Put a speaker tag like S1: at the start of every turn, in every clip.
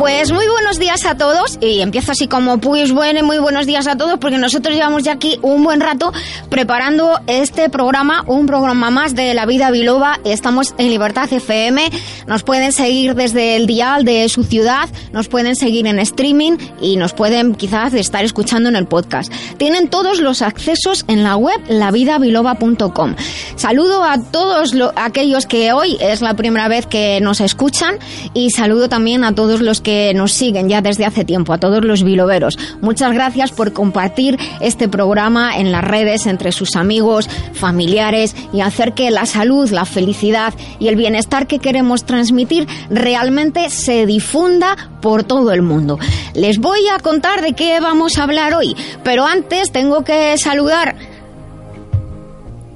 S1: Pues muy buenos días a todos y empiezo así como pues bueno, muy buenos días a todos porque nosotros llevamos ya aquí un buen rato preparando este programa, un programa más de La Vida Biloba. Estamos en Libertad FM, nos pueden seguir desde el dial de su ciudad, nos pueden seguir en streaming y nos pueden quizás estar escuchando en el podcast. Tienen todos los accesos en la web lavidabiloba.com. Saludo a todos aquellos que hoy es la primera vez que nos escuchan y saludo también a todos los que nos siguen ya desde hace tiempo, a todos los biloveros. Muchas gracias por compartir este programa en las redes entre sus amigos, familiares y hacer que la salud, la felicidad y el bienestar que queremos transmitir realmente se difunda por todo el mundo. Les voy a contar de qué vamos a hablar hoy, pero antes tengo que saludar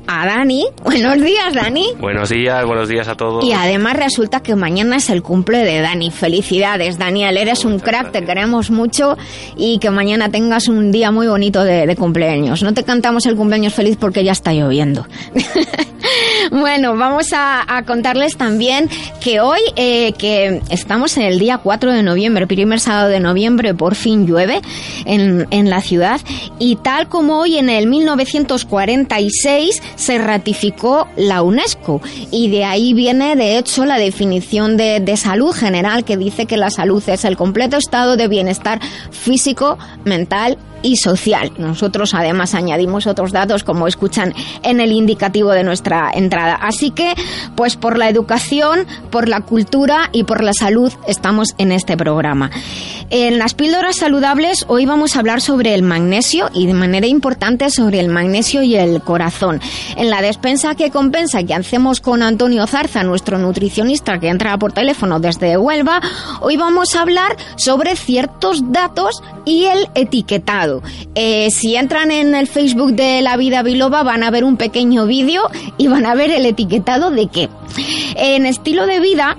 S1: a Dani. Buenos días, Dani.
S2: Buenos días, buenos días a todos.
S1: Y además resulta que mañana es el cumple de Dani. Felicidades, Daniel. Eres un crack, te queremos mucho y que mañana tengas un día muy bonito de, cumpleaños. No te cantamos el cumpleaños feliz porque ya está lloviendo. bueno, vamos a, contarles también que hoy, eh, que estamos en el día 4 de noviembre, primer sábado de noviembre, por fin llueve en, en la ciudad. Y tal como hoy en el 1946 se ratificó la UNESCO. Y de ahí viene de hecho la definición de, de, salud general que dice que la salud es el completo estado de bienestar físico, mental y social. Nosotros además añadimos otros datos como escuchan en el indicativo de nuestra entrada. Así que, pues por la educación, por la cultura y por la salud estamos en este programa. En las píldoras saludables hoy vamos a hablar sobre el magnesio y de manera importante sobre el magnesio y el corazón. En la despensa que compensa que hacemos con Antonio Zarza, nuestro nutricionista que entra por teléfono desde Huelva, hoy vamos a hablar sobre ciertos datos y el etiquetado. Eh, si entran en el Facebook de La Vida Biloba van a ver un pequeño vídeo y van a ver el etiquetado de qué. En estilo de vida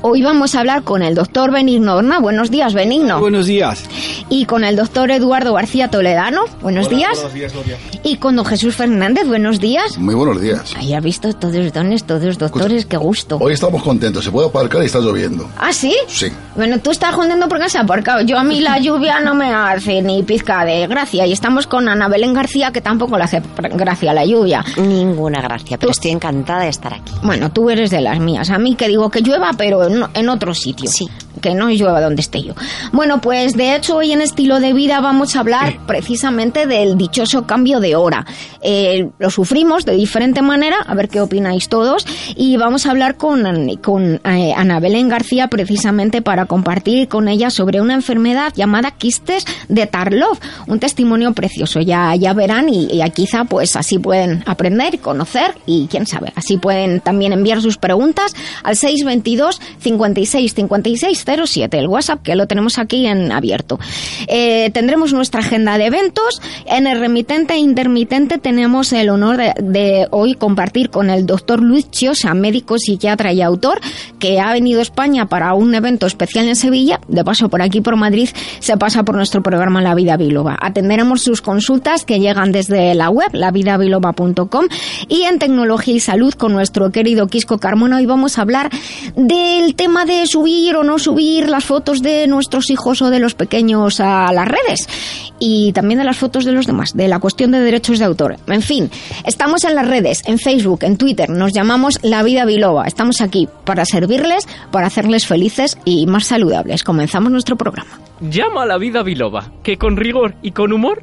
S1: Hoy vamos a hablar con el doctor Benigno Horna. Buenos días, Benigno.
S3: Buenos días.
S1: Y con el doctor Eduardo García Toledano. Buenos días. Buenos días, Gloria. Y con don Jesús Fernández. Buenos días.
S4: Muy buenos días.
S1: Ahí ha visto todos dones, todos doctores, qué gusto.
S4: Hoy estamos contentos. Se puede aparcar y está lloviendo.
S1: ¿Ah, sí?
S4: Sí.
S1: Bueno, tú estás contento porque se ha aparcado. Yo a mí la lluvia no me hace ni pizca de gracia. Y estamos con Ana Belén García, que tampoco le hace gracia la lluvia.
S5: Ninguna gracia, pero estoy encantada de estar aquí.
S1: Bueno, tú eres de las mías. A mí que digo que llueva, pero en, otro sitio.
S5: Sí.
S1: Que no llueva donde esté yo. Bueno, pues de hecho hoy en estilo de vida vamos a hablar precisamente del dichoso cambio de hora. Eh, lo sufrimos de diferente manera, a ver qué opináis todos, y vamos a hablar con, con eh, Ana Belén García precisamente para compartir con ella sobre una enfermedad llamada quistes de Tarlov. Un testimonio precioso, ya, ya verán, y, y quizá pues así pueden aprender, conocer y quién sabe, así pueden también enviar sus preguntas al 622 56 56 07, el WhatsApp que lo tenemos aquí en abierto. Eh, tendremos nuestra agenda de eventos. En el remitente e intermitente tenemos el honor de, hoy compartir con el doctor Luis Chiosa, médico, psiquiatra y autor, que ha venido a España para un evento especial en Sevilla. De paso por aquí por Madrid se pasa por nuestro programa La Vida Biloba. Atenderemos sus consultas que llegan desde la web lavidabiloba.com y en tecnología y salud con nuestro querido Quisco Carmona. Hoy vamos a hablar del tema de subir o no subir las fotos de nuestros hijos o de los pequeños a las redes y también de las fotos de los demás, de la cuestión de derechos de autor. En fin, estamos en las redes, en Facebook, en Twitter, nos llamamos La Vida Biloba. Estamos aquí para servirles, para hacerles felices y más saludables. Comenzamos nuestro programa.
S6: Llama a La Vida Biloba, que con rigor y con humor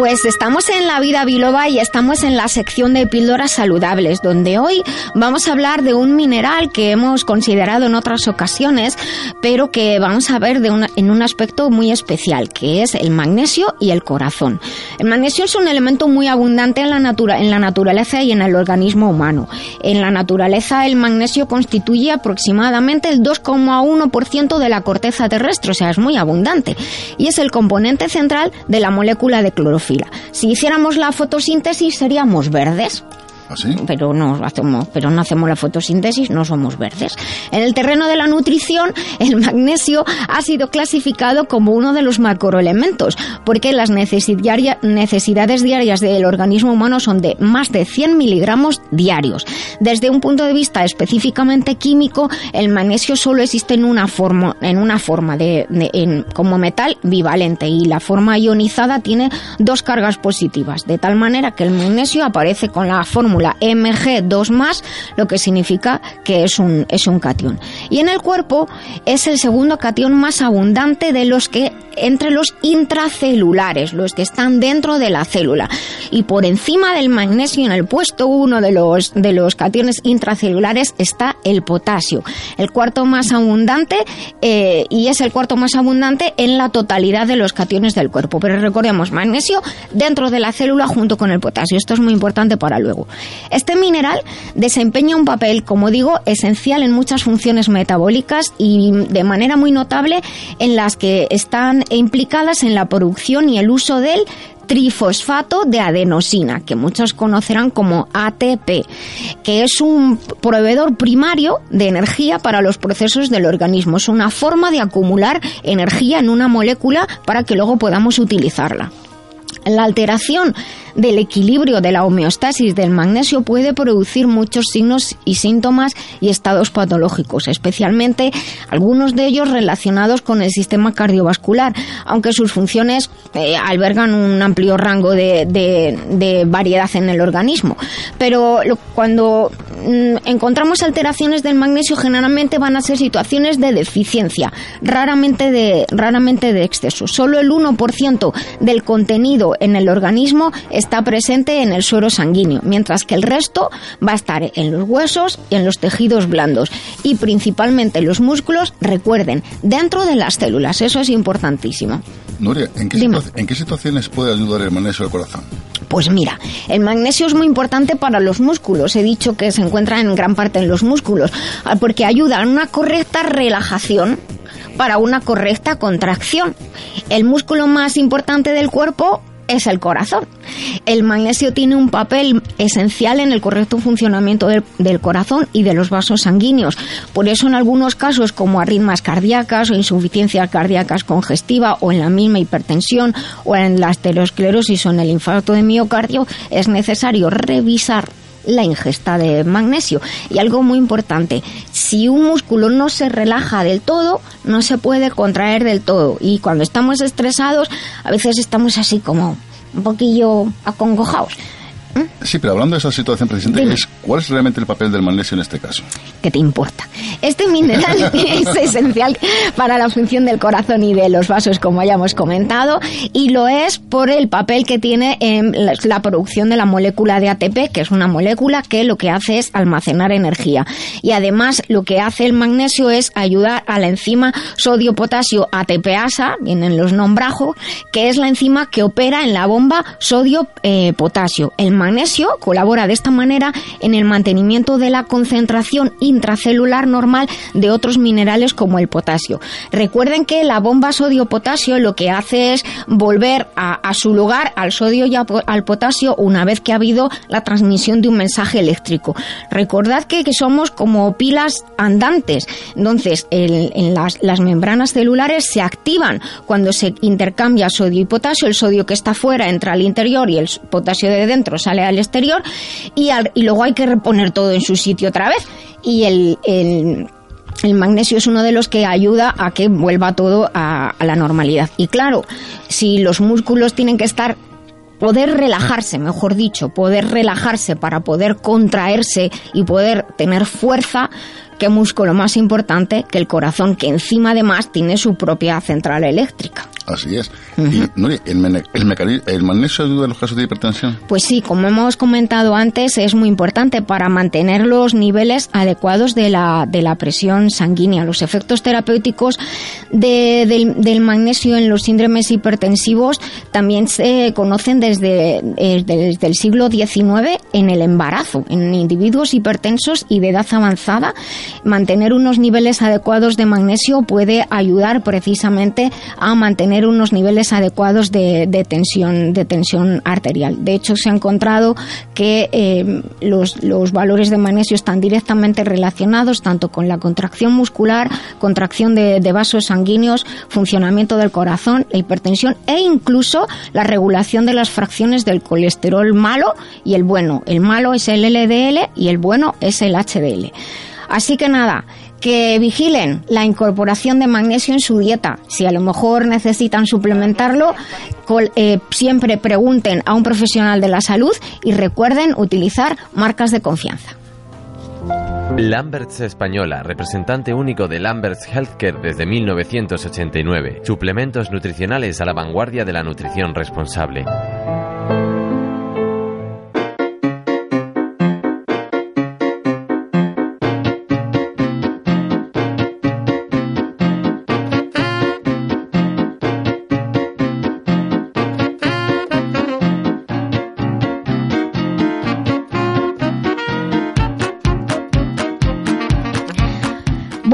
S1: Pues estamos en la vida biloba y estamos en la sección de píldoras saludables, donde hoy vamos a hablar de un mineral que hemos considerado en otras ocasiones, pero que vamos a ver en un aspecto muy especial, que es el magnesio y el corazón. El magnesio es un elemento muy abundante en la, en la naturaleza y en el organismo humano. En la naturaleza el magnesio constituye aproximadamente el 2,1% de la corteza terrestre, o sea, es muy abundante, y es el componente central de la molécula de clorofila si hiciéramos la fotosíntesis seríamos verdes.
S4: ¿Ah,
S1: pero no hacemos, pero no hacemos la fotosíntesis, no somos verdes. En el terreno de la nutrición, el magnesio ha sido clasificado como uno de los macroelementos, porque las necesidades diarias del organismo humano son de más de 100 miligramos diarios. Desde un punto de vista específicamente químico, el magnesio solo existe en una forma, en una forma de, como metal bivalente y la forma ionizada tiene dos cargas positivas, de tal manera que el magnesio aparece con la fórmula la Mg2+, lo que significa que es un, es un cation. Y en el cuerpo es el segundo cation más abundante de los que entre los intracelulares, los que están dentro de la célula. Y por encima del magnesio en el puesto uno de los, de los cationes intracelulares está el potasio, el cuarto más abundante eh, y es el cuarto más abundante en la totalidad de los cationes del cuerpo. Pero recordemos, magnesio dentro de la célula junto con el potasio. Esto es muy importante para luego. Este mineral desempeña un papel, como digo, esencial en muchas funciones metabólicas y de manera muy notable en las que están implicadas en la producción y el uso del trifosfato de adenosina, que muchos conocerán como ATP, que es un proveedor primario de energía para los procesos del organismo. Es una forma de acumular energía en una molécula para que luego podamos utilizarla. La alteración del equilibrio de la homeostasis del magnesio puede producir muchos signos y síntomas y estados patológicos, especialmente algunos de ellos relacionados con el sistema cardiovascular, aunque sus funciones eh, albergan un amplio rango de, variedad en el organismo. Pero cuando mm, encontramos alteraciones del magnesio generalmente van a ser situaciones de deficiencia, raramente de, raramente de exceso. Solo el 1% del contenido en el organismo está presente en el suero sanguíneo, mientras que el resto va a estar en los huesos y en los tejidos blandos y principalmente en los músculos, recuerden, dentro de las células. Eso es importantísimo.
S4: Nuria, ¿en qué, situaciones puede ayudar el magnesio al corazón?
S1: Pues mira, el magnesio es muy importante para los músculos. He dicho que se encuentra en gran parte en los músculos, ah, porque ayuda a una correcta relajación para una correcta contracción. El músculo más importante del cuerpo es el corazón. El magnesio tiene un papel esencial en el correcto funcionamiento del, corazón y de los vasos sanguíneos. Por eso en algunos casos como arritmas cardíacas o insuficiencias cardíacas congestiva o en la misma hipertensión o en la aterosclerosis o en el infarto de miocardio es necesario revisar la ingesta de magnesio. Y algo muy importante, si un músculo no se relaja del todo, no se puede contraer del todo. Y cuando estamos estresados, a veces estamos así como un poquillo acongojados.
S4: Sí, pero hablando de esa situación precisamente, ¿cuál es realmente el papel del magnesio en este caso?
S1: ¿Qué te importa? Este mineral es esencial para la función del corazón y de los vasos, como hayamos comentado, y lo es por el papel que tiene en la producción de la molécula de ATP, que es una molécula que lo que hace es almacenar energía. Y además, lo que hace el magnesio es ayudar a la enzima sodio-potasio ATPasa, vienen los nombrajos, que es la enzima que opera en la bomba sodio-potasio. Eh, el magnesio colabora de esta manera en el mantenimiento de la concentración intracelular normal de otros minerales como el potasio. Recuerden que la bomba sodio-potasio lo que hace es volver a, su lugar al sodio y al potasio una vez que ha habido la transmisión de un mensaje eléctrico. Recordad que, somos como pilas andantes. Entonces, en las, las membranas celulares se activan cuando se intercambia sodio y potasio. El sodio que está fuera entra al interior y el potasio de dentro sale al exterior y, y luego hay que reponer todo en su sitio otra vez. Y el, el magnesio es uno de los que ayuda a que vuelva todo a, la normalidad. Y claro, si los músculos tienen que estar poder relajarse, mejor dicho, poder relajarse para poder contraerse y poder tener fuerza, qué músculo más importante que el corazón, que encima además tiene su propia central eléctrica.
S4: Así es. Y, ¿el, mene- el, mecani- ¿el magnesio ayuda en los casos de hipertensión?
S1: Pues sí, como hemos comentado antes, es muy importante para mantener los niveles adecuados de la, de la presión sanguínea. Los efectos terapéuticos de- del, del magnesio en los síndromes hipertensivos también se conocen desde, eh, desde el siglo XIX en el embarazo. En individuos hipertensos y de edad avanzada, mantener unos niveles adecuados de magnesio puede ayudar precisamente a mantener unos niveles adecuados de, tensión de tensión arterial. De hecho, se ha encontrado que eh, los, los valores de magnesio están directamente relacionados tanto con la contracción muscular, contracción de, de vasos sanguíneos, funcionamiento del corazón, la hipertensión e incluso la regulación de las fracciones del colesterol malo y el bueno. El malo es el LDL y el bueno es el HDL. Así que nada, que vigilen la incorporación de magnesio en su dieta. Si a lo mejor necesitan suplementarlo, eh, siempre pregunten a un profesional de la salud y recuerden utilizar marcas de confianza.
S3: Lamberts Española, representante único de Lamberts Healthcare desde 1989. Suplementos nutricionales a la vanguardia de la nutrición responsable.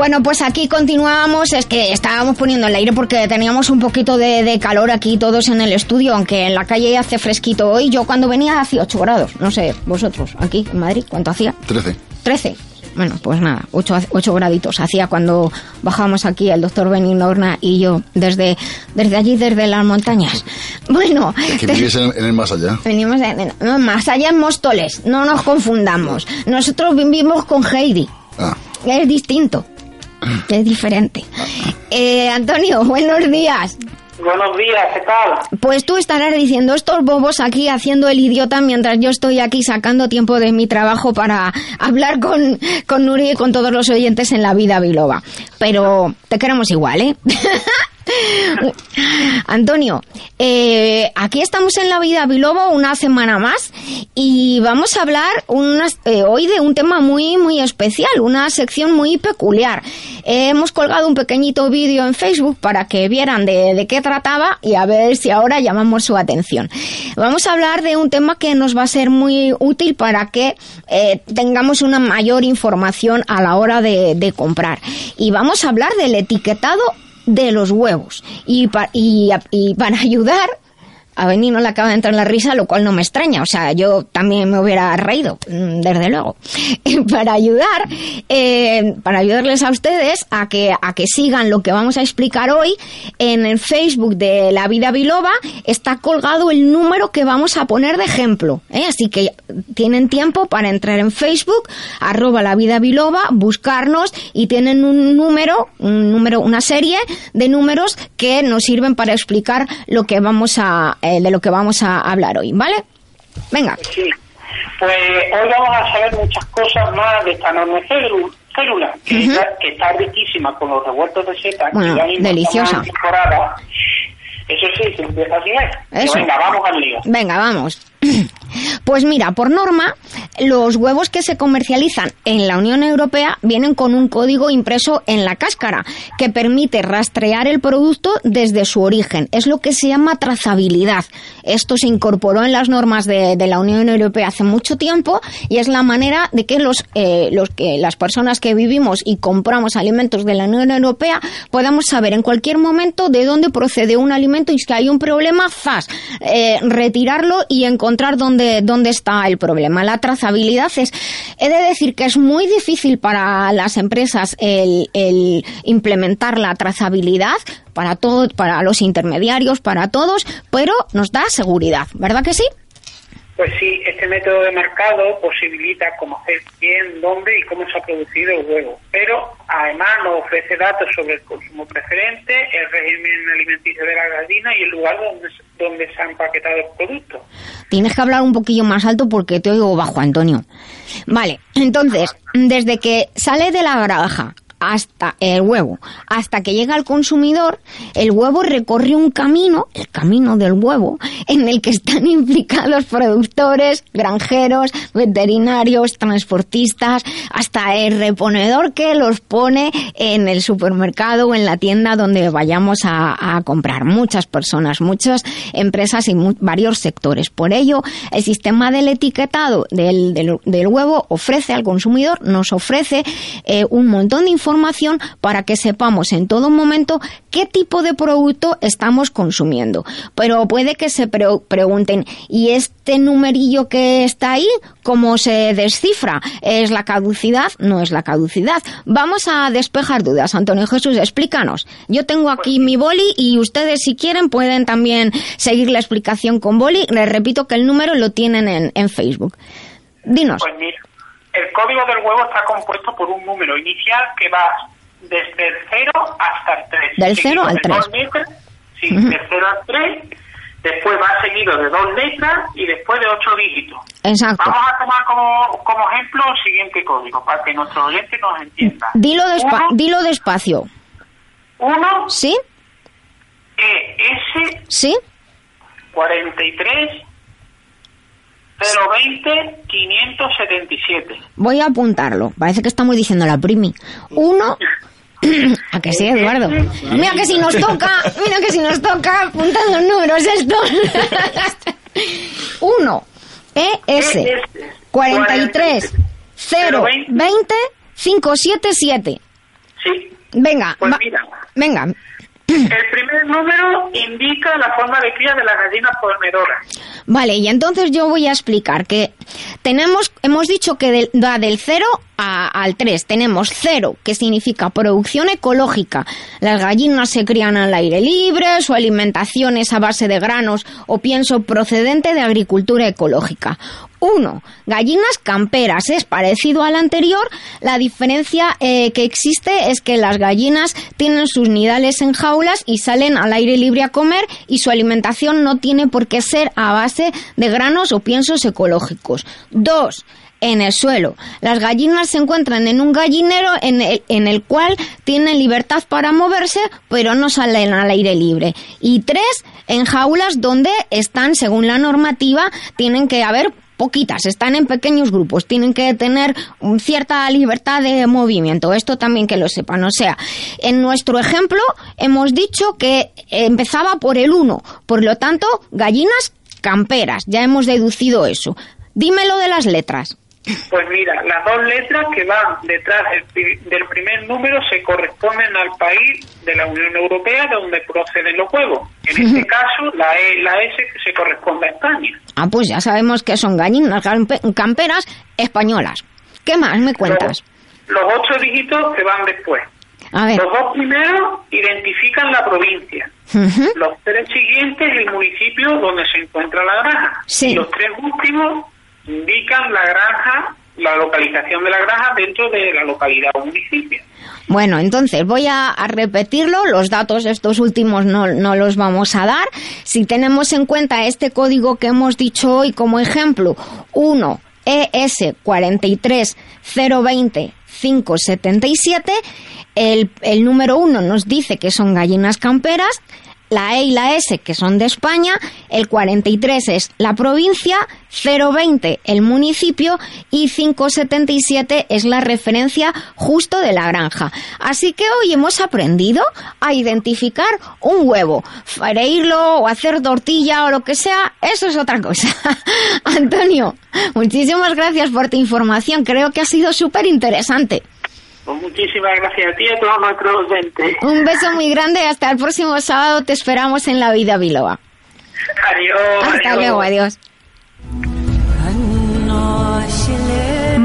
S1: Bueno, pues aquí continuamos. Es que estábamos poniendo el aire porque teníamos un poquito de, de calor aquí todos en el estudio, aunque en la calle hace fresquito hoy. Yo cuando venía hacía 8 grados. No sé, vosotros, aquí en Madrid, ¿cuánto hacía?
S4: 13.
S1: 13. Bueno, pues nada, 8, ocho graditos hacía cuando bajábamos aquí el doctor Benigno Horna y yo desde, desde allí, desde las montañas. Bueno,
S4: Que vivís en, en el más allá.
S1: venimos de, no, más allá en Móstoles, no nos confundamos. Nosotros vivimos con Heidi,
S4: Ah,
S1: es distinto, es diferente. Eh, Antonio, buenos días.
S7: Buenos días, ¿qué tal?
S1: Pues tú estarás diciendo estos bobos aquí haciendo el idiota mientras yo estoy aquí sacando tiempo de mi trabajo para hablar con, con Nuri y con todos los oyentes en la vida biloba. Pero te queremos igual, ¿eh? Antonio, eh, aquí estamos en la vida biloba una semana más y vamos a hablar eh, hoy de un tema muy muy especial, una sección muy peculiar. Eh, hemos colgado un pequeñito vídeo en Facebook para que vieran de, de qué trataba y a ver si ahora llamamos su atención. Vamos a hablar de un tema que nos va a ser muy útil para que tengamos una mayor información a la hora de comprar. Y vamos a hablar del etiquetado de los huevos. Y, pa- y, y para ayudar, a Beni no le acaba de entrar la risa, lo cual no me extraña. O sea, yo también me hubiera reído, mm, desde luego. para ayudar, eh, para ayudarles a ustedes a que, a que sigan lo que vamos a explicar hoy, en el Facebook de La Vida Biloba está colgado el número que vamos a poner de ejemplo. ¿eh? Así que tienen tiempo para entrar en Facebook, arroba La Vida Biloba, buscarnos y tienen un número, un número, una serie de números que nos sirven para explicar lo que vamos a, eh, de lo que vamos a hablar hoy, ¿vale? Venga.
S7: Sí. Pues hoy vamos a saber muchas cosas más de esta enorme célu- célula, que, está, que está riquísima con los revueltos de setas.
S1: Bueno, deliciosa.
S7: temporada. Eso sí, se empieza así.
S1: Eso.
S7: Venga, vamos al lío.
S1: Venga, vamos. Pues mira, por norma, los huevos que se comercializan en la Unión Europea vienen con un código impreso en la cáscara que permite rastrear el producto desde su origen. Es lo que se llama trazabilidad. Esto se incorporó en las normas de, la Unión Europea hace mucho tiempo y es la manera de que los, eh, los que las personas que vivimos y compramos alimentos de la Unión Europea podamos saber en cualquier momento de dónde procede un alimento y si hay un problema, ¡zas! Eh, retirarlo y encontrar dónde, dónde está el problema. La trazabilidad es, he de decir que es muy difícil para las empresas el, el implementar la trazabilidad para todo, para los intermediarios, para todos, pero nos da seguridad, ¿verdad que sí?
S7: Pues sí, este método de marcado posibilita conocer quién, dónde y cómo se ha producido el huevo, pero además nos ofrece datos sobre el consumo preferente, el régimen alimenticio de la gallina y el lugar donde, donde se ha empaquetado el producto.
S1: Tienes que hablar un poquillo más alto porque te oigo bajo, Antonio. Vale, entonces, desde que sale de la granja hasta el huevo, hasta que llega al consumidor, el huevo recorre un camino, el camino del huevo, en el que están implicados productores, granjeros, veterinarios, transportistas, hasta el reponedor que los pone en el supermercado o en la tienda donde vayamos a, comprar. Muchas personas, muchas empresas y varios sectores. Por ello, el sistema del etiquetado del, del- del huevo ofrece al consumidor, nos ofrece eh, un montón de información para que sepamos en todo momento qué tipo de producto estamos consumiendo. Pero puede que se pre- pregunten, ¿y este numerillo que está ahí, cómo se descifra? ¿Es la caducidad? No es la caducidad. Vamos a despejar dudas. Antonio Jesús, explícanos. Yo tengo aquí mi boli y ustedes si quieren pueden también seguir la explicación con boli. Les repito que el número lo tienen en, en Facebook. Dinos.
S7: Pues el código del huevo está compuesto por un número inicial que va desde el 0 hasta el 3.
S1: Del cero al tres.
S7: Sí, del 0 al 3. Después va seguido de dos letras y después de ocho dígitos.
S1: Exacto.
S7: Vamos a tomar como, como ejemplo el siguiente código para que nuestro oyente nos entienda.
S1: Dilo, despa-
S7: Uno,
S1: dilo despacio.
S7: uno
S1: ¿Sí?
S7: ES
S1: ¿Sí?
S7: 43 020 577.
S1: Voy a apuntarlo. Parece que estamos diciendo la primi. Uno. ¿A que sí, Eduardo? Mira que si nos toca, mira que si nos toca apuntar los números estos. Uno. ES 43 020 577.
S7: Sí.
S1: Venga,
S7: Pues mira.
S1: venga.
S7: El primer número indica la forma de cría de las gallinas ponedoras.
S1: Vale, y entonces yo voy a explicar que tenemos, hemos dicho que del- va del 0 a- al 3. Tenemos 0, que significa producción ecológica. Las gallinas se crían al aire libre, su alimentación es a base de granos o pienso procedente de agricultura ecológica. 1. Gallinas camperas. Es parecido al anterior. La diferencia eh, que existe es que las gallinas tienen sus nidales en jaulas y salen al aire libre a comer y su alimentación no tiene por qué ser a base de granos o piensos ecológicos. 2 en el suelo. Las gallinas se encuentran en un gallinero en el, en el cual tienen libertad para moverse, pero no salen al aire libre. Y tres, en jaulas donde están, según la normativa, tienen que haber poquitas, están en pequeños grupos, tienen que tener cierta libertad de movimiento. Esto también que lo sepan. O sea, en nuestro ejemplo hemos dicho que empezaba por el 1, por lo tanto, gallinas camperas. Ya hemos deducido eso. Dímelo de las letras.
S7: Pues mira, las dos letras que van detrás del, del primer número se corresponden al país de la Unión Europea de donde proceden los huevos. En este caso, la E la S que se corresponde a España.
S1: Ah, pues ya sabemos que son gallinas camperas españolas. ¿Qué más me cuentas?
S7: Los, los ocho dígitos que van después.
S1: A ver.
S7: Los dos primeros identifican la provincia. Los tres siguientes el municipio donde se encuentra la granja.
S1: Sí.
S7: Y los tres últimos indican la granja, la localización de la granja dentro de la localidad o municipio.
S1: Bueno, entonces voy a, repetirlo. Los datos estos últimos no, no los vamos a dar. Si tenemos en cuenta este código que hemos dicho hoy como ejemplo, E 1 ES 43 020 577, el, el número 1 nos dice que son gallinas camperas, la E y la S que son de España, el 43 es la provincia, 020 el municipio y 577 es la referencia justo de la granja. Así que hoy hemos aprendido a identificar un huevo. Freírlo o hacer tortilla o lo que sea, eso es otra cosa. Antonio, muchísimas gracias por tu información. Creo que ha sido súper interesante.
S7: Pues muchísimas gracias a ti y a todos nuestros oyentes.
S1: Un beso muy grande. Hasta el próximo sábado. Te esperamos en la vida Biloba.
S7: Adiós.
S1: Hasta
S7: adiós.
S1: luego. Adiós.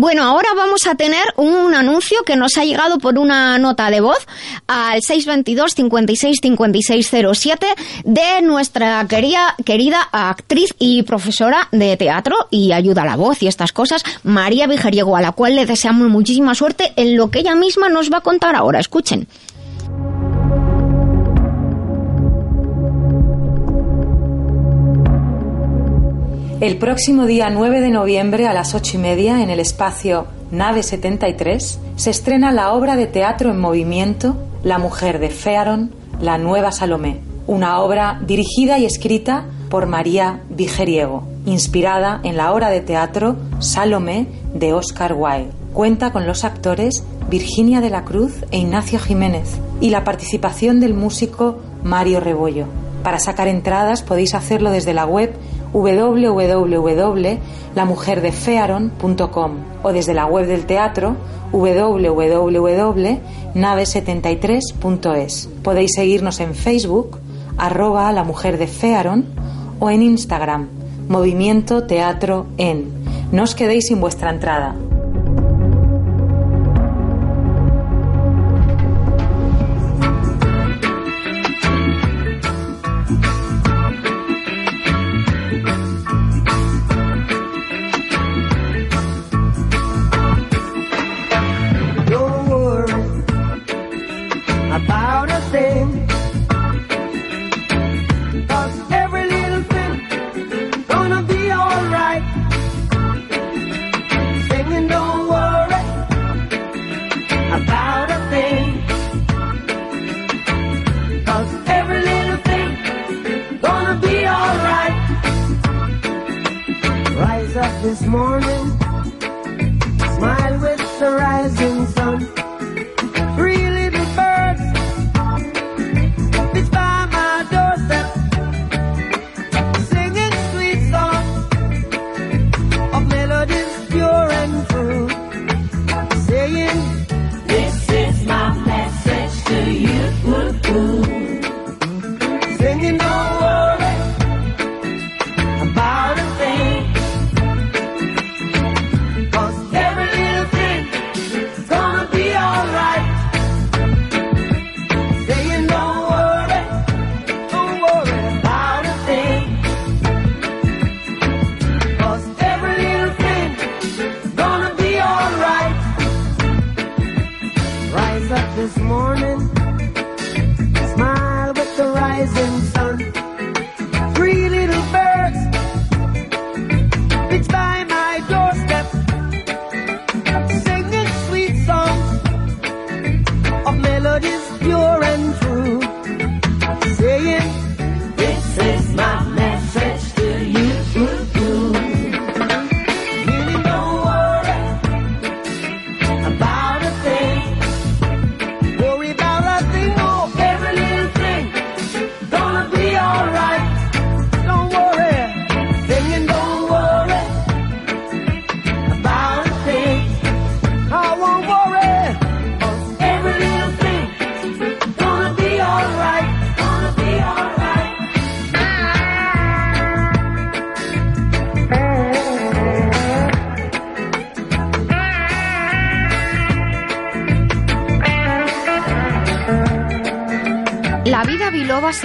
S1: Bueno, ahora vamos a tener un anuncio que nos ha llegado por una nota de voz al 622 56 5607 de nuestra querida, querida actriz y profesora de teatro y ayuda a la voz y estas cosas, María Vijeriego, a la cual le deseamos muchísima suerte en lo que ella misma nos va a contar ahora. Escuchen.
S8: El próximo día 9 de noviembre a las 8 y media en el espacio Nave 73 se estrena la obra de teatro en movimiento La mujer de Fearon, la nueva Salomé, una obra dirigida y escrita por María Vigeriego, inspirada en la obra de teatro Salomé de Oscar Wilde. Cuenta con los actores Virginia de la Cruz e Ignacio Jiménez y la participación del músico Mario Rebollo. Para sacar entradas podéis hacerlo desde la web www.lamujerdefearon.com o desde la web del teatro www.nave73.es. Podéis seguirnos en Facebook, arroba la mujer de Fearon o en Instagram, Movimiento Teatro en. No os quedéis sin vuestra entrada.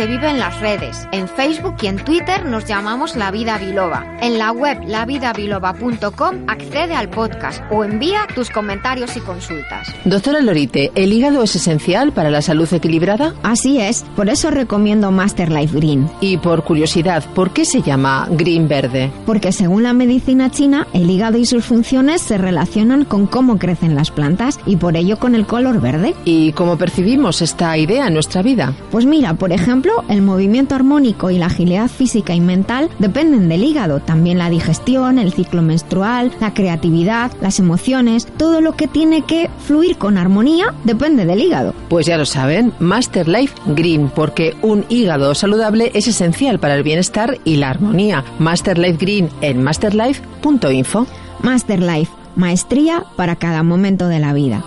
S1: Se vive en las redes. En Facebook y en Twitter nos llamamos La Vida Biloba. En la web lavidabiloba.com accede al podcast o envía tus comentarios y consultas.
S9: Doctora Lorite, ¿el hígado es esencial para la salud equilibrada?
S1: Así es, por eso recomiendo Master Life Green.
S9: Y por curiosidad, ¿por qué se llama Green Verde?
S1: Porque según la medicina china, el hígado y sus funciones se relacionan con cómo crecen las plantas y por ello con el color verde.
S9: ¿Y cómo percibimos esta idea en nuestra vida?
S1: Pues mira, por ejemplo, el movimiento armónico y la agilidad física y mental dependen del hígado. También la digestión, el ciclo menstrual, la creatividad, las emociones, todo lo que tiene que fluir con armonía depende del hígado.
S9: Pues ya lo saben, Master Life Green, porque un hígado saludable es esencial para el bienestar y la armonía. Master Life Green en masterlife.info.
S1: Master Life, maestría para cada momento de la vida.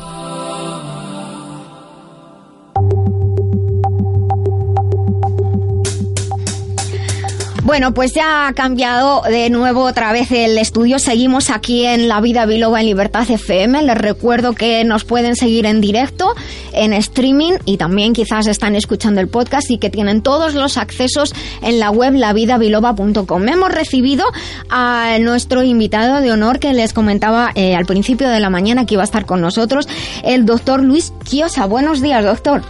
S1: Bueno, pues ya ha cambiado de nuevo otra vez el estudio. Seguimos aquí en La Vida Biloba en Libertad FM. Les recuerdo que nos pueden seguir en directo, en streaming y también quizás están escuchando el podcast y que tienen todos los accesos en la web lavidabiloba.com. Hemos recibido a nuestro invitado de honor que les comentaba eh, al principio de la mañana que iba a estar con nosotros, el doctor Luis Quiosa. Buenos días, doctor.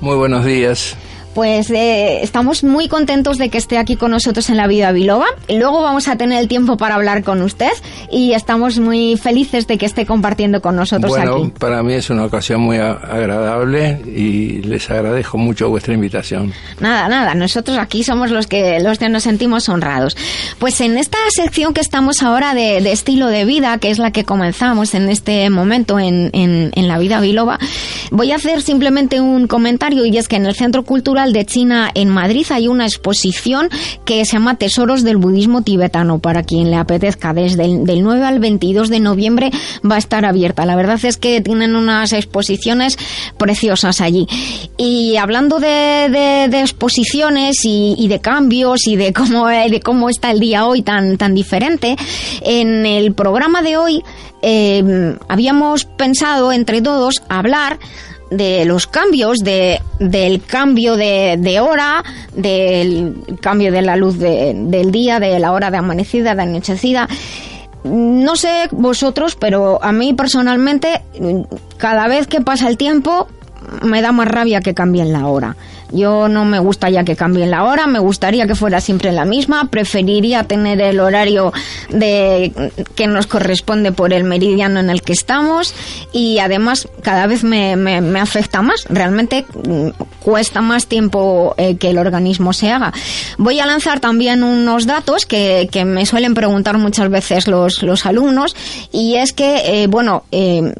S10: Muy buenos días
S1: pues eh, estamos muy contentos de que esté aquí con nosotros en la vida biloba. Luego vamos a tener el tiempo para hablar con usted y estamos muy felices de que esté compartiendo con nosotros
S10: bueno,
S1: aquí.
S10: Para mí es una ocasión muy agradable y les agradezco mucho vuestra invitación.
S1: Nada, nada, nosotros aquí somos los que los que nos sentimos honrados. Pues en esta sección que estamos ahora de, de estilo de vida, que es la que comenzamos en este momento en, en, en la vida biloba, voy a hacer simplemente un comentario y es que en el Centro Cultural de China en Madrid hay una exposición que se llama Tesoros del Budismo Tibetano para quien le apetezca. Desde el del 9 al 22 de noviembre va a estar abierta. La verdad es que tienen unas exposiciones preciosas allí. Y hablando de, exposiciones y, y, de cambios y de cómo, de cómo está el día hoy tan, tan diferente, en el programa de hoy eh, habíamos pensado entre todos hablar de los cambios, de, del cambio de, de hora, del cambio de la luz de, del día, de la hora de amanecida, de anochecida. No sé vosotros, pero a mí personalmente, cada vez que pasa el tiempo, me da más rabia que cambien la hora. Yo no me gusta ya que cambien la hora, me gustaría que fuera siempre la misma, preferiría tener el horario de que nos corresponde por el meridiano en el que estamos y además cada vez me, me, afecta más, realmente cuesta más tiempo eh, que el organismo se haga. Voy a lanzar también unos datos que, que me suelen preguntar muchas veces los, los alumnos y es que, eh, bueno, eh,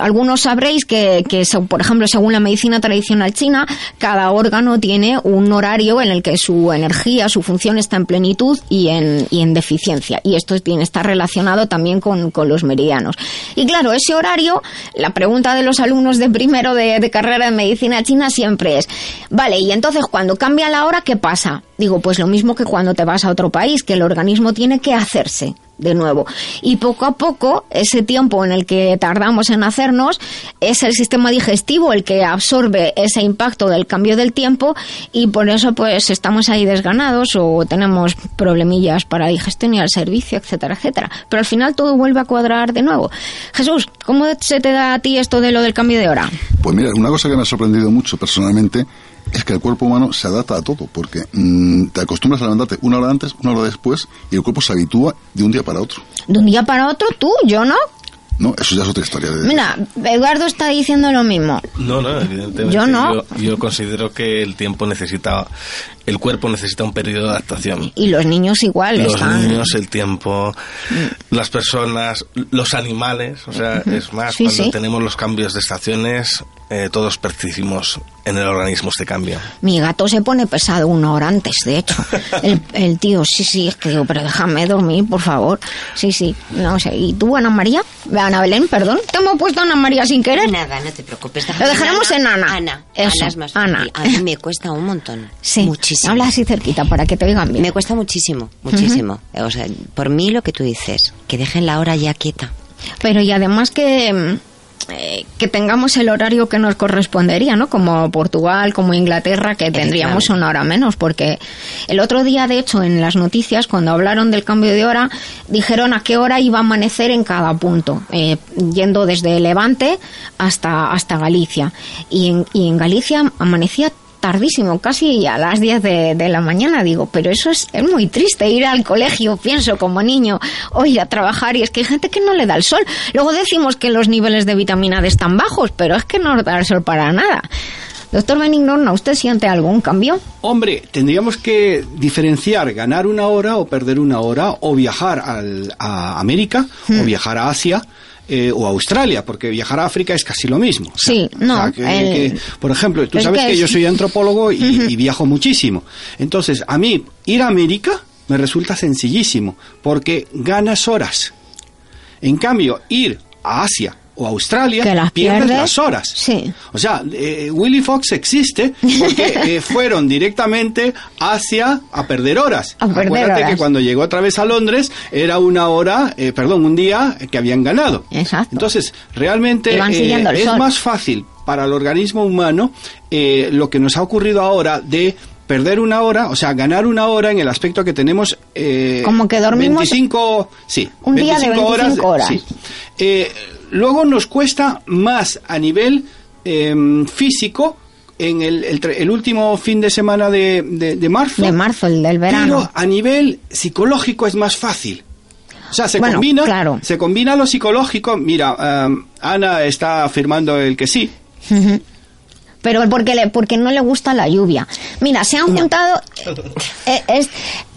S1: algunos sabréis que, que, por ejemplo, según la medicina tradicional china, cada órgano tiene un horario en el que su energía, su función está en plenitud y en, y en deficiencia. Y esto tiene, está relacionado también con, con, los meridianos. Y claro, ese horario, la pregunta de los alumnos de primero de, de carrera de medicina china siempre es, vale, y entonces cuando cambia la hora, ¿qué pasa? Digo, pues lo mismo que cuando te vas a otro país, que el organismo tiene que hacerse de nuevo. Y poco a poco, ese tiempo en el que tardamos en hacernos, es el sistema digestivo el que absorbe ese impacto del cambio del tiempo y por eso pues estamos ahí desganados o tenemos problemillas para digestión y al servicio, etcétera, etcétera. Pero al final todo vuelve a cuadrar de nuevo. Jesús, ¿cómo se te da a ti esto de lo del cambio de hora?
S4: Pues mira, una cosa que me ha sorprendido mucho personalmente es que el cuerpo humano se adapta a todo, porque mmm, te acostumbras a levantarte una hora antes, una hora después, y el cuerpo se habitúa de un día para otro.
S1: ¿De un día para otro tú? ¿Yo no?
S4: No, eso ya es otra historia. De...
S1: Mira, Eduardo está diciendo lo mismo.
S2: No, no, evidentemente.
S1: Yo no.
S2: Yo, yo, considero que el tiempo necesita, el cuerpo necesita un periodo de adaptación.
S1: Y los niños igual.
S2: Los
S1: están...
S2: niños, el tiempo, mm. las personas, los animales. O sea, es más,
S1: sí,
S2: cuando
S1: sí.
S2: tenemos los cambios de estaciones, eh, todos percibimos en el organismo este cambio.
S1: Mi gato se pone pesado una hora antes, de hecho. El, el tío, sí, sí, es que digo, pero déjame dormir, por favor. Sí, sí, no sé. ¿Y tú, Ana María? Ana Belén, perdón. ¿Te hemos puesto Ana María sin querer?
S5: Nada, no te preocupes.
S1: Lo dejaremos en Ana.
S5: Ana.
S1: Eso,
S5: Ana es más
S1: Ana.
S5: A mí me cuesta un montón.
S1: Sí.
S5: Muchísimo.
S1: Habla así cerquita para que te oigan bien.
S5: Me cuesta muchísimo, muchísimo. Uh -huh. O sea, por mí lo que tú dices, que dejen la hora ya quieta.
S1: Pero y además que eh, que tengamos el horario que nos correspondería, ¿no? Como Portugal, como Inglaterra, que tendríamos una hora menos, porque el otro día, de hecho, en las noticias, cuando hablaron del cambio de hora, dijeron a qué hora iba a amanecer en cada punto, eh, yendo desde Levante hasta, hasta Galicia. Y en, y en Galicia amanecía tardísimo, casi a las 10 de, de, la mañana, digo, pero eso es, es, muy triste, ir al colegio, pienso como niño, o ir a trabajar, y es que hay gente que no le da el sol. Luego decimos que los niveles de vitamina D están bajos, pero es que no da el sol para nada. Doctor Benigno, ¿no ¿usted siente algún cambio?
S11: Hombre, tendríamos que diferenciar ganar una hora o perder una hora, o viajar al- a América,
S1: Hmm.
S11: o viajar a Asia. Eh, o Australia, porque viajar a África es casi lo mismo. O sea,
S1: Sí, no,
S11: o sea, que-
S1: el-
S11: que, por ejemplo, tú
S1: es
S11: sabes
S1: que es-
S11: yo soy antropólogo y, y viajo muchísimo. Entonces, a mí ir a América me resulta sencillísimo, porque ganas horas. En cambio, ir a Asia o Australia,
S1: Que las
S11: pierdes
S1: pierdes.
S11: las horas.
S1: Sí.
S11: O sea, eh, Willy Fox existe porque eh, fueron directamente hacia a perder horas.
S1: A perder
S11: Acuérdate
S1: horas.
S11: que cuando llegó otra vez a Londres era una hora, eh, perdón, un día que habían ganado.
S1: Exacto.
S11: Entonces, realmente eh, es
S1: sol.
S11: más fácil para el organismo humano eh, lo que nos ha ocurrido ahora de perder una hora, o sea, ganar una hora en el aspecto que tenemos... eh,
S1: Como que dormimos
S11: 25, sí,
S1: un día de 25 horas.
S11: sí. Luego nos cuesta más a nivel eh, físico en el, el el último fin de semana de, de- de marzo.
S1: De marzo, el del verano.
S11: Pero a nivel psicológico es más fácil. O sea, se
S1: Bueno,
S11: combina,
S1: claro.
S11: se combina lo psicológico. Mira, um, Ana está afirmando el que sí.
S1: Pero porque, le, porque no le gusta la lluvia. Mira, se han juntado... eh, es,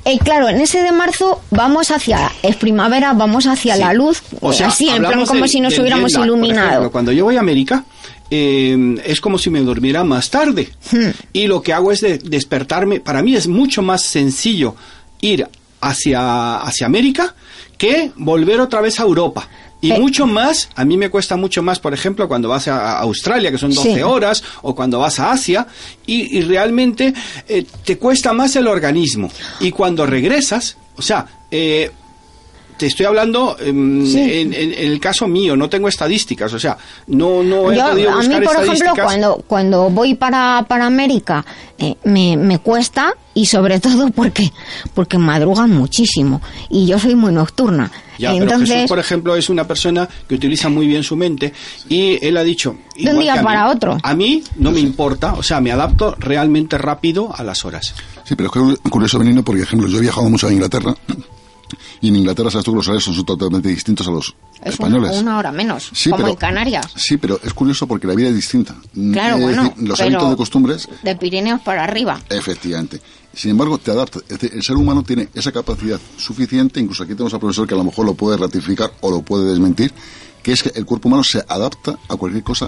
S1: eh, claro, en ese de marzo vamos hacia... Es primavera, vamos hacia
S11: Sí.
S1: la luz.
S11: O sea,
S1: así, en plan como si nos hubiéramos iluminado.
S11: ejemplo. cuando yo voy a América, eh, es como si me durmiera más tarde.
S1: Hmm.
S11: Y lo que hago es de- despertarme. Para mí es mucho más sencillo ir hacia, hacia América que volver otra vez a Europa. Y
S1: Eh.
S11: mucho más, a mí me cuesta mucho más, por ejemplo, cuando vas a Australia, que son 12
S1: Sí.
S11: horas, o cuando vas a Asia, y, y realmente eh, te cuesta más el organismo. Y cuando regresas, o sea, eh, te estoy hablando em,
S1: Sí.
S11: en, en- en el caso mío, no tengo estadísticas, o sea, no, no he
S1: Yo,
S11: podido
S1: a mí,
S11: buscar
S1: por ejemplo, cuando, cuando voy para, para América, eh, me, me cuesta y sobre todo porque, porque madrugan muchísimo y yo soy muy nocturna.
S11: Ya, pero
S1: Entonces,
S11: Jesús, por ejemplo, es una persona que utiliza muy bien su mente y él ha dicho...
S1: De un día
S11: que a mí,
S1: para otro.
S11: A mí no me importa, o sea, me adapto realmente rápido a las horas.
S4: Sí, pero es que- curioso venirlo porque, por ejemplo, yo he viajado mucho a Inglaterra y en Inglaterra sabes tú que los horarios son totalmente distintos a los
S1: es
S4: españoles.
S1: una, una hora menos,
S4: Sí,
S1: como
S4: pero-
S1: en Canarias.
S4: Sí, pero es curioso porque la vida es distinta.
S1: Claro,
S4: Es
S1: bueno,
S4: los hábitos de costumbres,
S1: De Pirineos para arriba.
S4: efectivamente. Sin embargo, te adaptas. Es decir, el ser humano tiene esa capacidad suficiente, incluso aquí tenemos al profesor que a lo mejor lo puede ratificar o lo puede desmentir, que es que el cuerpo humano se adapta a cualquier cosa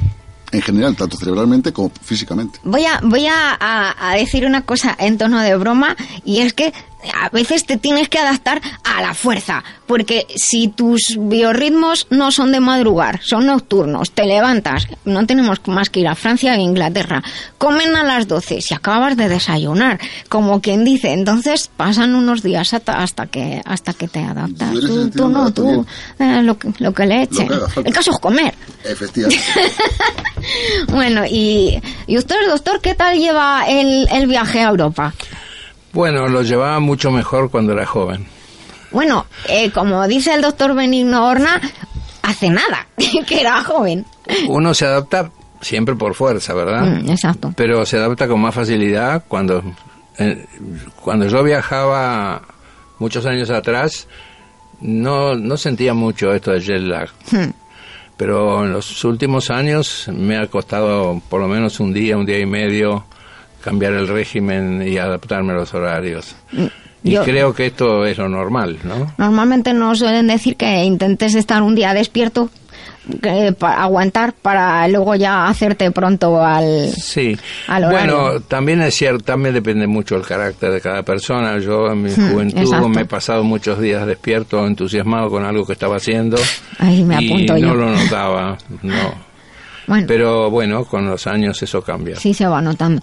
S4: en general, tanto cerebralmente como físicamente.
S1: Voy a, voy a, a- a decir una cosa en tono de broma y es que a veces te tienes que adaptar a la fuerza, porque si tus biorritmos no son de madrugar, son nocturnos, te levantas, no tenemos más que ir a Francia e Inglaterra, comen a las 12 si acabas de desayunar, como quien dice, entonces pasan unos días hasta, hasta que hasta que te adaptas. Tú, tú no, tú, eh, lo, que, lo que le eche.
S4: que haga falta.
S1: El caso es comer.
S4: Efectivamente.
S1: Bueno, y, y usted, doctor, ¿qué tal lleva el, el viaje a Europa?
S10: Bueno, lo llevaba mucho mejor cuando era joven.
S1: Bueno, eh, como dice el doctor Benigno Horna, hace nada, que era joven.
S10: Uno se adapta siempre por fuerza, ¿verdad?
S1: Mm, exacto.
S10: Pero se adapta con más facilidad cuando eh, cuando yo viajaba muchos años atrás no no sentía mucho esto de jet lag.
S1: Hmm.
S10: Pero en los últimos años me ha costado por lo menos un día, un día y medio cambiar el régimen y adaptarme a los horarios. Y
S1: Yo-
S10: creo que esto es lo normal, ¿no?
S1: Normalmente nos suelen decir que intentes estar un día despierto, que, para aguantar para luego ya hacerte pronto al...
S10: Sí.
S1: Al horario.
S10: Bueno, también es cierto, también depende mucho del carácter de cada persona. Yo en mi
S1: Hmm,
S10: juventud
S1: exacto.
S10: me he pasado muchos días despierto, entusiasmado con algo que estaba haciendo.
S1: Ahí me
S10: y
S1: apunto
S10: no
S1: yo.
S10: lo notaba, no.
S1: Bueno.
S10: Pero bueno, con los años eso cambia.
S1: Sí, se va notando.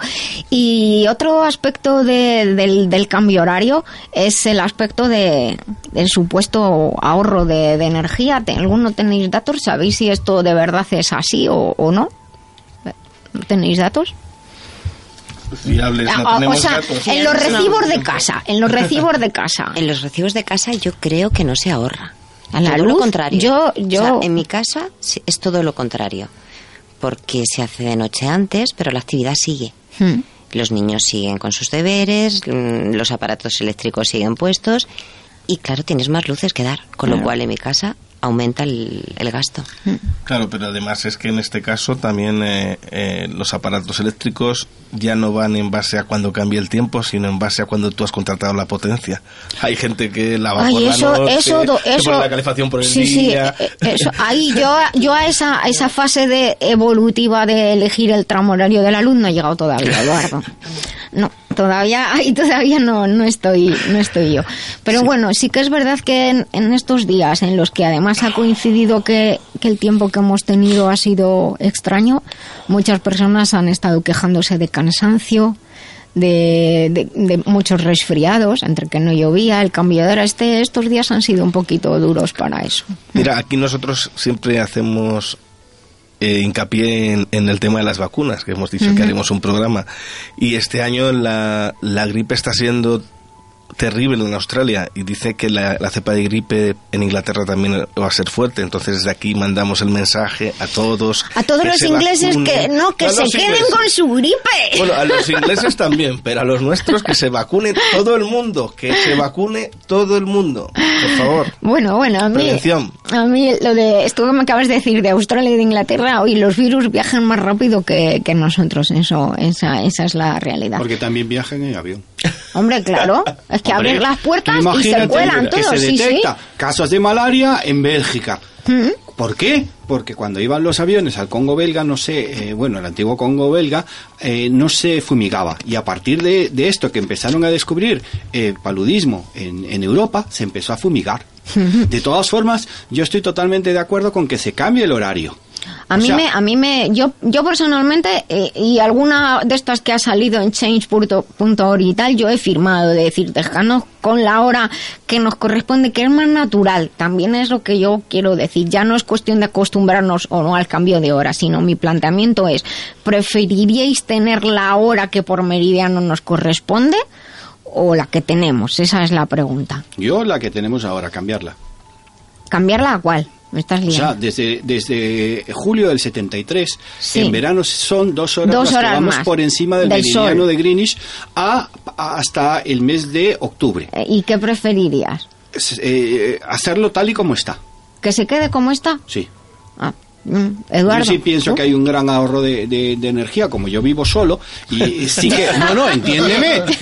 S1: Y otro aspecto de- del, del cambio horario es el aspecto de, del supuesto ahorro de, de energía. ¿Te- ¿Alguno tenéis datos? ¿Sabéis si esto de verdad es así o, o no? ¿Tenéis datos?
S2: Fiables, no
S1: Ah, o sea,
S2: datos.
S1: en los recibos de casa, en los recibos de casa.
S5: En los recibos de casa yo creo que no se ahorra.
S1: ¿A la
S5: todo lo
S1: luz?
S5: contrario.
S1: Yo-
S5: O
S1: yo-
S5: sea, en mi casa es todo lo contrario. Porque se hace de noche antes, pero la actividad sigue.
S1: Hmm.
S5: Los niños siguen con sus deberes, mm, los aparatos eléctricos siguen puestos y claro, tienes más luces que dar. Con lo cual en mi casa aumenta el, el gasto.
S2: Claro, pero además es que en este caso también eh, eh, los aparatos eléctricos ya no van en base a cuando cambie el tiempo, sino en base a cuando tú has contratado la potencia. Hay gente que lava
S1: Ay,
S2: por
S1: eso-
S2: la noche,
S1: eso
S2: que
S1: eso-
S2: pone la calefacción por el
S1: sí, sí,
S2: día.
S1: eh, eh, eso, ahí yo, yo a esa, a esa fase de evolutiva de elegir el tramo horario de la luz no he llegado todavía, Eduardo. No, todavía, ahí todavía no, no estoy, no estoy yo. Pero bueno, sí que es verdad que en, en estos días en los que además ha coincidido que, que el tiempo que hemos tenido ha sido extraño, muchas personas han estado quejándose de cansancio, de, de- de muchos resfriados, entre que no llovía, el cambio de hora. Este, estos días han sido un poquito duros para eso.
S2: Mira, aquí nosotros siempre hacemos eh, hincapié en, en el tema de las vacunas, que hemos dicho que haremos un programa. Y este año la, la gripe está siendo terrible en Australia y dice que la, la cepa de gripe en Inglaterra también va a ser fuerte. Entonces desde aquí mandamos el mensaje a todos.
S1: A todos los
S2: se
S1: ingleses
S2: vacunen.
S1: que no, que
S2: A
S1: se queden
S2: ingleses.
S1: con su gripe.
S2: Bueno, a los ingleses también, pero a los nuestros que se vacune todo el mundo, que se vacune todo el mundo, por favor.
S1: Bueno, bueno, a mí,
S2: Prevención.
S1: a mí lo de esto que me acabas de decir de Australia y de Inglaterra, hoy los virus viajan más rápido que, que nosotros, eso, esa, esa es la realidad.
S11: Porque también viajan en avión.
S1: Hombre, claro, es que
S11: Hombre,
S1: abren las puertas y se cuelan
S11: que
S1: todos,
S11: se
S1: sí, sí.
S11: detecta casos de malaria en Bélgica.
S1: Mm.
S11: ¿Por qué? Porque cuando iban los aviones al Congo belga, no sé, eh, bueno, el antiguo Congo belga, eh, no se fumigaba. Y a partir de, de esto que empezaron a descubrir eh, paludismo en, en Europa, se empezó a fumigar. De todas formas, yo estoy totalmente de acuerdo con que se cambie el horario.
S1: A
S11: O
S1: mí
S11: sea,
S1: me, a mí me, yo, yo personalmente eh, y alguna de estas que ha salido en change.org y tal, yo he firmado de decir, dejarnos con la hora que nos corresponde, que es más natural. También es lo que yo quiero decir. Ya no es cuestión de acostumbrarnos o no al cambio de hora, sino mi planteamiento es, ¿preferiríais tener la hora que por meridiano nos corresponde o la que tenemos? Esa es la pregunta.
S11: Yo la que tenemos ahora, cambiarla.
S1: ¿Cambiarla a cuál? Me estás
S11: O sea,
S1: liando.
S11: desde, desde julio del 73,
S1: Sí.
S11: en verano son dos horas
S1: Dos
S11: las que
S1: horas
S11: vamos
S1: más
S11: por encima del,
S1: del
S11: meridiano
S1: sol.
S11: de Greenwich a, a- hasta el mes de octubre.
S1: Eh, ¿Y qué preferirías?
S11: Eh, hacerlo tal y como está,
S1: ¿Que se quede como está?
S11: sí.
S1: Ah, Eduardo.
S11: Yo sí pienso que hay un gran ahorro de, de- de energía, como yo vivo solo, y sí que... No, no, entiéndeme.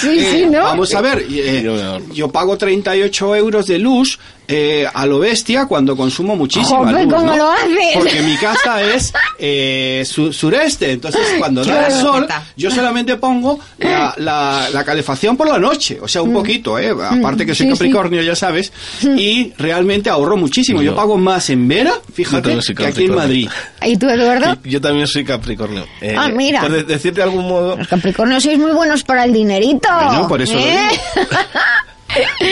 S1: Sí, sí,
S11: Eh,
S1: ¿no?
S11: Vamos a ver, eh, yo pago 38 euros de luz eh, a lo bestia cuando consumo muchísima
S1: Joder,
S11: luz,
S1: ¿cómo
S11: ¿no?
S1: lo haces?
S11: Porque mi casa es eh, su- sureste, entonces cuando da el sol, yo solamente pongo la, la- la calefacción por la noche, o sea, un poquito, ¿eh? aparte que soy
S1: Mm. Sí.
S11: Capricornio, ya sabes, y realmente ahorro muchísimo. Yo pago más en Vera, fíjate, que aquí en
S2: Capricornio.
S11: Madrid.
S1: ¿Y tú, Eduardo?
S2: Y Yo también soy Capricornio. Eh,
S1: Ah, mira.
S2: Por de- decirte de algún modo,
S1: Los Capricornios sois muy buenos para el dinerito.
S11: Bueno, por eso lo
S1: ¿eh?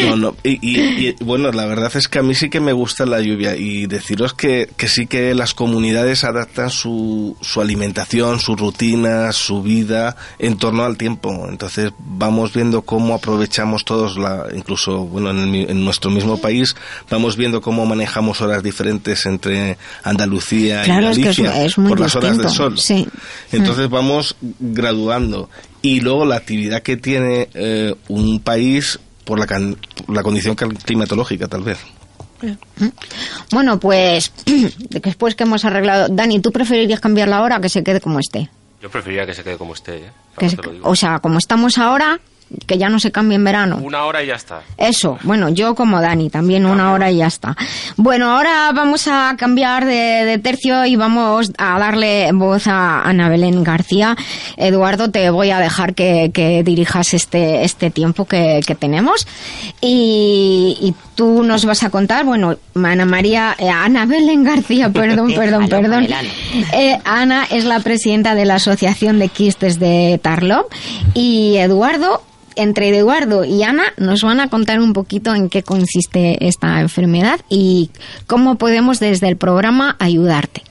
S2: No, no. Y, y- y, bueno, la verdad es que a mí sí que me gusta la lluvia y deciros que, que sí que las comunidades adaptan su, su alimentación, su rutina, su vida en torno al tiempo. Entonces vamos viendo cómo aprovechamos todos, la, incluso bueno, en, el en nuestro mismo país, vamos viendo cómo manejamos horas diferentes entre Andalucía
S1: Claro,
S2: y
S1: es que es-
S2: Galicia
S1: es muy
S2: por las horas del sol.
S1: sí.
S2: Entonces vamos graduando. Y luego la actividad que tiene eh, un país por la, can- por la condición cal- climatológica, tal vez.
S1: Bueno, pues después que hemos arreglado... Dani, ¿tú preferirías cambiar la hora o que se quede como esté?
S12: Yo preferiría que se quede como esté, ¿eh?
S1: Que se- o sea, como estamos ahora, que ya no se cambie en verano.
S12: Una hora y ya está.
S1: Eso, bueno, yo como Dani, también una hora y ya está. Bueno, ahora vamos a cambiar de, de tercio y vamos a darle voz a Ana Belén García. Eduardo, te voy a dejar que, que dirijas este, este tiempo que, que tenemos y, y tú nos vas a contar, bueno, Ana María, eh, Ana Belén García, perdón, perdón, perdón. Eh, Ana es la presidenta de la Asociación de Quistes de Tarlop y Eduardo, entre Eduardo y Ana, nos van a contar un poquito en qué consiste esta enfermedad y cómo podemos desde el programa ayudarte.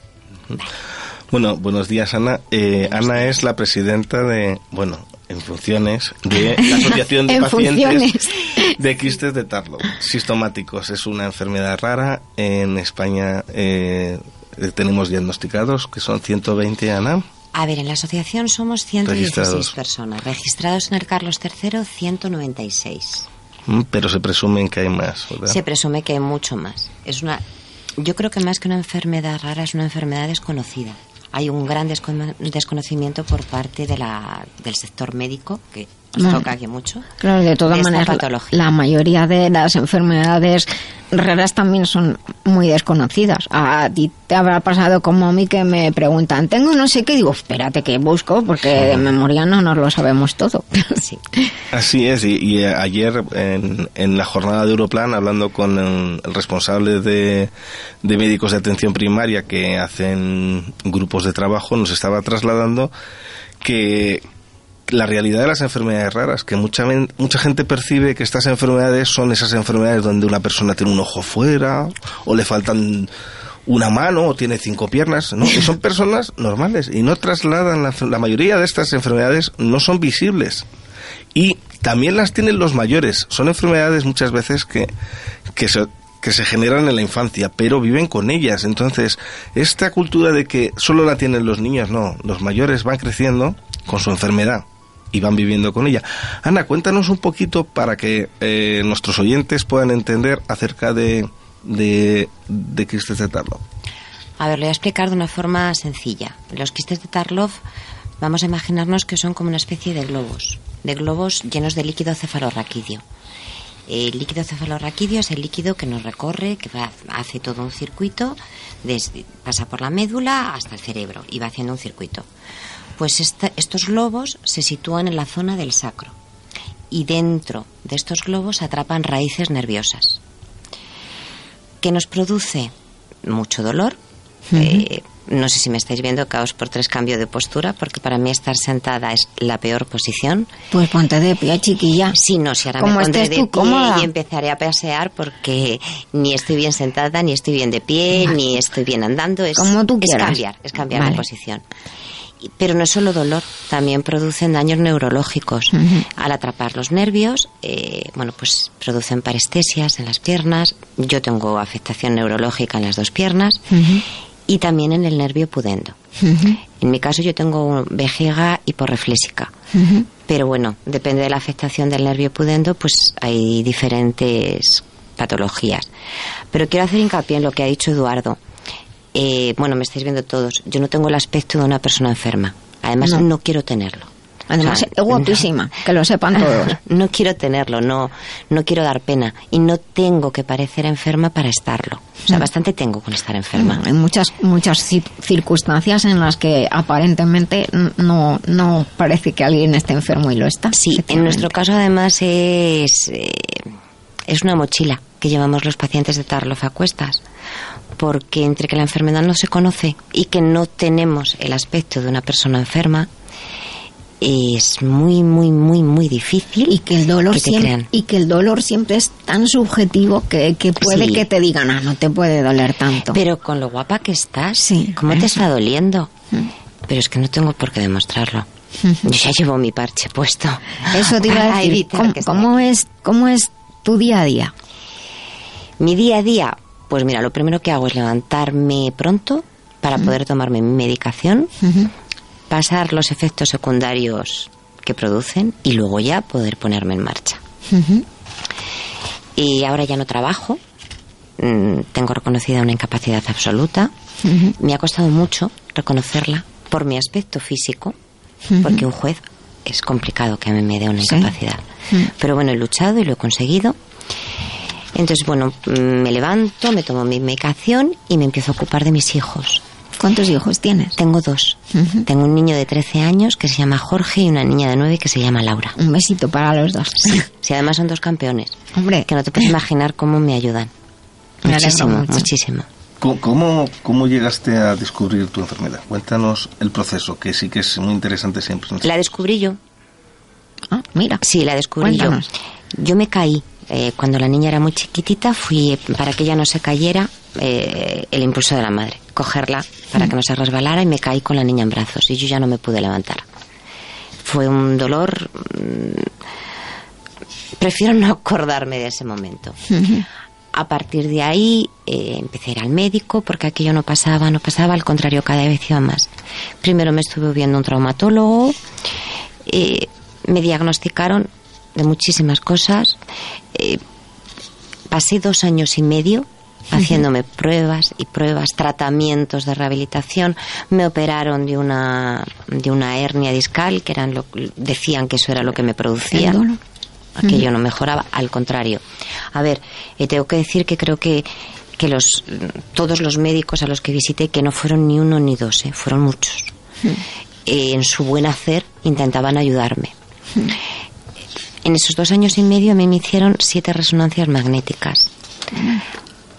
S2: Bueno, buenos días, Ana. Eh, Ana es la presidenta de, bueno, en funciones, de la Asociación de
S1: En
S2: Pacientes
S1: funciones.
S2: de Quistes de Tarlo, sistomáticos. Es una enfermedad rara. En España eh, eh, tenemos diagnosticados, que son 120, Ana.
S5: A ver, en la asociación somos 116
S2: Registrados.
S5: personas. Registrados en el Carlos III, 196.
S2: Mm, Pero se presumen que hay más, ¿verdad?
S5: Se presume que hay mucho más. Es una Yo creo que más que una enfermedad rara es una enfermedad desconocida. Hay un gran descono- desconocimiento por parte de la, del sector médico, que nos
S1: Bueno,
S5: toca aquí mucho.
S1: Claro, de todas maneras, la, mayoría de las enfermedades raras también son muy desconocidas. A ti te habrá pasado como a mí que me preguntan, tengo no sé qué, digo, espérate que busco, porque de memoria no nos lo sabemos todo.
S5: Sí.
S2: Así es, y, y, eh, ayer en, en la jornada de Europlan, hablando con el, el responsable de, de médicos de atención primaria que hacen grupos de trabajo, nos estaba trasladando que la realidad de las enfermedades raras, que mucha, mucha gente percibe que estas enfermedades son esas enfermedades donde una persona tiene un ojo fuera, o le faltan una mano, o tiene cinco piernas, ¿no? Que son personas normales y no trasladan, la, la mayoría de estas enfermedades no son visibles y también las tienen los mayores. Son enfermedades muchas veces que, que, se, que se generan en la infancia, pero viven con ellas. Entonces, esta cultura de que solo la tienen los niños, no, los mayores van creciendo con su enfermedad y van viviendo con ella. Ana, cuéntanos un poquito para que eh, nuestros oyentes puedan entender acerca de, de, de quistes de Tarlov.
S5: A ver, lo voy a explicar de una forma sencilla. Los quistes de Tarlov, vamos a imaginarnos que son como una especie de globos, de globos llenos de líquido cefalorraquídeo. El líquido cefalorraquídeo es el líquido que nos recorre, que va- hace todo un circuito, pasa por la médula hasta el cerebro y va haciendo un circuito. Pues esta- estos globos se sitúan en la zona del sacro y dentro de estos globos atrapan raíces nerviosas que nos produce mucho dolor. Eh, no sé si me estáis viendo, caos por tres cambio de postura, porque para mí estar sentada es la peor posición.
S1: Pues ponte de pie, chiquilla.
S5: Sí, no, si ahora me pondré de pie
S1: cómoda.
S5: y empezaré a pasear porque ni estoy bien sentada, ni estoy bien de pie, ni estoy bien andando. Es,
S1: Como tú
S5: es
S1: quieras.
S5: cambiar, es cambiar
S1: Vale.
S5: de posición. Pero no es solo dolor, también producen daños neurológicos. Al atrapar los nervios, eh, bueno, pues producen parestesias en las piernas. Yo tengo afectación neurológica en las dos piernas y también en el nervio pudendo. En mi caso yo tengo vejiga hiporreflésica. Pero bueno, depende de la afectación del nervio pudendo, pues hay diferentes patologías. Pero quiero hacer hincapié en lo que ha dicho Eduardo. Eh, bueno, me estáis viendo todos. Yo no tengo el aspecto de una persona enferma. Además,
S1: No.
S5: no, quiero tenerlo.
S1: Además,
S5: O sea,
S1: es guapísima, que lo sepan todos.
S5: No quiero tenerlo, no, no quiero dar pena. Y no tengo que parecer enferma para estarlo. O sea,
S1: Mm.
S5: bastante tengo con estar enferma.
S1: Hay muchas muchas ci- circunstancias en las que aparentemente no no parece que alguien esté enfermo y lo está.
S5: Sí, en nuestro caso además es, eh, es una mochila que llevamos los pacientes de Tarlof a cuestas. Porque entre que la enfermedad no se conoce y que no tenemos el aspecto de una persona enferma, es muy, muy, muy, muy difícil
S1: y que el dolor
S5: que
S1: siempre
S5: crean.
S1: y que el dolor siempre es tan subjetivo que, que puede
S5: Sí.
S1: que te digan ah no te puede doler tanto
S5: Pero con lo guapa que estás,
S1: Sí,
S5: ¿cómo te está doliendo? Pero es que no tengo por qué demostrarlo. Yo ya llevo mi parche puesto.
S1: eso te iba a decir
S5: evitar
S1: ¿cómo,
S5: que se
S1: cómo es cómo es tu día a día
S5: Mi día a día, pues mira, lo primero que hago es levantarme pronto para poder tomarme mi medicación, pasar los efectos secundarios que producen y luego ya poder ponerme en marcha. Y ahora ya no trabajo, mm, tengo reconocida una incapacidad absoluta. Me ha costado mucho reconocerla por mi aspecto físico, porque un juez es complicado que a mí me dé una
S1: Sí.
S5: incapacidad. Pero bueno, he luchado y lo he conseguido. Entonces, bueno, mm, me levanto, me tomo mi medicación y me empiezo a ocupar de mis hijos.
S1: ¿Cuántos hijos tienes?
S5: Tengo dos. Tengo un niño de 13 años que se llama Jorge y una niña de 9 que se llama Laura.
S1: Un besito para los dos.
S5: Sí, sí, además son dos campeones.
S1: Hombre.
S5: Que no te puedes imaginar cómo me ayudan.
S1: Me
S5: Muchísimo,
S1: mucho.
S5: muchísimo.
S2: ¿Cómo- ¿Cómo, ¿Cómo llegaste a descubrir tu enfermedad? Cuéntanos el proceso, que sí que es muy interesante siempre.
S5: La descubrí yo.
S1: Ah, mira.
S5: Sí, la descubrí
S1: Cuéntanos.
S5: yo. Yo me caí. Eh, cuando la niña era muy chiquitita, fui, eh, para que ella no se cayera, eh, el impulso de la madre. Cogerla para que no se resbalara y me caí con la niña en brazos y yo ya no me pude levantar. Fue un dolor... mm, prefiero no acordarme de ese momento. A partir de ahí eh, empecé a ir al médico porque aquello no pasaba, no pasaba, al contrario, cada vez iba más. Primero me estuve viendo un traumatólogo, me diagnosticaron de muchísimas cosas. Eh, pasé dos años y medio haciéndome pruebas y pruebas, tratamientos de rehabilitación. Me operaron de una, de una hernia discal, que eran lo, decían que eso era lo que me producía. Aquello no mejoraba, al contrario. A ver, eh, tengo que decir que creo que, que los, todos los médicos a los que visité, que no fueron ni uno ni dos, eh, fueron muchos, eh, en su buen hacer intentaban ayudarme. En esos dos años y medio me hicieron siete resonancias magnéticas.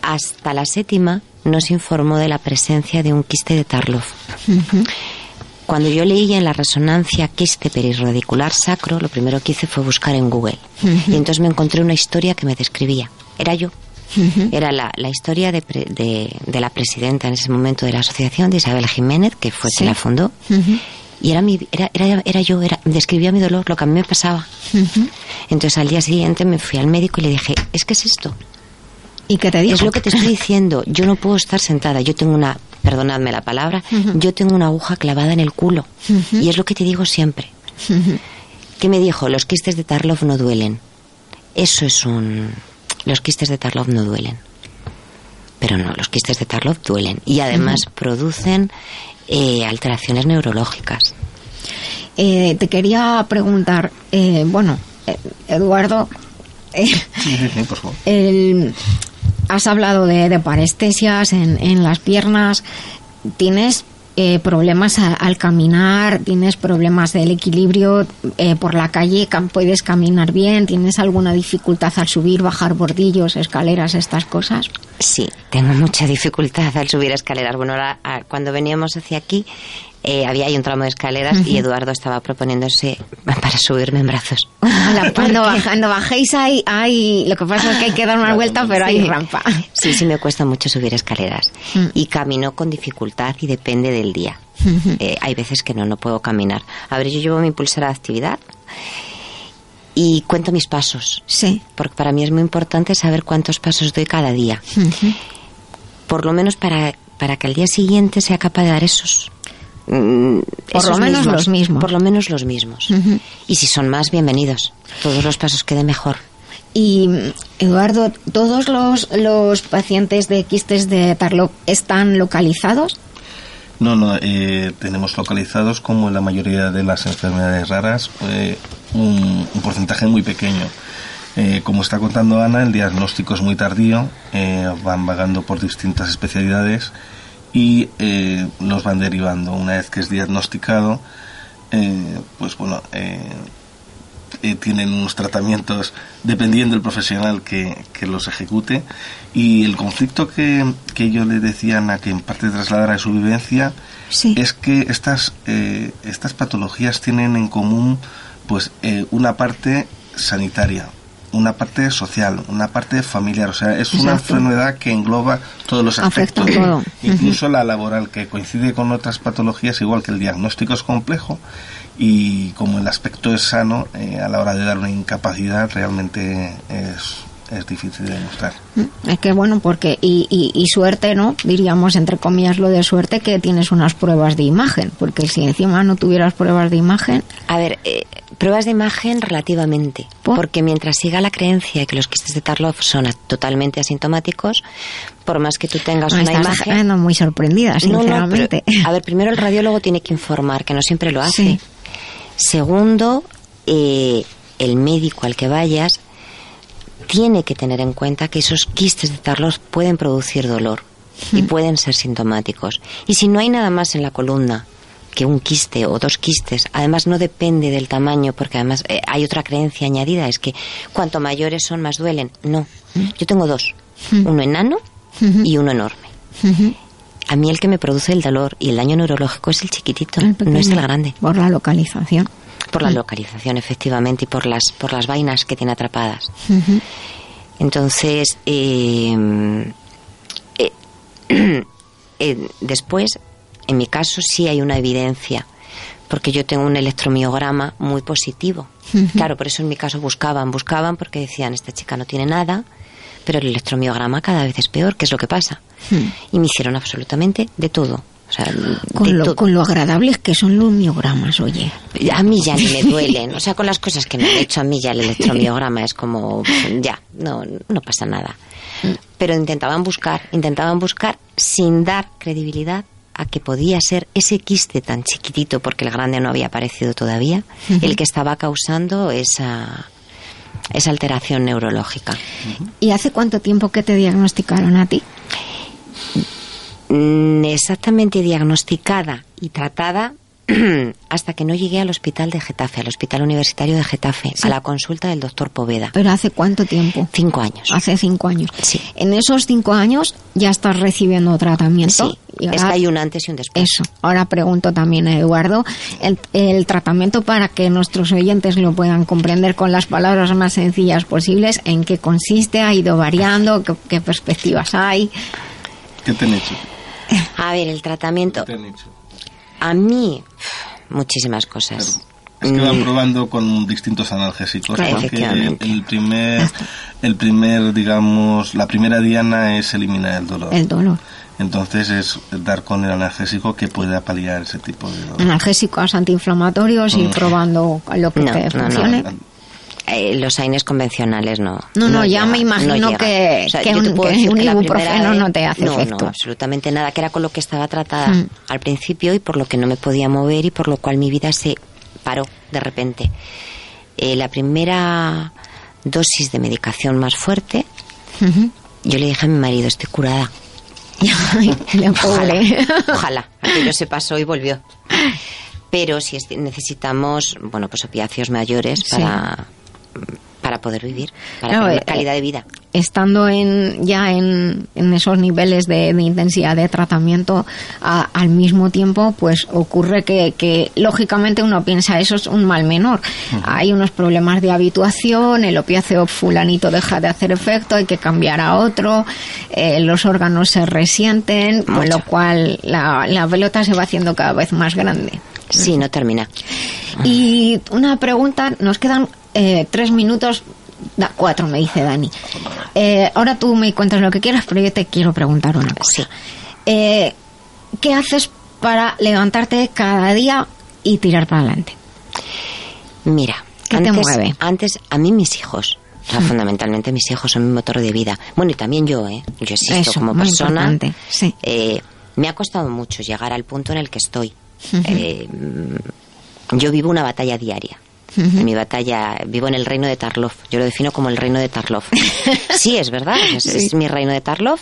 S5: Hasta la séptima nos informó de la presencia de un quiste de Tarlov. Cuando yo leía en la resonancia quiste perirradicular sacro, lo primero que hice fue buscar en Google. Y entonces me encontré una historia que me describía. Era yo. Era la, la historia de, pre- de- de la presidenta en ese momento de la asociación, de Isabel Jiménez, que fue
S1: Sí.
S5: quien la fundó. Y era, mi, era, era, era yo, era, describía mi dolor, lo que a mí me pasaba. Entonces al día siguiente me fui al médico y le dije, es que es esto.
S1: ¿Y qué te dijo?
S5: Es lo que te estoy diciendo. Yo no puedo estar sentada. Yo tengo una, perdonadme la palabra, yo tengo una aguja clavada en el culo. Y es lo que te digo siempre. ¿Qué me dijo? Los quistes de Tarlov no duelen. Eso es un... Los quistes de Tarlov no duelen. Pero no, los quistes de Tarlov duelen. Y además producen eh, alteraciones neurológicas.
S1: Eh, te quería preguntar, eh, bueno, eh, Eduardo, eh, el- has hablado de, de parestesias en, en las piernas, tienes eh, problemas al caminar, tienes problemas del equilibrio eh, por la calle, puedes caminar bien, tienes alguna dificultad al subir, bajar bordillos, escaleras, estas cosas.
S5: Sí, tengo mucha dificultad al subir escaleras. Bueno, ahora, ah, cuando veníamos hacia aquí, eh, había ahí un tramo de escaleras y. Eduardo estaba proponiéndose para subirme en brazos.
S1: Ala, Cuando, baj- cuando bajéis hay, hay, lo que pasa es que hay que dar una vuelta, pero hay rampa.
S5: Sí, sí, me cuesta mucho subir escaleras.
S1: Mm.
S5: Y camino con dificultad y depende del día. Eh, hay veces que no, no puedo caminar. A ver, yo llevo mi pulsera de actividad y cuento mis pasos.
S1: Sí.
S5: Porque para mí es muy importante saber cuántos pasos doy cada día. Por lo menos para, para que al día siguiente sea capaz de dar esos. Mm,
S1: Por lo menos los mismos.
S5: Por lo menos los mismos. Y si son más, bienvenidos. Todos los pasos que dé mejor.
S1: Y Eduardo, ¿todos los, los pacientes de quistes de Tarlov están localizados?
S2: No, no, eh, tenemos localizados, como en la mayoría de las enfermedades raras, eh, un, un porcentaje muy pequeño. Eh, como está contando Ana, el diagnóstico es muy tardío, eh, van vagando por distintas especialidades y eh, los van derivando. Una vez que es diagnosticado, eh, pues bueno, eh, eh, tienen unos tratamientos dependiendo del profesional que, que los ejecute. Y el conflicto que, que ellos le decían a que en parte trasladara de su vivencia es que estas estas estas patologías tienen en común pues eh, una parte sanitaria una parte social, una parte familiar, o sea, es una enfermedad que engloba todos los aspectos,
S1: todo.
S2: incluso la laboral, que coincide con otras patologías, igual que el diagnóstico es complejo y como el aspecto es sano, eh, a la hora de dar una incapacidad realmente es, es difícil de demostrar.
S1: Es que bueno, porque, y, y, y suerte, ¿no? Diríamos, entre comillas, lo de suerte que tienes unas pruebas de imagen, porque si encima no tuvieras pruebas de imagen...
S5: A ver, eh, pruebas de imagen relativamente. Porque mientras siga la creencia de que los quistes de Tarlov son totalmente asintomáticos, por más que tú tengas una
S1: estás
S5: imagen...
S1: muy sorprendida,
S5: No, no,
S1: sinceramente.
S5: pero, a ver, primero el radiólogo tiene que informar, que no siempre lo hace.
S1: Sí.
S5: Segundo, eh, el médico al que vayas tiene que tener en cuenta que esos quistes de Tarlov pueden producir dolor y pueden ser sintomáticos. Y si no hay nada más en la columna que un quiste o dos quistes, además no depende del tamaño, porque además eh, hay otra creencia añadida, es que cuanto mayores son más duelen. No, yo tengo dos, uno enano y uno enorme. A mí el que me produce el dolor y el daño neurológico es el chiquitito, no es el grande.
S1: Por la localización.
S5: Por la localización, efectivamente, y por las, por las vainas que tiene atrapadas. Entonces, eh, eh, eh, después, en mi caso, sí hay una evidencia, porque yo tengo un electromiograma muy positivo. Claro, por eso en mi caso buscaban, buscaban, porque decían, esta chica no tiene nada, pero el electromiograma cada vez es peor, ¿qué es lo que pasa? Y me hicieron absolutamente de todo. O sea,
S1: Con lo, con lo agradables que son los miogramas, oye.
S5: A mí ya ni me duelen. O sea, con las cosas que me han hecho a mí ya el electromiograma es como, ya, no, no pasa nada. Pero intentaban buscar, intentaban buscar sin dar credibilidad a que podía ser ese quiste tan chiquitito, porque el grande no había aparecido todavía, el que estaba causando esa, esa alteración neurológica.
S1: ¿Y hace cuánto tiempo que te diagnosticaron a ti?
S5: Mm, exactamente diagnosticada y tratada hasta que no llegué al hospital de Getafe, al hospital universitario de Getafe, a la consulta del doctor Poveda.
S1: ¿Pero hace cuánto tiempo?
S5: Cinco años.
S1: Hace cinco años.
S5: Sí.
S1: En esos cinco años ya estás recibiendo tratamiento.
S5: Sí,
S1: Y
S5: es
S1: ahora-
S5: que hay un antes y un después.
S1: Eso. Ahora pregunto también a Eduardo el, el tratamiento para que nuestros oyentes lo puedan comprender con las palabras más sencillas posibles. ¿En qué consiste? ¿Ha ido variando? ¿Qué, qué perspectivas hay?
S2: ¿Qué te han hecho?
S5: A ver, el tratamiento.
S2: ¿Qué te han hecho?
S5: A mí, muchísimas cosas.
S2: Es que van
S5: Mm,
S2: probando con distintos analgésicos. Porque el primer, el primer, digamos, la primera diana es eliminar el dolor.
S1: El dolor.
S2: Entonces es dar con el analgésico que pueda paliar ese tipo de dolor.
S1: Analgésicos, antiinflamatorios y
S2: Mm.
S1: probando lo que
S5: No,
S1: te
S5: no, no. Eh, los AINES convencionales no.
S1: No, no, ya
S5: llega,
S1: me imagino que-
S5: O sea,
S1: que un- que un ibuprofeno no te hace
S5: no,
S1: efecto.
S5: No, absolutamente nada, que era con lo que estaba tratada
S1: Mm.
S5: al principio y por lo que no me podía mover y por lo cual mi vida se paró de repente. Eh, la primera dosis de medicación más fuerte, yo le dije a mi marido, estoy curada. Ojalá, ojalá. Aquello se pasó y volvió. Pero si es- necesitamos, bueno, pues opiáceos mayores
S1: Sí.
S5: para, para poder vivir, para
S1: Claro,
S5: tener
S1: eh,
S5: calidad de vida.
S1: estando en, ya en, en esos niveles de, de intensidad de tratamiento, a- al mismo tiempo, pues ocurre que, que, lógicamente uno piensa eso es un mal menor. Hay unos problemas de habituación, el opiáceo fulanito deja de hacer efecto, hay que cambiar a otro, eh, los órganos se resienten, con lo cual la, la pelota se va haciendo cada vez más grande.
S5: Sí, no termina.
S1: Y una pregunta, nos quedan eh, tres minutos, da, cuatro me dice Dani. Eh, ahora tú me cuentas lo que quieras, pero yo te quiero preguntar una cosa. Eh, ¿Qué haces para levantarte cada día y tirar para adelante?
S5: Mira,
S1: ¿Qué te
S5: antes,
S1: mueve?
S5: antes a mí mis hijos. O sea, fundamentalmente mis hijos son mi motor de vida. Bueno, y también yo, ¿eh? Yo existo
S1: Eso,
S5: como
S1: muy
S5: persona.
S1: importante, sí.
S5: Eh, me ha costado mucho llegar al punto en el que estoy. Eh, yo vivo una batalla diaria. Mi batalla, vivo en el reino de Tarlov. Yo lo defino como el reino de Tarlov. sí, es verdad, es,
S1: Sí.
S5: es mi reino de Tarlov.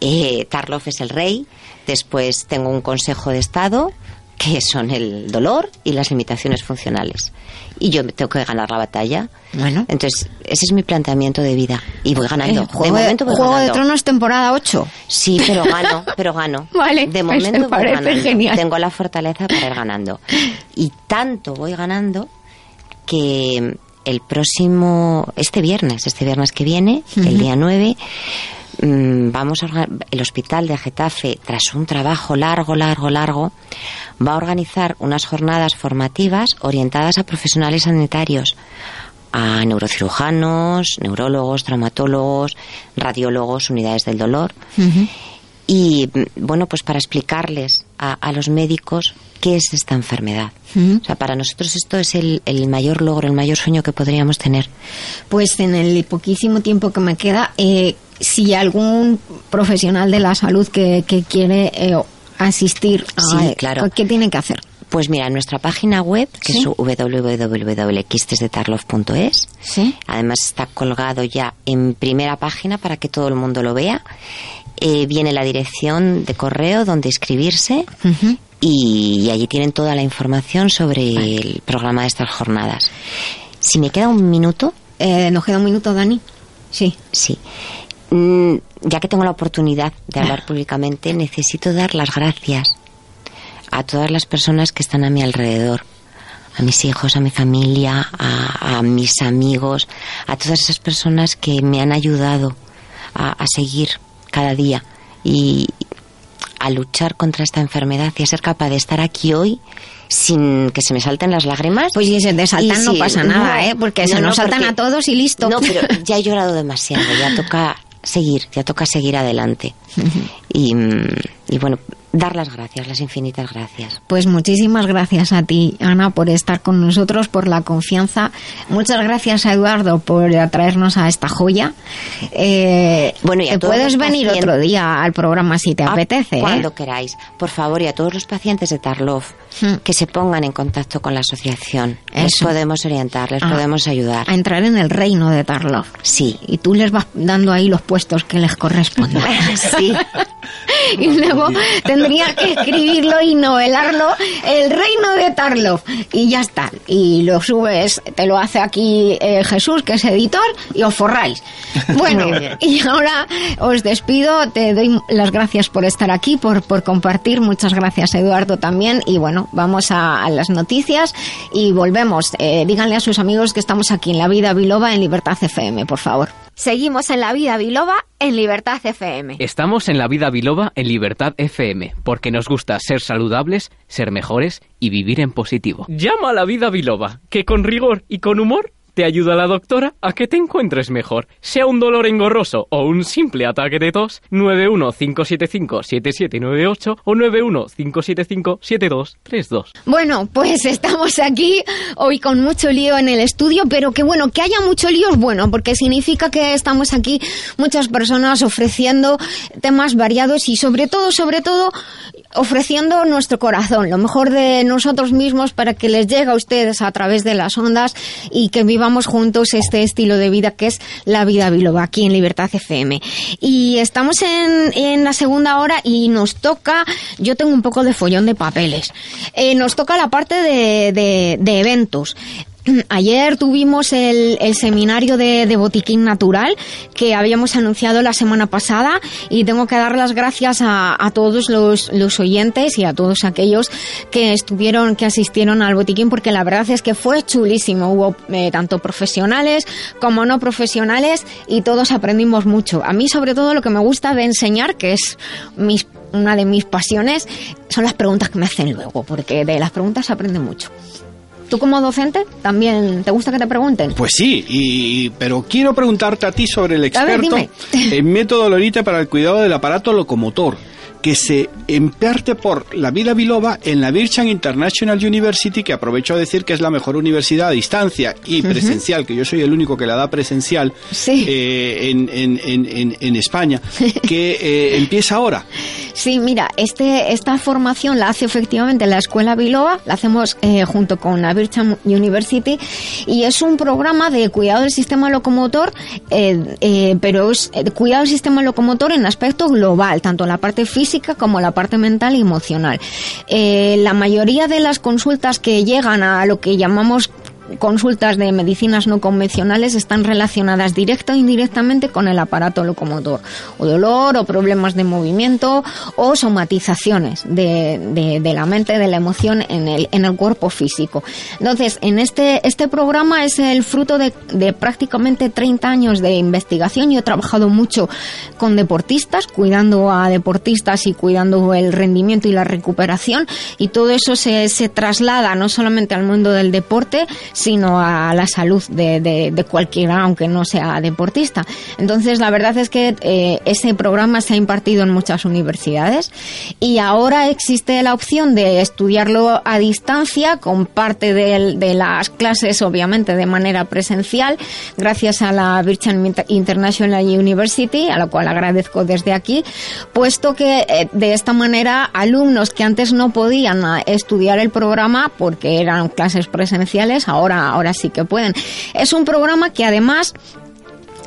S5: Eh, Tarlov es el rey. Después tengo un consejo de Estado, que son el dolor y las limitaciones funcionales. Y yo tengo que ganar la batalla.
S1: Bueno.
S5: Entonces, ese es mi planteamiento de vida. Y voy ganando.
S1: Eh,
S5: de
S1: Juego, de,
S5: momento voy
S1: Juego de
S5: ganando.
S1: Tronos temporada 8.
S5: Sí, pero gano, pero gano.
S1: Vale,
S5: De
S1: me
S5: momento voy ganando.
S1: genial.
S5: Tengo la fortaleza para ir ganando. Y tanto voy ganando que el próximo, este viernes, este viernes que viene, el día 9, mm, vamos a el hospital de Getafe, tras un trabajo largo, largo, largo, va a organizar unas jornadas formativas orientadas a profesionales sanitarios, a neurocirujanos, neurólogos, traumatólogos, radiólogos, unidades del dolor. Y mm, bueno, pues para explicarles a, a los médicos qué es esta enfermedad. O sea, para nosotros esto es el, el mayor logro, el mayor sueño que podríamos tener.
S1: Pues en el poquísimo tiempo que me queda, eh, si algún profesional de la salud que, que quiere eh, asistir, a,
S5: Sí, claro.
S1: ¿qué tiene que hacer?
S5: Pues mira, en nuestra página web, que
S1: Sí.
S5: es www.quistesdetarlov.es,
S1: Sí.
S5: además está colgado ya en primera página para que todo el mundo lo vea, eh, viene la dirección de correo donde inscribirse y allí tienen toda la información sobre el programa de estas jornadas. Si me queda un minuto.
S1: Eh, ¿Nos queda un minuto, Dani? Sí.
S5: Sí. Mm, ya que tengo la oportunidad de hablar públicamente, necesito dar las gracias a todas las personas que están a mi alrededor. A mis hijos, a mi familia, a, a mis amigos, a todas esas personas que me han ayudado a, a seguir cada día y a luchar contra esta enfermedad y a ser capaz de estar aquí hoy sin que se me salten las lágrimas.
S1: Pues si se te saltan
S5: Y
S1: no
S5: si-
S1: pasa nada, ¿eh? Porque se nos saltan
S5: porque-
S1: a todos y listo.
S5: No, pero ya he llorado demasiado, ya toca seguir, ya toca seguir adelante. Y, y bueno, dar las gracias, las infinitas gracias.
S1: Pues muchísimas gracias a ti, Ana, por estar con nosotros, por la confianza. Muchas gracias a Eduardo por atraernos a esta joya. Eh,
S5: Bueno, y a todos
S1: puedes venir
S5: pacientes-
S1: otro día al programa si te
S5: Ah,
S1: apetece. ¿eh?
S5: Cuando queráis. Por favor, y a todos los pacientes de Tarlov que se pongan en contacto con la asociación. Les
S1: Eso.
S5: podemos orientar, les
S1: Ah,
S5: podemos ayudar.
S1: A entrar en el reino de Tarlov.
S5: Sí.
S1: Y tú les vas dando ahí los puestos que les corresponden.
S5: sí.
S1: y luego tendría que escribirlo y novelarlo el reino de Tarlov. Y ya está. Y lo subes te lo hace aquí eh, Jesús que es editor y os forráis. Bueno y ahora os despido. Te doy las gracias por estar aquí por, por compartir. Muchas gracias Eduardo también. Y bueno vamos a, a las noticias y volvemos. Eh, díganle a sus amigos que estamos aquí en La Vida Biloba en Libertad FM por favor Seguimos en La Vida Biloba en Libertad FM.
S6: Estamos en la vida biloba en Libertad FM, porque nos gusta ser saludables, ser mejores y vivir en positivo. Llama a la vida biloba, que con rigor y con humor te ayuda la doctora a que te encuentres mejor. Sea un dolor engorroso o un simple ataque de tos, 915757798 o 915757232.
S1: Bueno, pues estamos aquí hoy con mucho lío en el estudio, pero que bueno, que haya mucho lío es bueno, porque significa que estamos aquí muchas personas ofreciendo temas variados y sobre todo, sobre todo, ofreciendo nuestro corazón, lo mejor de nosotros mismos para que les llegue a ustedes a través de las ondas y que juntos este estilo de vida que es la vida biloba aquí en Libertad FM. Y estamos en, en la segunda hora y nos toca, yo tengo un poco de follón de papeles, Eh, nos toca la parte de, de- de eventos. Ayer tuvimos el, seminario de, Botiquín Natural que habíamos anunciado la semana pasada y tengo que dar las gracias a, todos los, oyentes y a todos aquellos que estuvieron, que asistieron al botiquín porque la verdad es que fue chulísimo. Hubo eh, tanto profesionales como no profesionales y todos aprendimos mucho. A mí sobre todo lo que me gusta de enseñar, que es mis, una de mis pasiones, son las preguntas que me hacen luego porque de las preguntas aprende mucho. ¿Tú como docente también te gusta que te pregunten?
S11: Pues sí, y, pero quiero preguntarte a ti sobre el
S1: A ver,
S11: experto en método Lorita para el cuidado del aparato locomotor, que se imparte por la vida biloba en la Bircham International University, que aprovecho a decir que es la mejor universidad a distancia y presencial, que yo soy el único que la da presencial eh, en, en- en- en- en España, que eh, empieza ahora.
S1: Sí, mira, este, esta formación la hace efectivamente la Escuela Biloba, la hacemos eh, junto con la Bircham University y es un programa de cuidado del sistema locomotor, eh, eh, pero es eh, cuidado del sistema locomotor en aspecto global, tanto la parte física como la parte mental y emocional. Eh, la mayoría de las consultas que llegan a lo que llamamos consultas de medicinas no convencionales están relacionadas directa o indirectamente con el aparato locomotor, o dolor, o problemas de movimiento, o somatizaciones de, de- de la mente, de la emoción en el, en el cuerpo físico. Entonces, en este, este programa es el fruto de, de prácticamente 30 años de investigación. Yo he trabajado mucho con deportistas, cuidando a deportistas y cuidando el rendimiento y la recuperación, y todo eso se, se traslada no solamente al mundo del deporte, sino a la salud de, de- de cualquiera, aunque no sea deportista. Entonces, la verdad es que eh, ese programa se ha impartido en muchas universidades y ahora existe la opción de estudiarlo a distancia con parte del- de, las clases, obviamente, de manera presencial, gracias a la Inter- International University, a la cual agradezco desde aquí, puesto que eh, de esta manera alumnos que antes no podían ah, estudiar el programa porque eran clases presenciales, ahora, ahora sí que pueden. Es un programa que además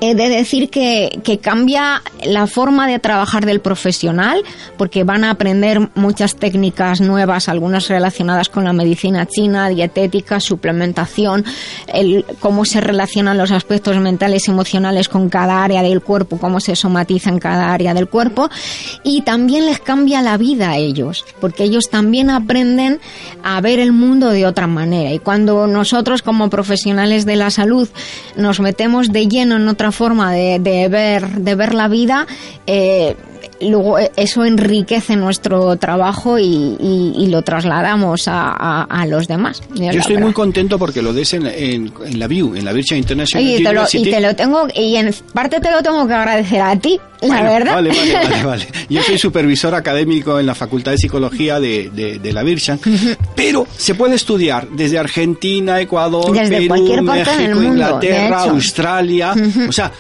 S1: He de decir que, que cambia la forma de trabajar del profesional, porque van a aprender muchas técnicas nuevas, algunas relacionadas con la medicina china, dietética, suplementación, el, cómo se relacionan los aspectos mentales y emocionales con cada área del cuerpo, cómo se somatiza en cada área del cuerpo, y también les cambia la vida a ellos, porque ellos también aprenden a ver el mundo de otra manera. Y cuando nosotros como profesionales de la salud nos metemos de lleno en otra forma de, de ver, de ver la vida, eh, luego eh, eso enriquece nuestro trabajo y, y- y lo trasladamos a, a- a los demás.
S11: Yo estoy
S1: verdad.
S11: muy contento porque lo des en, en, en la VIU, en la Virtual International
S1: y te, lo, y
S11: University.
S1: te lo tengo, y en parte te lo tengo que agradecer a ti, la verdad.
S11: Vale, vale, vale, vale. Yo soy supervisor académico en la Facultad de Psicología de, de, de la Virgen, pero se puede estudiar desde Argentina, Ecuador,
S1: Desde
S11: Perú,
S1: cualquier parte
S11: México,
S1: del mundo,
S11: Inglaterra. Australia, o sea,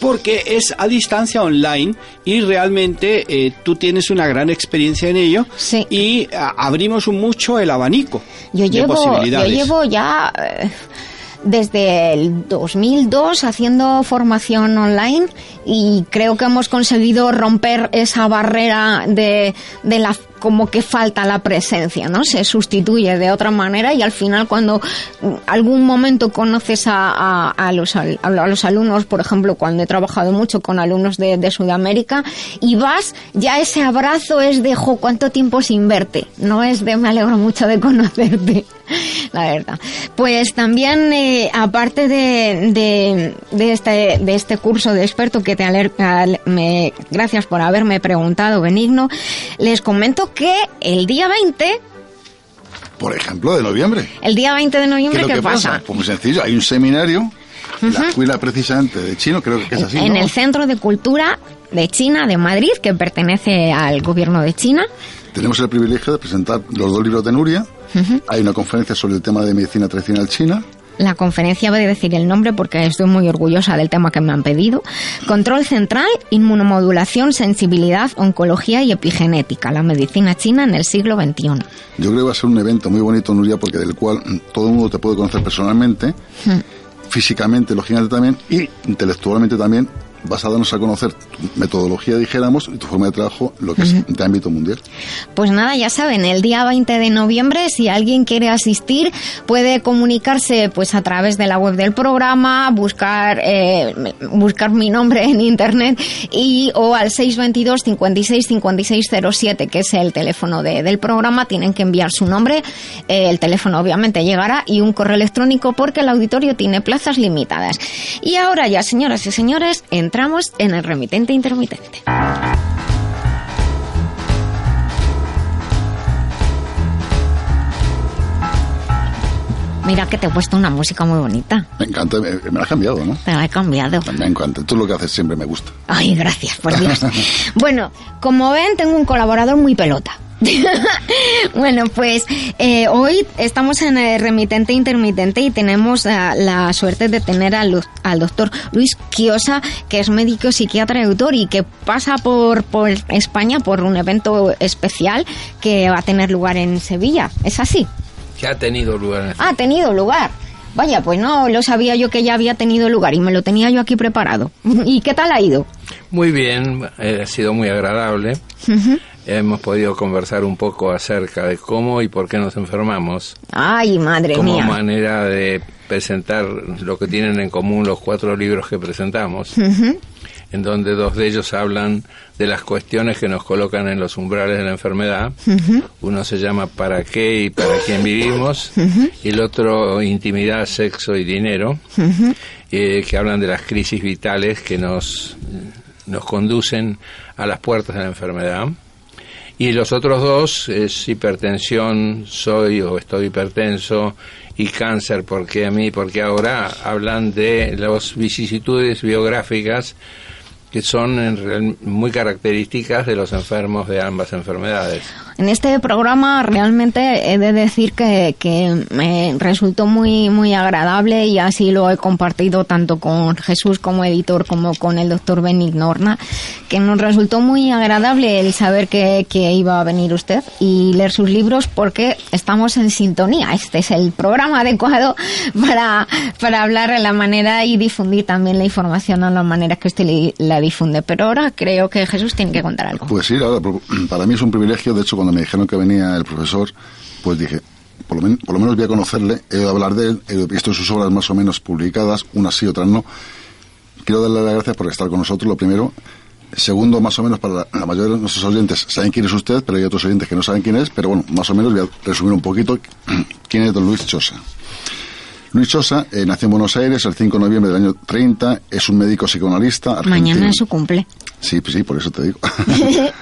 S11: porque es a distancia online y realmente eh, tú tienes una gran experiencia en ello y a- abrimos mucho el abanico
S1: Yo
S11: de
S1: llevo, yo
S11: posibilidades.
S1: llevo ya eh, desde el 2002 haciendo formación online y creo que hemos conseguido romper esa barrera de, de la como que falta la presencia, ¿no? Se sustituye de otra manera y al final cuando mm, algún momento conoces a, a- los, a los alumnos, por ejemplo, cuando he trabajado mucho con alumnos de, de Sudamérica y vas, ya ese abrazo es de, jo, ¿cuánto tiempo sin verte? No es de, me alegro mucho de conocerte la verdad. Pues también, eh, aparte de, de, de este, de este curso de experto que te aler- al- me, gracias por haberme preguntado, Benigno, les comento que el día 20,
S4: Por ejemplo, de noviembre.
S1: el día 20 de
S4: ¿Qué
S1: noviembre, ¿qué, pasa?
S4: Pues muy sencillo, hay un seminario, la escuela precisamente de chino, creo que es así,
S1: en
S4: ¿no?
S1: el Centro de Cultura de China, de Madrid, que pertenece al gobierno de China.
S4: Tenemos el privilegio de presentar los dos libros de Nuria. Hay una conferencia sobre el tema de medicina tradicional china.
S1: La conferencia voy a decir el nombre porque estoy muy orgullosa del tema que me han pedido. Control central, inmunomodulación, sensibilidad, oncología y epigenética. La medicina china en el siglo XXI.
S4: Yo creo que va a ser un evento muy bonito, Nuria, porque del cual todo el mundo te puede conocer personalmente,
S1: Hmm.
S4: físicamente, lógicamente también, y intelectualmente también, vas a darnos a conocer tu metodología, dijéramos, y tu forma de trabajo, lo que es de ámbito mundial.
S1: Pues nada, ya saben, el día 20 de noviembre, si alguien quiere asistir, puede comunicarse pues a través de la web del programa, buscar eh, buscar mi nombre en internet y o al 622 56 56 07, que es el teléfono de- del programa, tienen que enviar su nombre, eh, el teléfono obviamente llegará y un correo electrónico porque el auditorio tiene plazas limitadas. Y ahora ya, señoras y señores, en el remitente intermitente. Mira que te he puesto una música muy bonita.
S4: Me encanta, me, me la has cambiado, ¿no?
S1: Te la he cambiado.
S4: Me encanta. Tú lo que haces siempre me gusta.
S1: Ay, gracias, por Dios. bueno, como ven, tengo un colaborador muy pelota. bueno, pues eh, hoy estamos en el remitente intermitente y tenemos ah, la suerte de tener al, al doctor Luis Quiosa, que es médico psiquiatra y autor y que pasa por, por España por un evento especial que va a tener lugar en Sevilla. ¿Es así?
S10: que ha tenido lugar.
S1: Ha tenido lugar. Vaya, pues no lo sabía yo que ya había tenido lugar y me lo tenía yo aquí preparado. ¿Y qué tal ha ido?
S10: Muy bien, eh, ha sido muy agradable.
S1: Ujú.
S10: Hemos podido conversar un poco acerca de cómo y por qué nos enfermamos.
S1: Ay, madre
S10: como
S1: mía.
S10: manera de presentar lo que tienen en común los cuatro libros que presentamos, en donde dos de ellos hablan de las cuestiones que nos colocan en los umbrales de la enfermedad. Uno se llama ¿Para qué y para quién vivimos? Y el otro Intimidad, Sexo y Dinero, eh, que hablan de las crisis vitales que nos, nos conducen a las puertas de la enfermedad. Y los otros dos es hipertensión, soy o estoy hipertenso, y cáncer, porque a mí, porque ahora hablan de las vicisitudes biográficas que son muy características de los enfermos de ambas enfermedades.
S1: En este programa realmente he de decir que, que me resultó muy muy agradable y así lo he compartido tanto con Jesús como editor como con el doctor Benignorna, que nos resultó muy agradable el saber que, que iba a venir usted y leer sus libros porque estamos en sintonía. Este es el programa adecuado para, para hablar de la manera y difundir también la información a la manera que usted la difunde. Pero ahora creo que Jesús tiene que contar algo.
S4: Pues sí, para mí es un privilegio. De hecho, cuando me dijeron que venía el profesor, pues dije, por lo, men- por lo menos voy a conocerle, he oído hablar de él, he visto sus obras más o menos publicadas, unas sí, otras no. Quiero darle las gracias por estar con nosotros, lo primero. Segundo, más o menos, para la, la mayoría de nuestros oyentes saben quién es usted, pero hay otros oyentes que no saben quién es. Pero bueno, más o menos voy a resumir un poquito quién es don Luis Chosa. Luis Chosa eh, nació en Buenos Aires el 5 de noviembre del año 30, es un médico psicoanalista argentino.
S1: Mañana es su cumple.
S4: Sí, pues sí, por eso te digo.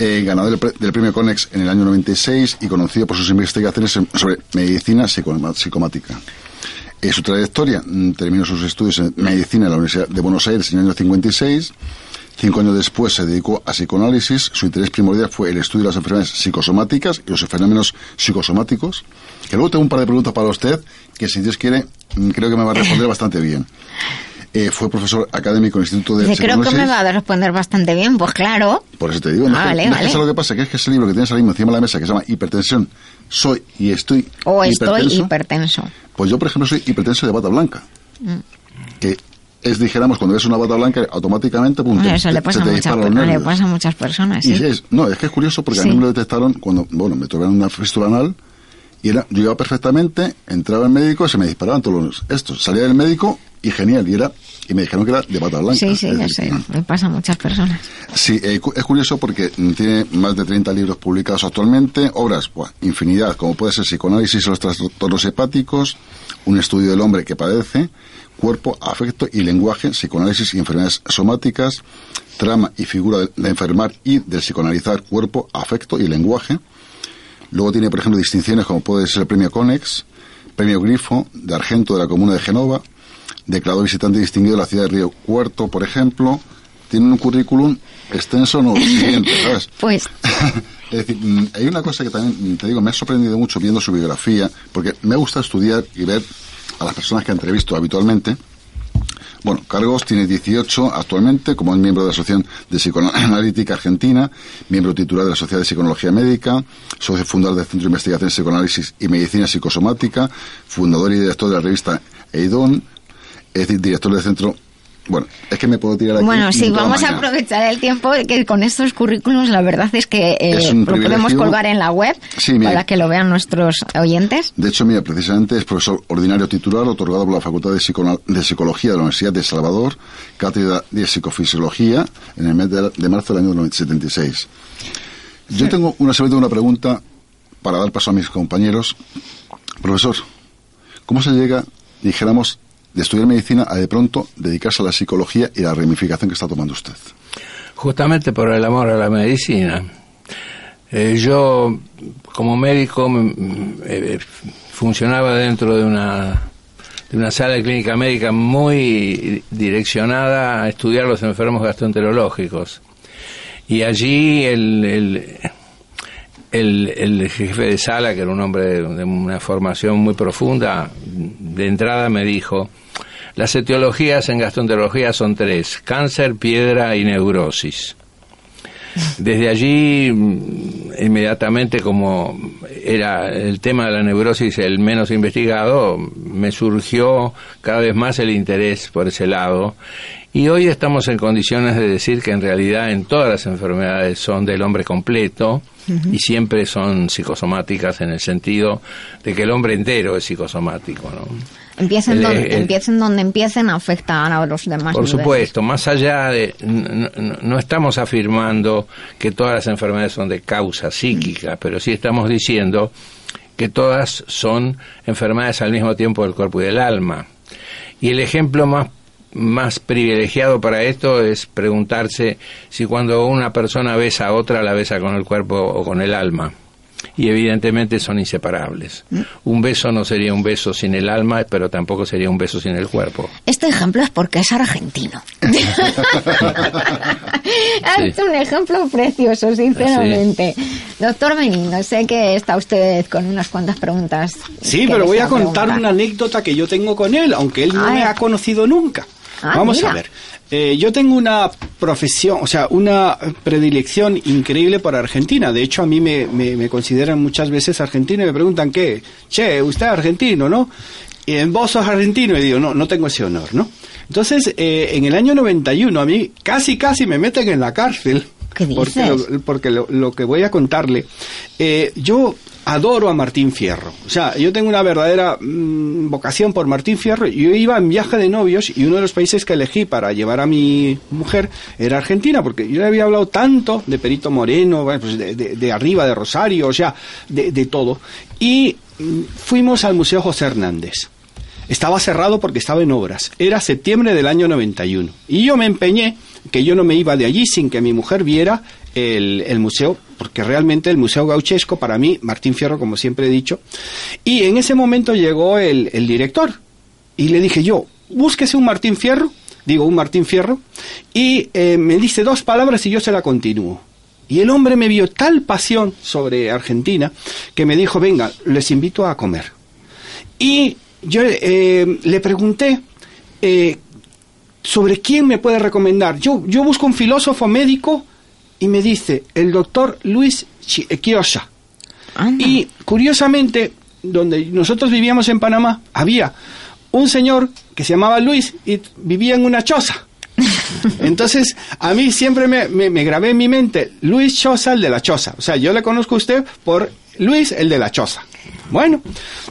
S4: Eh, ganador del, del premio Conex en el año 96 y conocido por sus investigaciones sobre medicina psicomática. Eh, su trayectoria mm, terminó sus estudios en medicina en la Universidad de Buenos Aires en el año 56. Cinco años después se dedicó a psicoanálisis. Su interés primordial fue el estudio de las enfermedades psicosomáticas y los fenómenos psicosomáticos. Que luego tengo un par de preguntas para usted que, si Dios quiere, mm, creo que me va a responder bastante bien. Eh, fue profesor académico en el Instituto de
S1: Dice, creo que me va a responder bastante bien. Pues claro.
S4: Por eso te digo, no,
S1: Ah, vale,
S4: no es
S1: vale.
S4: lo que pasa, que es que ese libro que tienes ahora mismo encima de la mesa, que se llama Hipertensión, soy y estoy
S1: O estoy
S4: hipertenso, pues yo, por ejemplo, soy hipertenso de bata blanca,
S1: Mm.
S4: que es, dijéramos, cuando ves una bata blanca, automáticamente, pum,
S1: Eso
S4: te-
S1: le pasa,
S4: te
S1: muchas,
S4: los
S1: le pasa a muchas personas.
S4: Y es, no, es que es curioso porque
S1: Sí.
S4: a mí me lo detectaron cuando, bueno, me tuvieron una fístula anal y era, yo iba perfectamente, entraba el médico, se me disparaban todos los, estos, salía del médico y genial, y era, y me dijeron que era de bata blanca.
S1: Sí, sí, ya sé. Le pasa a muchas personas.
S4: Sí, eh, es curioso porque mm, tiene más de 30 libros publicados actualmente, obras, buah, infinidad, como puede ser Psicoanálisis de los trastornos hepáticos, Un estudio del hombre que padece, Cuerpo, Afecto y Lenguaje, Psicoanálisis y Enfermedades Somáticas, Trama y Figura de, de Enfermar y del Psicoanalizar Cuerpo, Afecto y Lenguaje. Luego tiene, por ejemplo, distinciones como puede ser el Premio Conex, Premio Grifo, de Argento de la Comuna de Genova, declarado visitante distinguido de la ciudad de Río Cuarto, por ejemplo. Tiene un currículum extenso, no siguiente, ¿sabes?
S1: Pues
S4: Es decir, mm, hay una cosa que también, mm, te digo, me ha sorprendido mucho viendo su biografía, porque me gusta estudiar y ver a las personas que entrevisto habitualmente. Bueno, cargos tiene 18 actualmente, como es miembro de la Asociación de Psicoanalítica Argentina, miembro titular de la Sociedad de Psicología Médica, socio fundador del Centro de Investigación Psicoanálisis y Medicina Psicosomática, fundador y director de la revista Eidon, es decir, director del centro... Bueno, es que me puedo tirar aquí.
S1: Bueno, sí, vamos a aprovechar el tiempo que con estos currículums la verdad es que eh,
S4: Es
S1: lo podemos colgar en la web
S4: Sí, mira.
S1: para que lo vean nuestros oyentes.
S4: De hecho, mira, precisamente es profesor ordinario titular otorgado por la Facultad de, Psico- de Psicología de la Universidad de Salvador, cátedra de Psicofisiología, en el mes de, de marzo del año 76. Yo tengo una, una pregunta para dar paso a mis compañeros. Profesor, ¿cómo se llega, dijéramos, de estudiar medicina a de pronto dedicarse a la psicología y la ramificación que está tomando usted?
S10: Justamente por el amor a la medicina. Eh, yo, como médico, mm, eh, funcionaba dentro de una, de una sala de clínica médica muy direccionada a estudiar los enfermos gastroenterológicos. Y allí el, el, el, el jefe de sala, que era un hombre de, de una formación muy profunda, de entrada me dijo, las etiologías en gastroenterología son tres, cáncer, piedra y neurosis. Desde allí, mm, inmediatamente, como era el tema de la neurosis el menos investigado, me surgió cada vez más el interés por ese lado. Y hoy estamos en condiciones de decir que en realidad en todas las enfermedades son del hombre completo y siempre son psicosomáticas en el sentido de que el hombre entero es psicosomático. ¿no?
S1: Empiecen,
S10: El-
S1: donde,
S10: el-
S1: empiecen donde empiecen, afectan a los demás.
S10: Por
S1: niveles.
S10: supuesto, más allá de... No, no- no estamos afirmando que todas las enfermedades son de causa psíquica, pero sí estamos diciendo que todas son enfermedades al mismo tiempo del cuerpo y del alma. Y el ejemplo más más privilegiado para esto es preguntarse si cuando una persona besa a otra la besa con el cuerpo o con el alma. Y evidentemente son inseparables. Un beso no sería un beso sin el alma, pero tampoco sería un beso sin el cuerpo.
S1: Este ejemplo es porque es argentino. es un ejemplo precioso, sinceramente. Doctor Benigno, sé que está usted con unas cuantas preguntas.
S11: Sí, pero voy a contar
S1: preguntar.
S11: una anécdota que yo tengo con él, aunque él no me ha conocido nunca.
S1: Ah,
S11: Vamos
S1: mira.
S11: a ver. Eh, yo tengo una profesión, o sea, una predilección increíble por Argentina. De hecho, a mí me, me- me consideran muchas veces argentino y me preguntan qué. Che, usted es argentino, ¿no? Y en vos sos argentino y digo, no, no tengo ese honor, ¿no? Entonces, eh, en el año 91 a mí casi, casi me meten en la cárcel.
S1: ¿Qué
S11: Porque,
S1: dices?
S11: lo, porque lo, lo que voy a contarle, eh, yo adoro a Martín Fierro. O sea, yo tengo una verdadera mm, vocación por Martín Fierro. Yo iba en viaje de novios y uno de los países que elegí para llevar a mi mujer era Argentina, porque yo le había hablado tanto de Perito Moreno, pues de, arriba, de Rosario, o sea, de, de todo. Y mm, fuimos al Museo José Hernández. Estaba cerrado porque estaba en obras. Era septiembre del año 91. Y yo me empeñé, que yo no me iba de allí sin que mi mujer viera el, museo, porque realmente el Museo Gauchesco, para mí, Martín Fierro, como siempre he dicho, y en ese momento llegó el, el director y le dije yo, búsquese un Martín Fierro, digo un Martín Fierro, y eh, me dice dos palabras y yo se la continúo. Y el hombre me vio tal pasión sobre Argentina que me dijo, venga, les invito a comer. Y yo eh, le pregunté eh, sobre quién me puede recomendar. Yo, yo busco un filósofo médico y me dice el doctor Luis Chi- eh, Quiosa. Y curiosamente, donde nosotros vivíamos en Panamá, había un señor que se llamaba Luis y vivía en una choza. Entonces, a mí siempre me, me- me grabé en mi mente Luis Choza, el de la choza. O sea, yo le conozco a usted por Luis, el de la choza. Bueno,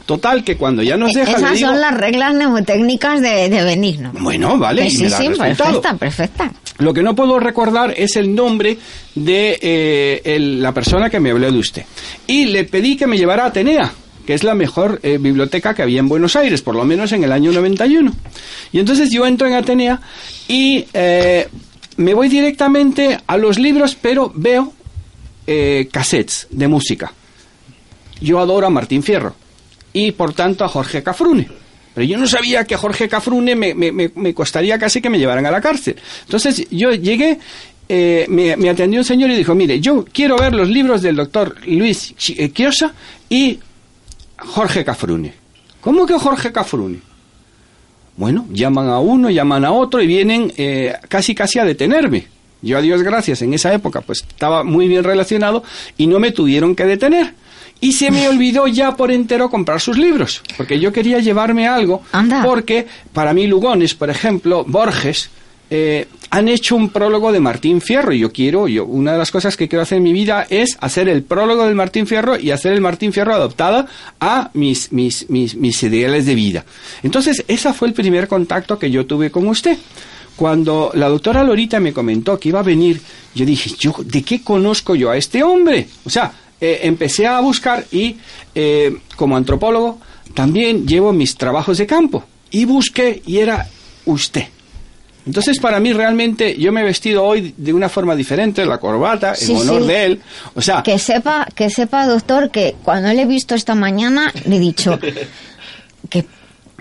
S11: total, que cuando ya nos deja, le
S1: Esas
S11: digo,
S1: son las reglas mnemotécnicas de, de Benigno.
S11: Bueno, vale, y
S1: sí,
S11: me
S1: sí, perfecta, perfecta.
S11: Lo que no puedo recordar es el nombre de eh, la persona que me habló de usted. Y le pedí que me llevara a Atenea, que es la mejor eh, biblioteca que había en Buenos Aires, por lo menos en el año 91. Y entonces yo entro en Atenea y eh, me voy directamente a los libros, pero veo eh, cassettes de música. Yo adoro a Martín Fierro y por tanto a Jorge Cafrune. Pero yo no sabía que Jorge Cafrune me, me- me- costaría casi que me llevaran a la cárcel. Entonces yo llegué, eh, me, atendió un señor y dijo, mire, yo quiero ver los libros del doctor Luis eh, Quiosa y Jorge Cafrune. ¿Cómo que Jorge Cafrune? Bueno, llaman a uno, llaman a otro y vienen eh, casi casi a detenerme. Yo a Dios gracias, en esa época pues estaba muy bien relacionado y no me tuvieron que detener. Y se me olvidó ya por entero comprar sus libros, porque yo quería llevarme algo, porque para mí Lugones, por ejemplo, Borges, eh, han hecho un prólogo de Martín Fierro y yo quiero, yo una de las cosas que quiero hacer en mi vida es hacer el prólogo del Martín Fierro y hacer el Martín Fierro adaptada a mis, mis, mis, mis ideales de vida. Entonces, ese fue el primer contacto que yo tuve con usted. Cuando la doctora Lorita me comentó que iba a venir, yo dije, yo, ¿de qué conozco yo a este hombre? O sea, eh, empecé a buscar y eh, como antropólogo también llevo mis trabajos de campo y busqué y era usted. Entonces, para mí realmente, yo me he vestido hoy de una forma diferente, la corbata,
S1: Sí,
S11: en honor
S1: sí.
S11: de él. O sea,
S1: Que sepa, que sepa, doctor, que cuando le he visto esta mañana, le he dicho que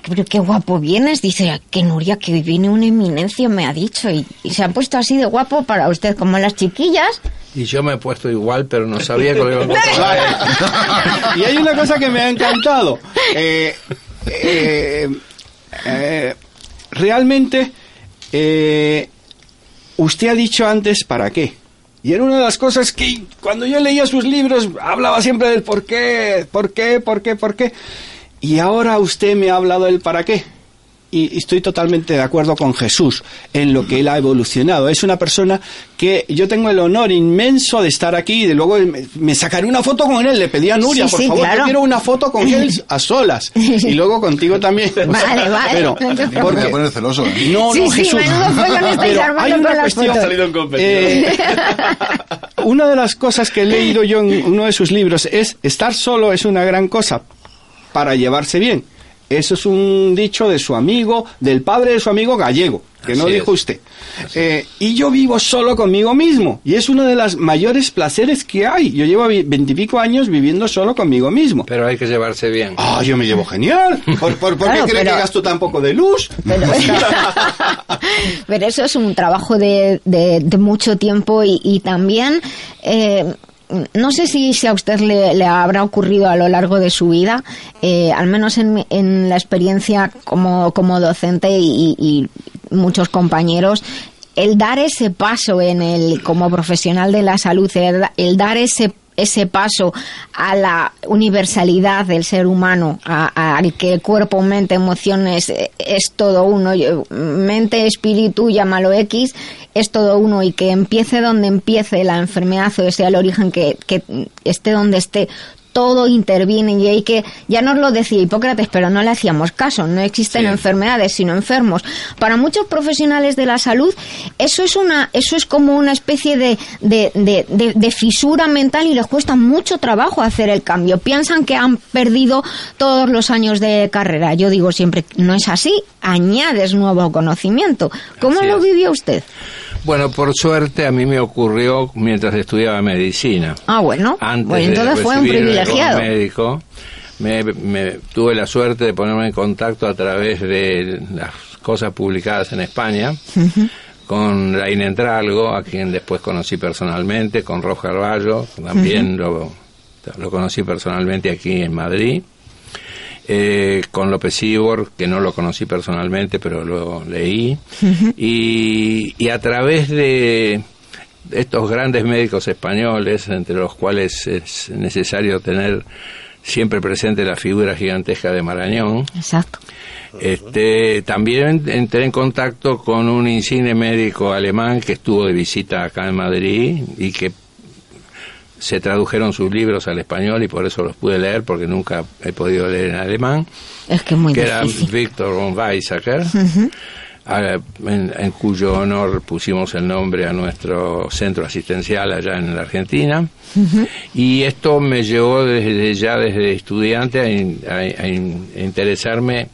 S1: pero qué guapo vienes, dice que Nuria, que viene una eminencia, me ha dicho, y, y se ha puesto así de guapo para usted, como las chiquillas.
S10: Y yo me he puesto igual, pero no sabía que lo iba a encontrar.
S11: y hay una cosa que me ha encantado. Eh, eh, eh, realmente, eh, usted ha dicho antes para qué. Y era una de las cosas que cuando yo leía sus libros hablaba siempre del por qué, por qué, por qué, por qué. Y ahora usted me ha hablado del para qué. Y estoy totalmente de acuerdo con Jesús en lo que él ha evolucionado. Es una persona que yo tengo el honor inmenso de estar aquí y de luego me, sacaré una foto con él. Le pedí a Nuria,
S1: Sí,
S11: por
S1: sí,
S11: favor,
S1: claro.
S11: yo quiero una foto con él a solas. Y luego contigo también.
S1: Vale, vale,
S11: Pero, porque-
S4: Te pones celoso. ¿eh?
S11: no, no,
S1: sí,
S11: Jesús. Pero hay una
S1: las
S11: cuestión. Eh, una de las cosas que he leído yo en uno de sus libros es estar solo es una gran cosa para llevarse bien. Eso es un dicho de su amigo, del padre de su amigo gallego, que no dijo
S10: es.
S11: usted. Eh, y yo vivo solo conmigo mismo. Y es uno de los mayores placeres que hay. Yo llevo veintipico años viviendo solo conmigo mismo.
S10: Pero hay que llevarse bien.
S11: Ah, yo me llevo genial. ¿Por, por, por
S1: Claro,
S11: qué cree
S1: pero-
S11: que gasto tan poco de luz?
S1: Pero eso es un trabajo de, de- de mucho tiempo y, y también, eh, no sé si, si a usted le, le habrá ocurrido a lo largo de su vida, eh, al menos en, en la experiencia como, como docente y, muchos compañeros, el dar ese paso en el como profesional de la salud, el, el dar ese ese paso a la universalidad del ser humano, al que cuerpo, mente, emociones eh, es todo uno, mente, espíritu, llámalo X, es todo uno y que empiece donde empiece la enfermedad o sea el origen que esté donde esté, todo interviene y hay que, ya nos lo decía Hipócrates, pero no le hacíamos caso, no existen enfermedades sino enfermos. Para muchos profesionales de la salud, eso es una, eso es como una especie de, de, de, de- de fisura mental y les cuesta mucho trabajo hacer el cambio. Piensan que han perdido todos los años de carrera. Yo digo siempre, no es así, añades nuevo conocimiento. ¿Cómo
S10: Así
S1: lo vivió usted?
S10: Bueno, por suerte a mí me ocurrió mientras estudiaba medicina.
S1: Ah, bueno.
S10: Antes
S1: Pues
S10: de
S1: entonces fue un privilegiado.
S10: médico, me, me- tuve la suerte de ponerme en contacto a través de las cosas publicadas en España con Rain Entralgo, a quien después conocí personalmente, con Roja Carballo, también lo, lo conocí personalmente aquí en Madrid, eh, con López Ibor, que no lo conocí personalmente, pero lo leí, y, y a través de estos grandes médicos españoles, entre los cuales es necesario tener siempre presente la figura gigantesca de Marañón,
S1: Exacto.
S10: este, también entré en contacto con un insigne médico alemán que estuvo de visita acá en Madrid y que se tradujeron sus libros al español y por eso los pude leer porque nunca he podido leer en alemán,
S1: Es que muy
S10: que era
S1: difícil.
S10: Víctor von Weizsäcker, a- en, en cuyo honor pusimos el nombre a nuestro centro asistencial allá en la Argentina. Y esto me llevó desde ya, desde estudiante, a, in- a- a in- a interesarme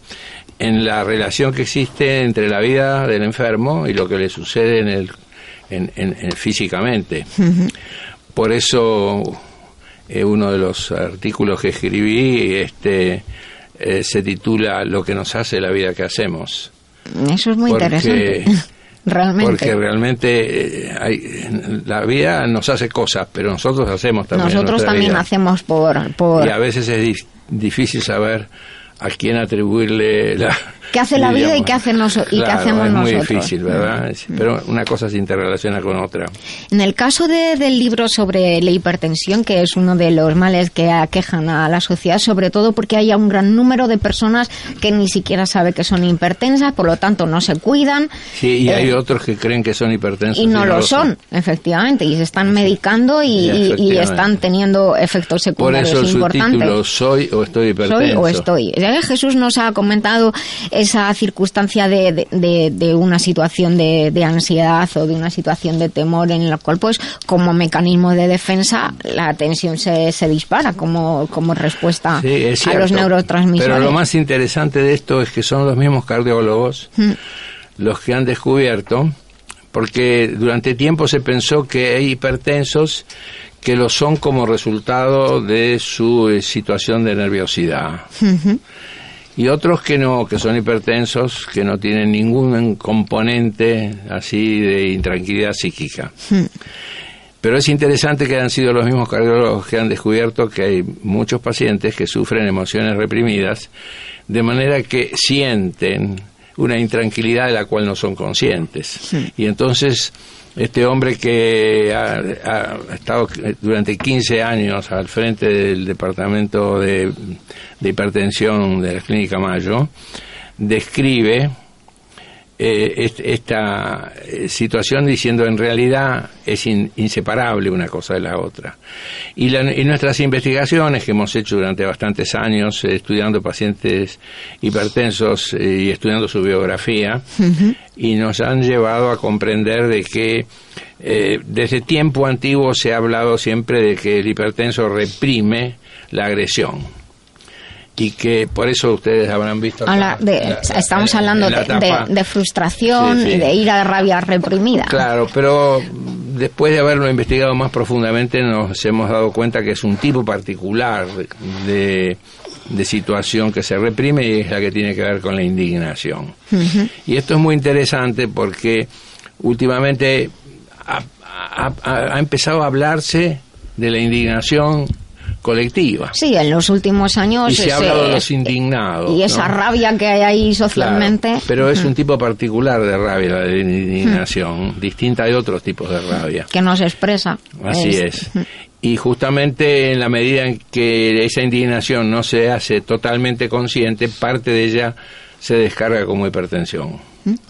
S10: en la relación que existe entre la vida del enfermo y lo que le sucede en el, en- en- en- físicamente. Por eso eh, uno de los artículos que escribí este, eh, se titula Lo que nos hace la vida que hacemos.
S1: Eso es muy
S10: Porque-
S1: interesante. Realmente.
S10: Porque realmente eh, hay- la vida nos hace cosas, pero nosotros hacemos también.
S1: Nosotros también
S10: vida.
S1: hacemos por... por
S10: Y a veces es di- difícil saber a quién atribuirle la...
S1: ¿Qué hace la vida y qué, hace noso- y qué
S10: claro,
S1: hacemos
S10: es muy
S1: nosotros?
S10: difícil, ¿verdad? Pero una cosa se interrelaciona con otra.
S1: En el caso de- del libro sobre la hipertensión, que es uno de los males que aquejan a la sociedad, sobre todo porque hay un gran número de personas que ni siquiera sabe que son hipertensas, por lo tanto no se cuidan
S10: Sí, y
S1: Eh,
S10: hay otros que creen que son hipertensos.
S1: y no lo son, efectivamente, y se están medicando y,
S10: Sí,
S1: y- y están teniendo efectos
S10: Por
S1: secundarios
S10: eso el
S1: importantes.
S10: subtítulo Soy o estoy hipertenso.
S1: Soy o estoy. Que Jesús nos ha comentado esa circunstancia de, de- una situación de, de ansiedad o de una situación de temor en la cual, pues, como mecanismo de defensa, la tensión se, se dispara como, como respuesta
S10: Sí,
S1: a los neurotransmisores.
S10: Pero lo más interesante de esto es que son los mismos cardiólogos
S1: Mm.
S10: los que han descubierto, porque durante tiempo se pensó que hay hipertensos que lo son como resultado de su eh, situación de nerviosidad. Y otros que no, que son hipertensos, que no tienen ningún componente así de intranquilidad psíquica.
S1: Mm.
S10: Pero es interesante que han sido los mismos cardiólogos que han descubierto que hay muchos pacientes que sufren emociones reprimidas, de manera que sienten una intranquilidad de la cual no son conscientes. Y entonces, este hombre que ha, estado durante 15 años al frente del departamento de, de hipertensión de la Clínica Mayo, describe eh, est- esta eh, situación diciendo en realidad es in- inseparable una cosa de la otra. Y, la- y nuestras investigaciones que hemos hecho durante bastantes años eh, estudiando pacientes hipertensos eh, y estudiando su biografía y nos han llevado a comprender de que desde tiempo antiguo se ha hablado siempre de que el hipertenso reprime la agresión y que por eso ustedes habrán visto
S1: de-
S10: la-
S1: estamos hablando de, de- de frustración
S10: Sí, sí.
S1: y de ira de rabia reprimida.
S10: Claro, pero después de haberlo investigado más profundamente nos hemos dado cuenta que es un tipo particular de, de situación que se reprime y es la que tiene que ver con la indignación. Y esto es muy interesante porque últimamente ha, ha- ha- ha empezado a hablarse de la indignación colectiva.
S1: Sí, en los últimos años.
S10: Y se ha
S1: ese-
S10: hablado de los indignados.
S1: Y esa
S10: ¿no?
S1: rabia que hay ahí socialmente.
S10: Claro, pero es un tipo particular de rabia, la de indignación, distinta de otros tipos de rabia.
S1: que no se expresa.
S10: Así es. Y justamente en la medida en que esa indignación no se hace totalmente consciente, parte de ella se descarga como hipertensión.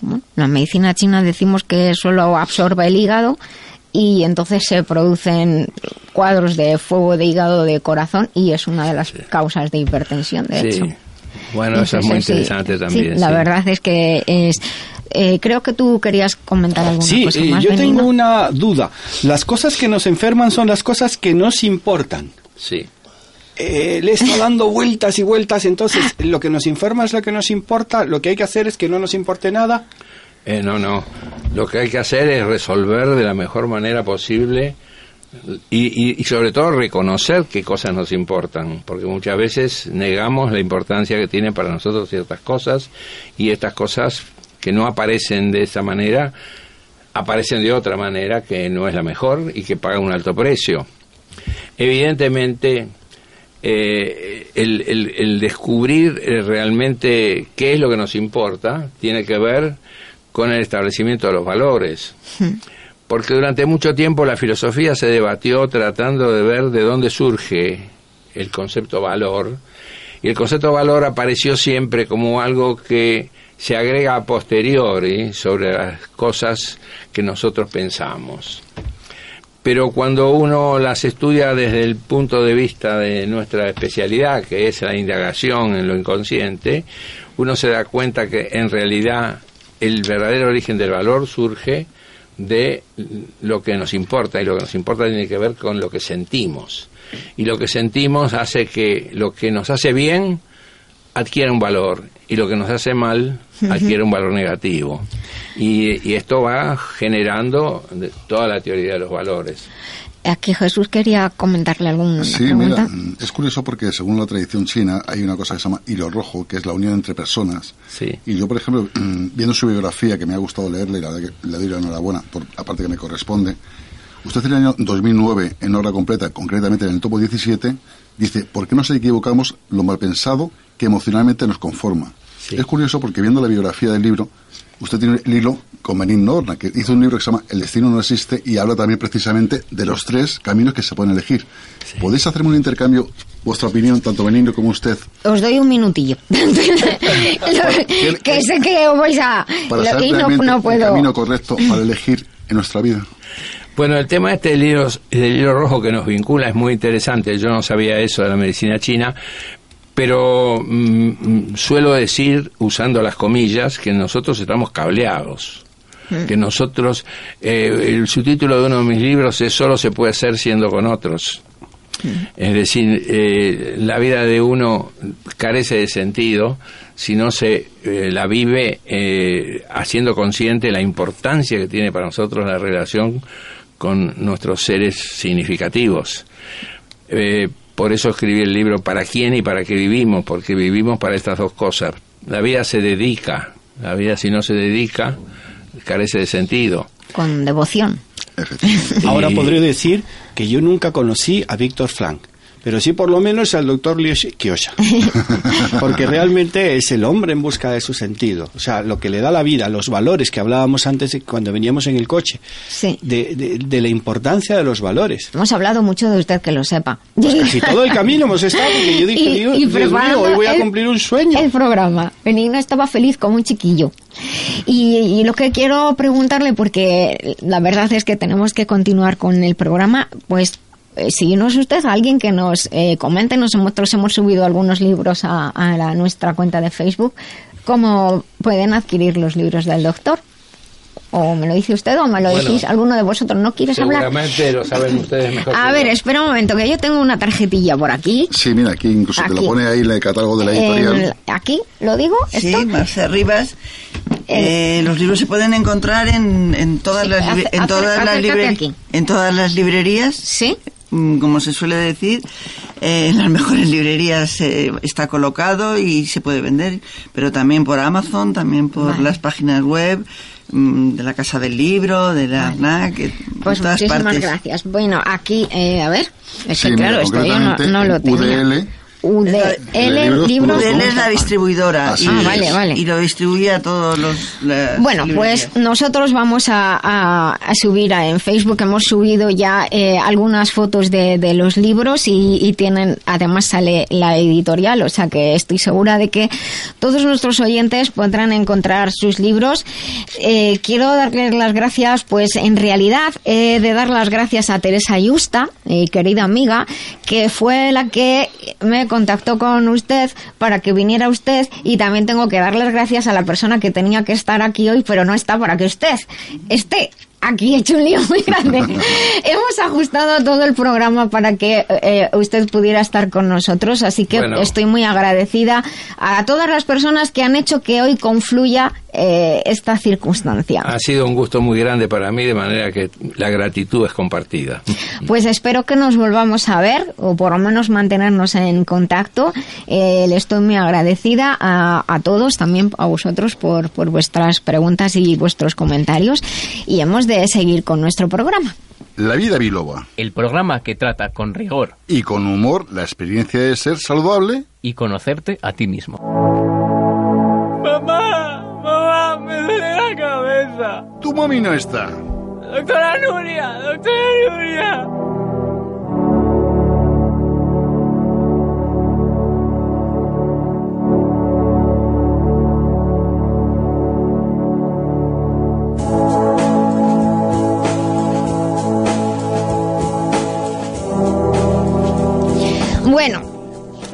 S1: Bueno, en la medicina china decimos que solo absorbe el hígado y entonces se producen cuadros de fuego de hígado de corazón y es una de las causas de hipertensión, de
S10: Sí.
S1: hecho.
S10: Bueno, eso es muy
S1: sí,
S10: interesante
S1: sí,
S10: también.
S1: la
S10: sí.
S1: verdad es que es... eh, creo que tú querías comentar alguna
S11: Sí,
S1: cosa
S11: eh,
S1: más.
S11: yo
S1: Benigno.
S11: tengo una duda. Las cosas que nos enferman son las cosas que nos importan.
S10: Sí.
S11: Eh, le está dando vueltas y vueltas, entonces lo que nos enferma es lo que nos importa, lo que hay que hacer es que no nos importe nada.
S10: Eh, no, no. Lo que hay que hacer es resolver de la mejor manera posible y, y- y sobre todo reconocer qué cosas nos importan, porque muchas veces negamos la importancia que tienen para nosotros ciertas cosas y estas cosas que no aparecen de esa manera aparecen de otra manera que no es la mejor y que pagan un alto precio. Evidentemente, eh, el, el- el descubrir eh, realmente qué es lo que nos importa tiene que ver con el establecimiento de los valores. Porque durante mucho tiempo la filosofía se debatió tratando de ver de dónde surge el concepto valor. Y el concepto valor apareció siempre como algo que se agrega a posteriori sobre las cosas que nosotros pensamos. Pero cuando uno las estudia desde el punto de vista de nuestra especialidad, que es la indagación en lo inconsciente, uno se da cuenta que en realidad el verdadero origen del valor surge de lo que nos importa y lo que nos importa tiene que ver con lo que sentimos. Y lo que sentimos hace que lo que nos hace bien adquiera un valor y lo que nos hace mal adquiere un valor negativo. Y, y esto va generando toda la teoría de los valores.
S1: Aquí Jesús quería comentarle alguna
S4: Sí,
S1: pregunta.
S4: mira, mm, es curioso porque según la tradición china hay una cosa que se llama hilo rojo, que es la unión entre personas.
S10: Sí.
S4: Y yo, por ejemplo, viendo su biografía, que me ha gustado leerla y la verdad que le doy la enhorabuena por la parte que me corresponde, usted en el año 2009, en hora completa, concretamente en el topo 17, dice, ¿por qué nos equivocamos lo mal pensado que emocionalmente nos conforma? Es curioso porque viendo la biografía del libro, usted tiene el hilo con Benin Norna, que hizo un libro que se llama El destino no existe y habla también precisamente de los tres caminos que se pueden elegir. ¿Podéis hacerme un intercambio, vuestra opinión, tanto Benigno como usted,
S1: Os doy un minutillo. que sé que os vais a...
S4: para
S1: lo-
S4: saber
S1: y no, no
S4: el
S1: puedo...
S4: camino correcto para elegir en nuestra vida?
S10: Bueno, el tema este del hilo, del hilo rojo que nos vincula es muy interesante. Yo no sabía eso de la medicina china, pero mm, mm, suelo decir, usando las comillas, que nosotros estamos cableados. Que nosotros, eh, el subtítulo de uno de mis libros es Solo se puede ser siendo con otros. Es decir, eh, la vida de uno carece de sentido si no se eh, la vive haciendo consciente la importancia que tiene para nosotros la relación con nuestros seres significativos. Eh, por eso escribí el libro ¿Para quién y para qué vivimos? Porque vivimos para estas dos cosas. La vida se dedica, la vida si no se dedica carece de sentido.
S1: Con devoción.
S11: Ahora podría decir que yo nunca conocí a Víctor Frank, pero sí por lo menos al doctor Kiosha, porque realmente es el hombre en busca de su sentido, o sea, lo que le da la vida, los valores que hablábamos antes cuando veníamos en el coche, de, de- de la importancia de los valores.
S1: Hemos hablado mucho de usted, que lo sepa.
S11: Pues casi todo el camino hemos estado, porque yo dije,
S1: Y-
S11: Dios,
S1: y
S11: Dios mío,
S1: preparando
S11: hoy voy a
S1: el-
S11: cumplir un sueño.
S1: El programa. Benigno estaba feliz como un chiquillo. Y, y lo que quiero preguntarle, porque la verdad es que tenemos que continuar con el programa, pues si no es usted alguien que nos eh, comente, nosotros hemos subido algunos libros a, a la- nuestra cuenta de Facebook, ¿cómo pueden adquirir los libros del doctor? ¿O me lo dice usted o me lo
S10: Bueno,
S1: decís alguno de vosotros? ¿No quieres hablar?
S10: Seguramente lo saben ustedes mejor.
S1: A ver,
S10: yo.
S1: espera un momento, que yo tengo una tarjetilla por aquí.
S4: Sí, mira, aquí incluso te lo pone ahí en el catálogo de la editorial.
S1: El- aquí, ¿lo digo?
S13: Sí,
S1: ¿Esto?
S13: más arribas. Eh, los libros se pueden encontrar en, en todas
S1: Sí,
S13: las libre-
S1: ace-
S13: en todas
S1: acer-
S13: las libre-
S1: aquí.
S13: en todas las librerías.
S1: Sí.
S13: Como se suele decir, eh, en las mejores librerías eh, está colocado y se puede vender, pero también por Amazon, también por
S1: Vale.
S13: las páginas web mm, de la Casa del Libro, de la FNAC, eh,
S1: Pues
S13: todas
S1: muchísimas
S13: partes.
S1: gracias. Bueno, aquí, eh, a ver, es
S13: Sí,
S1: que
S13: mira,
S1: claro, esto yo no, lo.
S13: UDL.
S1: UDL, libros.
S13: UDL es la distribuidora
S1: Así
S13: y,
S1: es. Ah, vale, vale.
S13: y lo distribuye a todos los
S1: Bueno,
S13: librerías.
S1: pues nosotros vamos a, a- a subir a- en Facebook, hemos subido ya eh, algunas fotos de, de los libros y, y tienen, además sale la editorial, o sea que estoy segura de que todos nuestros oyentes podrán encontrar sus libros. Eh, quiero darles las gracias, pues en realidad he de dar las gracias a Teresa Yusta, mi querida amiga, que fue la que me contactó con usted para que viniera usted y también tengo que darles gracias a la persona que tenía que estar aquí hoy, pero no está para que usted esté. Aquí he hecho un lío muy grande. Hemos ajustado todo el programa para que eh, usted pudiera estar con nosotros, así que
S10: Bueno.
S1: estoy muy agradecida a todas las personas que han hecho que hoy confluya eh, esta circunstancia.
S10: Ha sido un gusto muy grande para mí, de manera que la gratitud es compartida.
S1: Pues espero que nos volvamos a ver o por lo menos mantenernos en contacto. Eh, le estoy muy agradecida a, a todos, también a vosotros por, por vuestras preguntas y vuestros comentarios y hemos de seguir con nuestro programa.
S14: La vida biloba.
S6: El programa que trata con rigor
S14: Y con humor la experiencia de ser saludable.
S6: y conocerte a ti mismo.
S14: Tu mami no está.
S15: Doctora Nuria, doctora Nuria.
S1: Bueno,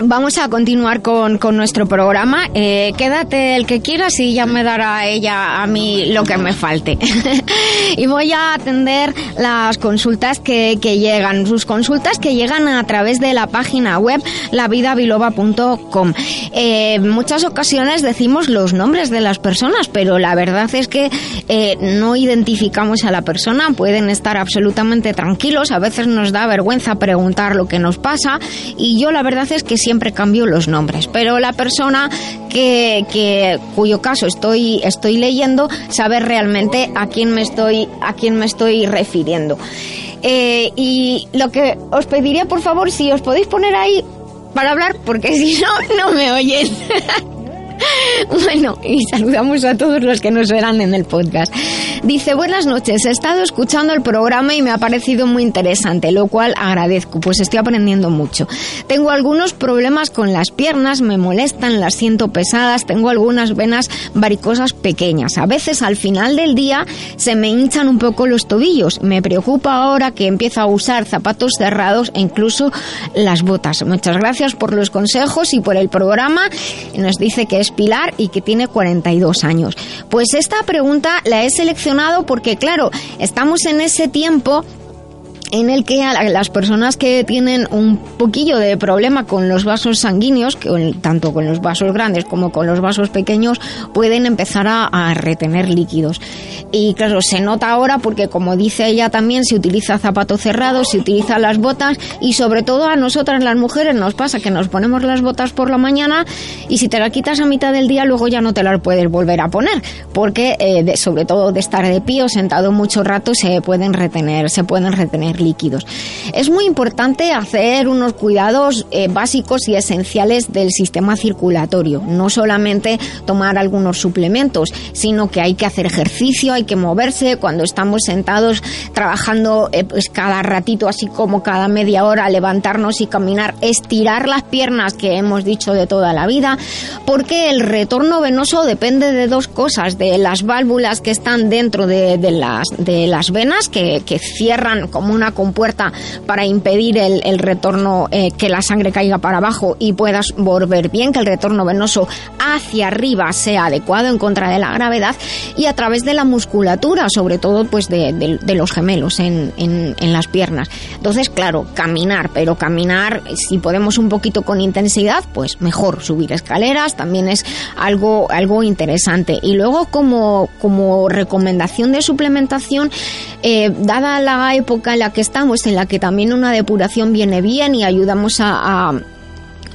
S1: vamos a continuar con, con nuestro programa. Eh, quédate el que quieras y ya me dará ella a mí lo que me falte. y voy a atender las consultas que, que llegan, sus consultas que llegan a través de la página web lavidabiloba.com. Eh, en muchas ocasiones decimos los nombres de las personas, pero la verdad es que eh, no identificamos a la persona, pueden estar absolutamente tranquilos, a veces nos da vergüenza preguntar lo que nos pasa y yo la verdad es que siempre cambio los nombres, pero la persona que, cuyo caso estoy estoy leyendo sabe realmente a quién me estoy a quién me estoy refiriendo. Eh, y lo que os pediría por favor si os podéis poner ahí para hablar porque si no no me oyen. Bueno, y saludamos a todos los que nos verán en el podcast. Dice, buenas noches, he estado escuchando el programa y me ha parecido muy interesante, lo cual agradezco, pues estoy aprendiendo mucho. Tengo algunos problemas con las piernas, me molestan, las siento pesadas, tengo algunas venas varicosas pequeñas. A veces al final del día se me hinchan un poco los tobillos. Me preocupa ahora que empiezo a usar zapatos cerrados e incluso las botas. Muchas gracias por los consejos y por el programa. Nos dice que es Pilar y que tiene 42 años. Pues esta pregunta la he seleccionado porque, claro, estamos en ese tiempo en el que las personas que tienen un poquillo de problema con los vasos sanguíneos, tanto con los vasos grandes como con los vasos pequeños, pueden empezar a, a retener líquidos. Y claro, se nota ahora porque, como dice ella también, se utiliza zapato cerrado, se utilizan las botas y sobre todo a nosotras las mujeres nos pasa que nos ponemos las botas por la mañana y si te las quitas a mitad del día luego ya no te las puedes volver a poner porque eh, de- sobre todo de estar de pie o sentado mucho rato se pueden retener, se pueden retener líquidos. Es muy importante hacer unos cuidados eh, básicos y esenciales del sistema circulatorio, no solamente tomar algunos suplementos, sino que hay que hacer ejercicio, hay que moverse cuando estamos sentados trabajando eh, pues cada ratito, así como cada media hora, levantarnos y caminar, estirar las piernas que hemos dicho de toda la vida, porque el retorno venoso depende de dos cosas, de las válvulas que están dentro de, de las, de las venas, que, que cierran como una compuerta para impedir el, retorno, eh, que la sangre caiga para abajo y puedas volver bien, que el retorno venoso hacia arriba sea adecuado en contra de la gravedad, y a través de la musculatura, sobre todo pues de, los gemelos en las piernas. Entonces, claro, caminar, pero caminar, si podemos un poquito con intensidad, pues mejor. Subir escaleras también es algo, algo interesante. Y luego, como, como recomendación de suplementación, eh, dada la época en la que estamos, en la que también una depuración viene bien y ayudamos a- a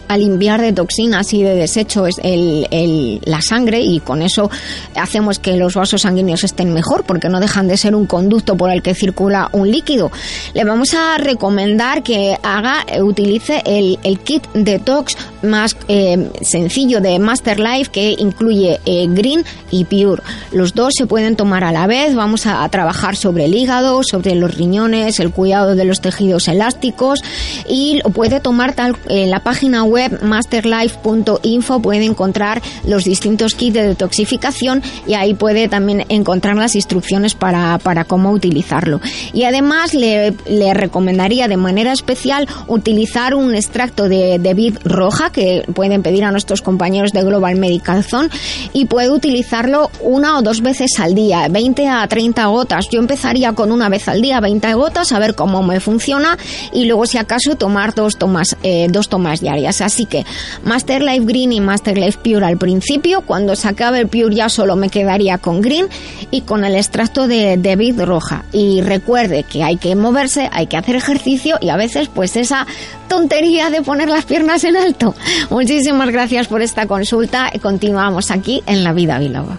S1: a limpiar de toxinas y de desechos el- el- la sangre y con eso hacemos que los vasos sanguíneos estén mejor porque no dejan de ser un conducto por el que circula un líquido. Le vamos a recomendar que haga, utilice el, el kit detox más eh, sencillo de Master Life que incluye eh, Green y Pure. Los dos se pueden tomar a la vez. Vamos a, a trabajar sobre el hígado, sobre los riñones, el cuidado de los tejidos elásticos y lo puede tomar tal en la página web masterlife.info puede encontrar los distintos kits de detoxificación y ahí puede también encontrar las instrucciones para, para cómo utilizarlo. Y además le, le recomendaría de manera especial utilizar un extracto de, de vid roja que pueden pedir a nuestros compañeros de Global Medical Zone y puede utilizarlo una o dos veces al día, 20 a 30 gotas. Yo empezaría con una vez al día, 20 gotas, a ver cómo me funciona y luego si acaso tomar dos tomas, eh, dos tomas diarias. Así que Master Life Green y Master Life Pure al principio, cuando se acabe el Pure ya solo me quedaría con Green y con el extracto de, de vid roja. Y recuerde que hay que moverse, hay que hacer ejercicio y a veces pues esa tontería de poner las piernas en alto. Muchísimas gracias por esta consulta. Continuamos aquí en La Vida Biloba.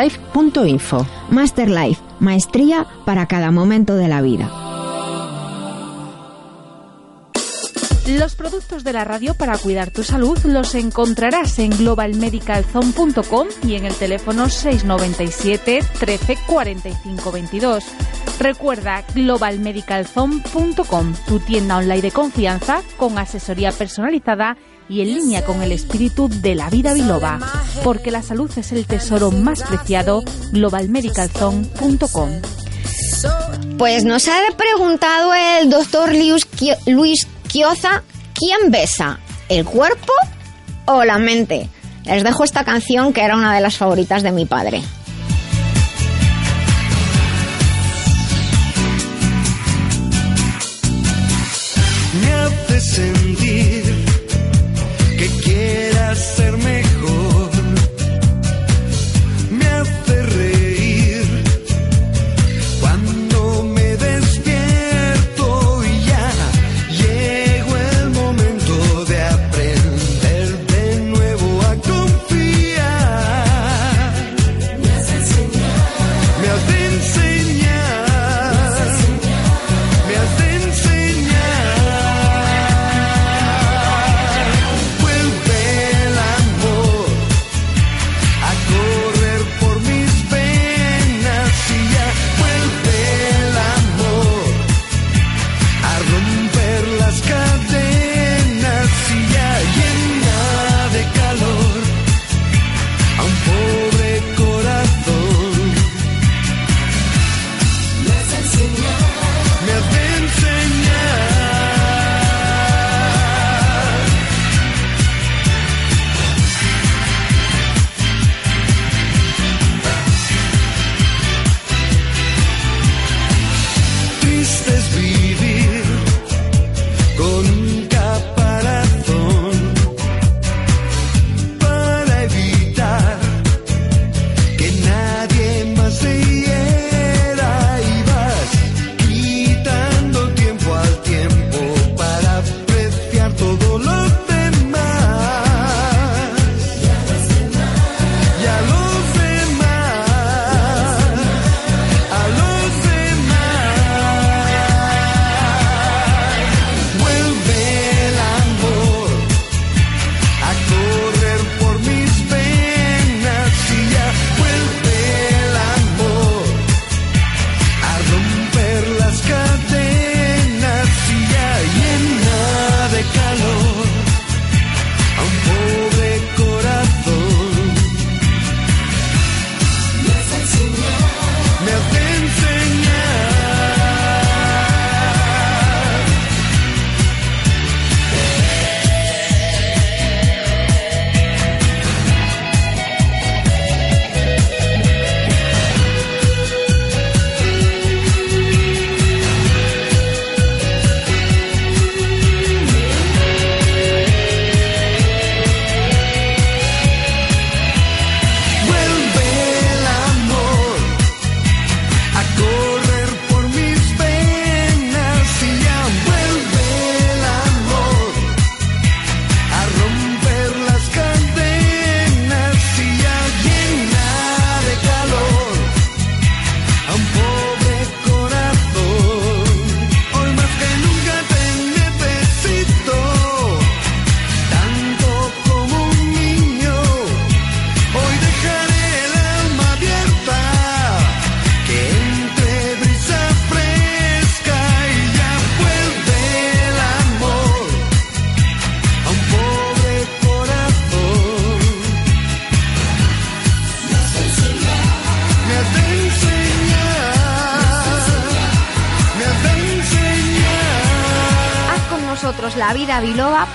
S9: masterlife.info.
S1: Master Life, maestría para cada momento de la vida.
S16: Los productos de la radio para cuidar tu salud los encontrarás en globalmedicalzone.com y en el teléfono 697 13 45 22. Recuerda globalmedicalzone.com, tu tienda online de confianza con asesoría personalizada y en línea con el espíritu de la vida biloba, porque la salud es el tesoro más preciado, globalmedicalzone.com.
S1: Pues nos ha preguntado el doctor Luis, Quio- Luis Quioza, ¿quién besa? ¿El cuerpo o la mente? Les dejo esta canción que era una de las favoritas de mi padre.
S15: me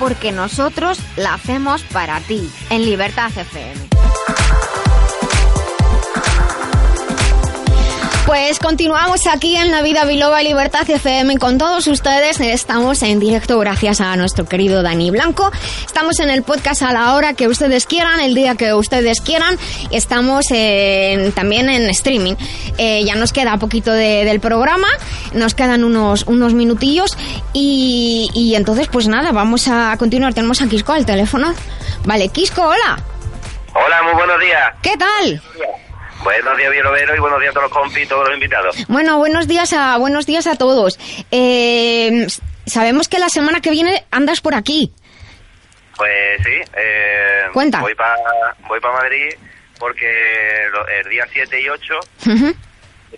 S1: porque nosotros la hacemos para ti, en Libertad FM. Pues continuamos aquí en La Vida Biloba Libertad FM con todos ustedes. Estamos en directo gracias a nuestro querido Dani Blanco. Estamos en el podcast a la hora que ustedes quieran, el día que ustedes quieran. Estamos en- también en streaming. Eh, ya nos queda poquito de- del programa, nos quedan unos, unos minutillos y, y entonces pues nada, vamos a continuar. Tenemos a Quisco al teléfono. Vale, Quisco, hola.
S17: Hola, muy buenos días.
S1: ¿Qué tal?
S17: Buenos días, Vierovero, y buenos días a todos los compis y todos los invitados.
S1: Bueno, buenos días a buenos días a todos. Eh, sabemos que la semana que viene andas por aquí.
S17: Pues sí, eh,
S1: Cuenta.
S17: voy para voy pa Madrid porque el día 7 y 8
S1: Ujú.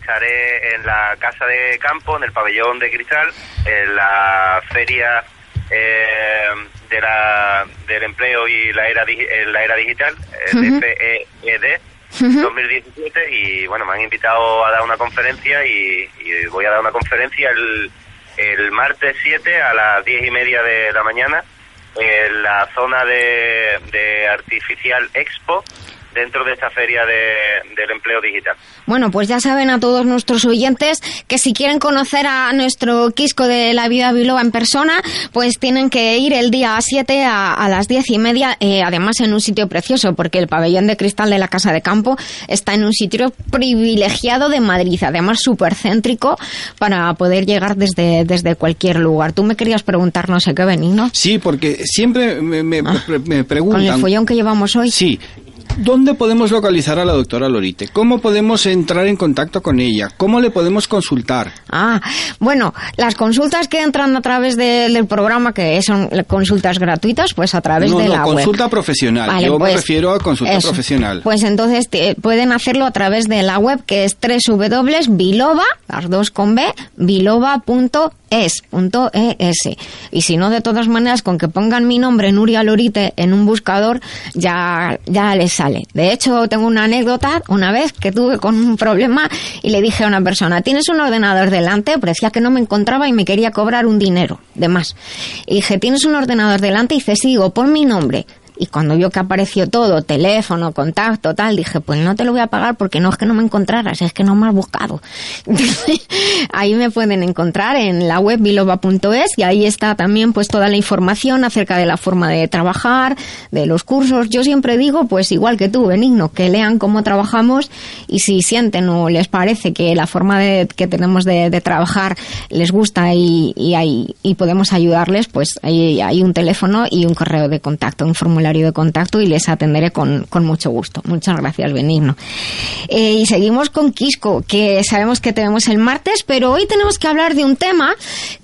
S17: Estaré en la Casa de Campo, en el Pabellón de Cristal, en la feria eh, de la, del empleo y la era, eh, la era digital,
S18: Ujú.
S17: FEED.
S18: Ujú.
S17: 2017 y bueno, me han invitado a dar una conferencia y, y voy a dar una conferencia el, el martes 7 a las 10 y media de la mañana en la zona de, de Artificial Expo dentro de esta feria de- del empleo digital.
S1: Bueno, pues ya saben a todos nuestros oyentes que si quieren conocer a nuestro Quisco de la vida biloba en persona, pues tienen que ir el día 7 a, a las 10 y media, eh, además en un sitio precioso, porque el pabellón de cristal de la Casa de Campo está en un sitio privilegiado de Madrid, además súper céntrico para poder llegar desde, desde cualquier lugar. Tú me querías preguntar no sé qué, Benigno,
S11: Sí, porque siempre me, me- me
S1: con el
S11: preguntan...
S1: follón que llevamos hoy.
S11: Sí. ¿Dónde podemos localizar a la doctora Lorite? ¿Cómo podemos entrar en contacto con ella? ¿Cómo le podemos consultar?
S1: Ah, bueno, las consultas que entran a través de- del programa, que son consultas gratuitas, pues a través
S11: no,
S1: de
S11: no,
S1: la web.
S11: consulta profesional.
S1: Vale,
S11: Yo
S1: pues,
S11: me refiero a consulta
S1: eso.
S11: profesional.
S1: Pues entonces te- pueden hacerlo a través de la web que es www.biloba, las dos con B, biloba.es, punto ES. Y si no, de todas maneras, con que pongan mi nombre, Nuria Lorite, en un buscador, ya, ya les sale. De hecho, tengo una anécdota una vez que tuve con un problema y le dije a una persona, ¿tienes un ordenador delante? Parecía que no me encontraba y me quería cobrar un dinero de más. Y dije, ¿tienes un ordenador delante? Y dice, sí, digo, pon mi nombre. Y cuando vio que apareció todo, teléfono, contacto, tal, dije, pues no te lo voy a pagar porque no es que no me encontraras, es que no me has buscado. ahí me pueden encontrar en la web biloba.es y ahí está también pues toda la información acerca de la forma de trabajar, de los cursos. Yo siempre digo, pues igual que tú, Benigno, que lean cómo trabajamos y si sienten o les parece que la forma de, que tenemos de, trabajar les gusta y, y, podemos ayudarles, pues hay, hay un teléfono y un correo de contacto, un formulario de contacto y les atenderé con, con mucho gusto. Muchas gracias, Benigno. Eh, y seguimos con Quisco, que sabemos que tenemos el martes, pero hoy tenemos que hablar de un tema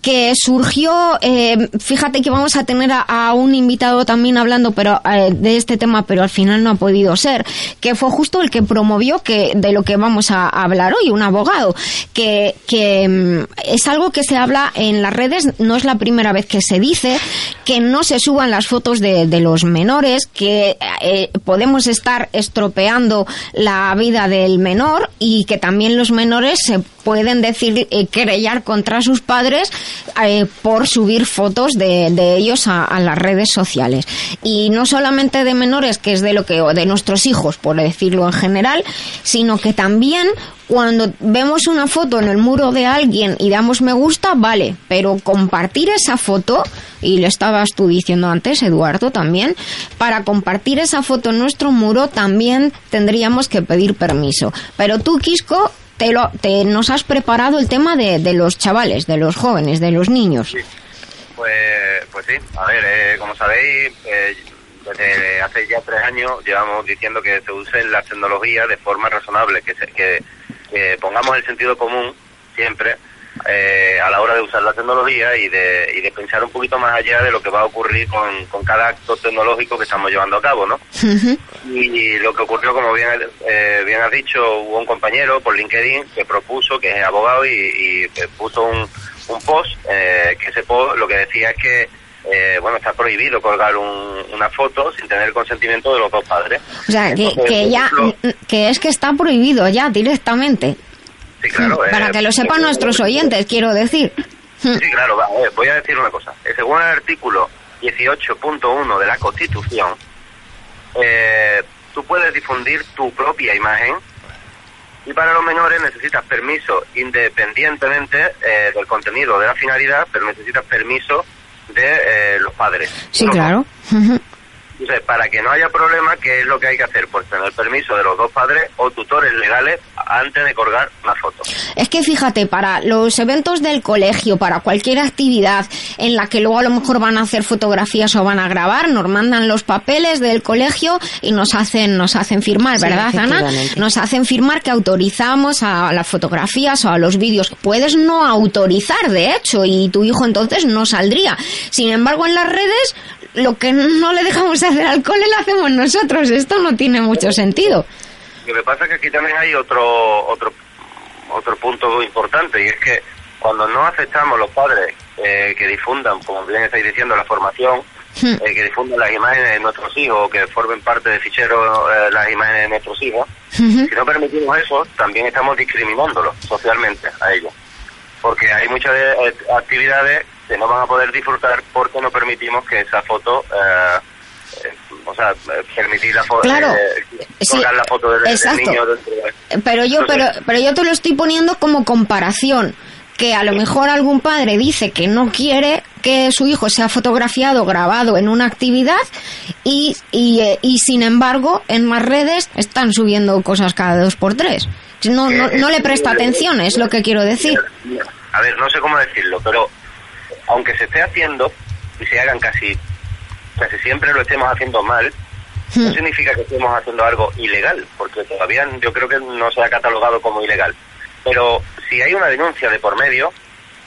S1: que surgió, eh, fíjate que vamos a tener a, un invitado también hablando pero eh, de este tema, pero al final no ha podido ser, que fue justo el que promovió que de lo que vamos a, hablar hoy, un abogado, que, que mm, es algo que se habla en las redes, no es la primera vez que se dice, que no se suban las fotos de los menores, que eh, podemos estar estropeando la vida del menor y que también los menores se pueden decir eh, querellar contra sus padres eh, por subir fotos de, de ellos a, las redes sociales y no solamente de menores que es de lo que o de nuestros hijos por decirlo en general sino que también cuando vemos una foto en el muro de alguien y damos me gusta, vale, pero compartir esa foto, y lo estabas tú diciendo antes, Eduardo, también, para compartir esa foto en nuestro muro también tendríamos que pedir permiso. Pero tú, Quisco, te lo, te, nos has preparado el tema de, de los chavales, de los jóvenes, de los niños.
S17: Pues, pues sí, a ver, eh, como sabéis, eh, desde hace ya tres años llevamos diciendo que se usen las tecnologías de forma razonable, que, se- que, que pongamos el sentido común siempre eh, a la hora de usar la tecnología y de, y de pensar un poquito más allá de lo que va a ocurrir con, con cada acto tecnológico que estamos llevando a cabo, ¿no? Y lo que ocurrió, como bien, eh, bien has dicho, hubo un compañero por LinkedIn que propuso, que es abogado, y, y, eh, puso un, un post, eh, que ese post lo que decía es que, eh, bueno, está prohibido colgar un- una foto sin tener el consentimiento de los dos padres.
S1: O sea, que,
S17: Entonces,
S1: que
S17: por
S1: ya,
S17: ejemplo,
S1: que es que está prohibido ya directamente.
S17: Sí, claro,
S1: Para
S17: eh,
S1: que lo sepan
S17: eh,
S1: nuestros oyentes, quiero decir.
S17: Sí, claro, va, a ver, voy a decir una cosa. Eh, Según el artículo 18.1 de la Constitución, eh, tú puedes difundir tu propia imagen y para los menores necesitas permiso independientemente eh, del contenido, de la finalidad, pero necesitas permiso de eh, los padres.
S1: Sí,
S17: No,
S1: claro.
S17: Entonces, para que no haya problema, ¿qué es lo que hay que hacer? Pues tener permiso de los dos padres o tutores legales antes de colgar la foto.
S1: Es que fíjate, para los eventos del colegio, para cualquier actividad en la que luego a lo mejor van a hacer fotografías o van a grabar, nos mandan los papeles del colegio y nos hacen, nos hacen firmar,
S5: Sí,
S1: ¿verdad, Ana? Nos hacen firmar que autorizamos a las fotografías o a los vídeos. Puedes no autorizar, de hecho, y tu hijo entonces no saldría. Sin embargo, en las redes, lo que no le dejamos hacer al cole lo hacemos nosotros. Esto no tiene mucho sentido.
S17: Lo que pasa es que aquí también hay otro otro otro punto importante y es que cuando no aceptamos los padres eh, que difundan, como bien estáis diciendo, la formación,
S1: Hmm.
S17: eh, que difundan las imágenes de nuestros hijos que formen parte de ficheros eh, las imágenes de nuestros hijos, si no permitimos eso, también estamos discriminándolos socialmente a ellos. Porque hay muchas eh, actividades que no van a poder disfrutar porque no permitimos que esa foto, eh, eh, o sea, eh, permitir la foto,
S1: Claro. Sí,
S17: colgar la foto del, del niño
S1: Pero yo, pero,
S17: Entonces,
S1: pero yo te lo estoy poniendo como comparación. Que a lo mejor algún padre dice que no quiere que su hijo sea fotografiado, grabado en una actividad y, y, eh, y sin embargo en más redes están subiendo cosas cada dos por tres. No, no, no le presta atención, es lo que quiero decir.
S17: a ver, no sé cómo decirlo, pero aunque se esté haciendo y se hagan casi, casi siempre lo estemos haciendo mal, no significa que estemos haciendo algo ilegal, porque todavía yo creo que no se ha catalogado como ilegal. Pero si hay una denuncia de por medio,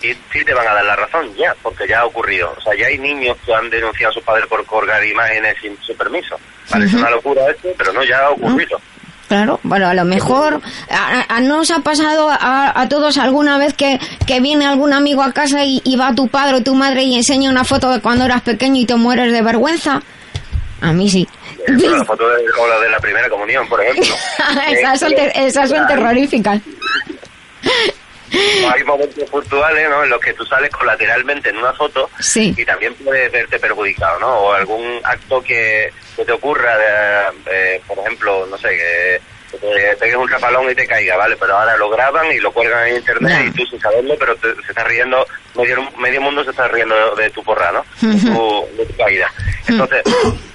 S17: y sí te van a dar la razón ya, porque ya ha ocurrido. O sea, ya hay niños que han denunciado a sus padres por colgar imágenes sin su permiso. Parece
S1: Ujú.
S17: una locura esto, pero no, ya ha ocurrido.
S1: Claro, bueno, a lo mejor a, a- no os ha pasado a, a todos alguna vez que, que viene algún amigo a casa y, y va tu padre o tu madre y enseña una foto de cuando eras pequeño y te mueres de vergüenza. A mí sí.
S17: La foto de, o la de la primera comunión, por ejemplo.
S1: esas, son ter- esas son terroríficas.
S17: Hay momentos puntuales ¿no? en los que tú sales colateralmente en una foto
S1: Sí.
S17: y también puedes verte perjudicado, ¿no? O algún acto que, que te ocurra, de, eh, por ejemplo, no sé, que, que te pegues un chapalón y te caiga, ¿vale? Pero ahora lo graban y lo cuelgan en internet y tú sin saberlo, pero te- se está riendo, medio, medio mundo se está riendo de, tu porra, ¿no? De tu, de tu caída. Entonces,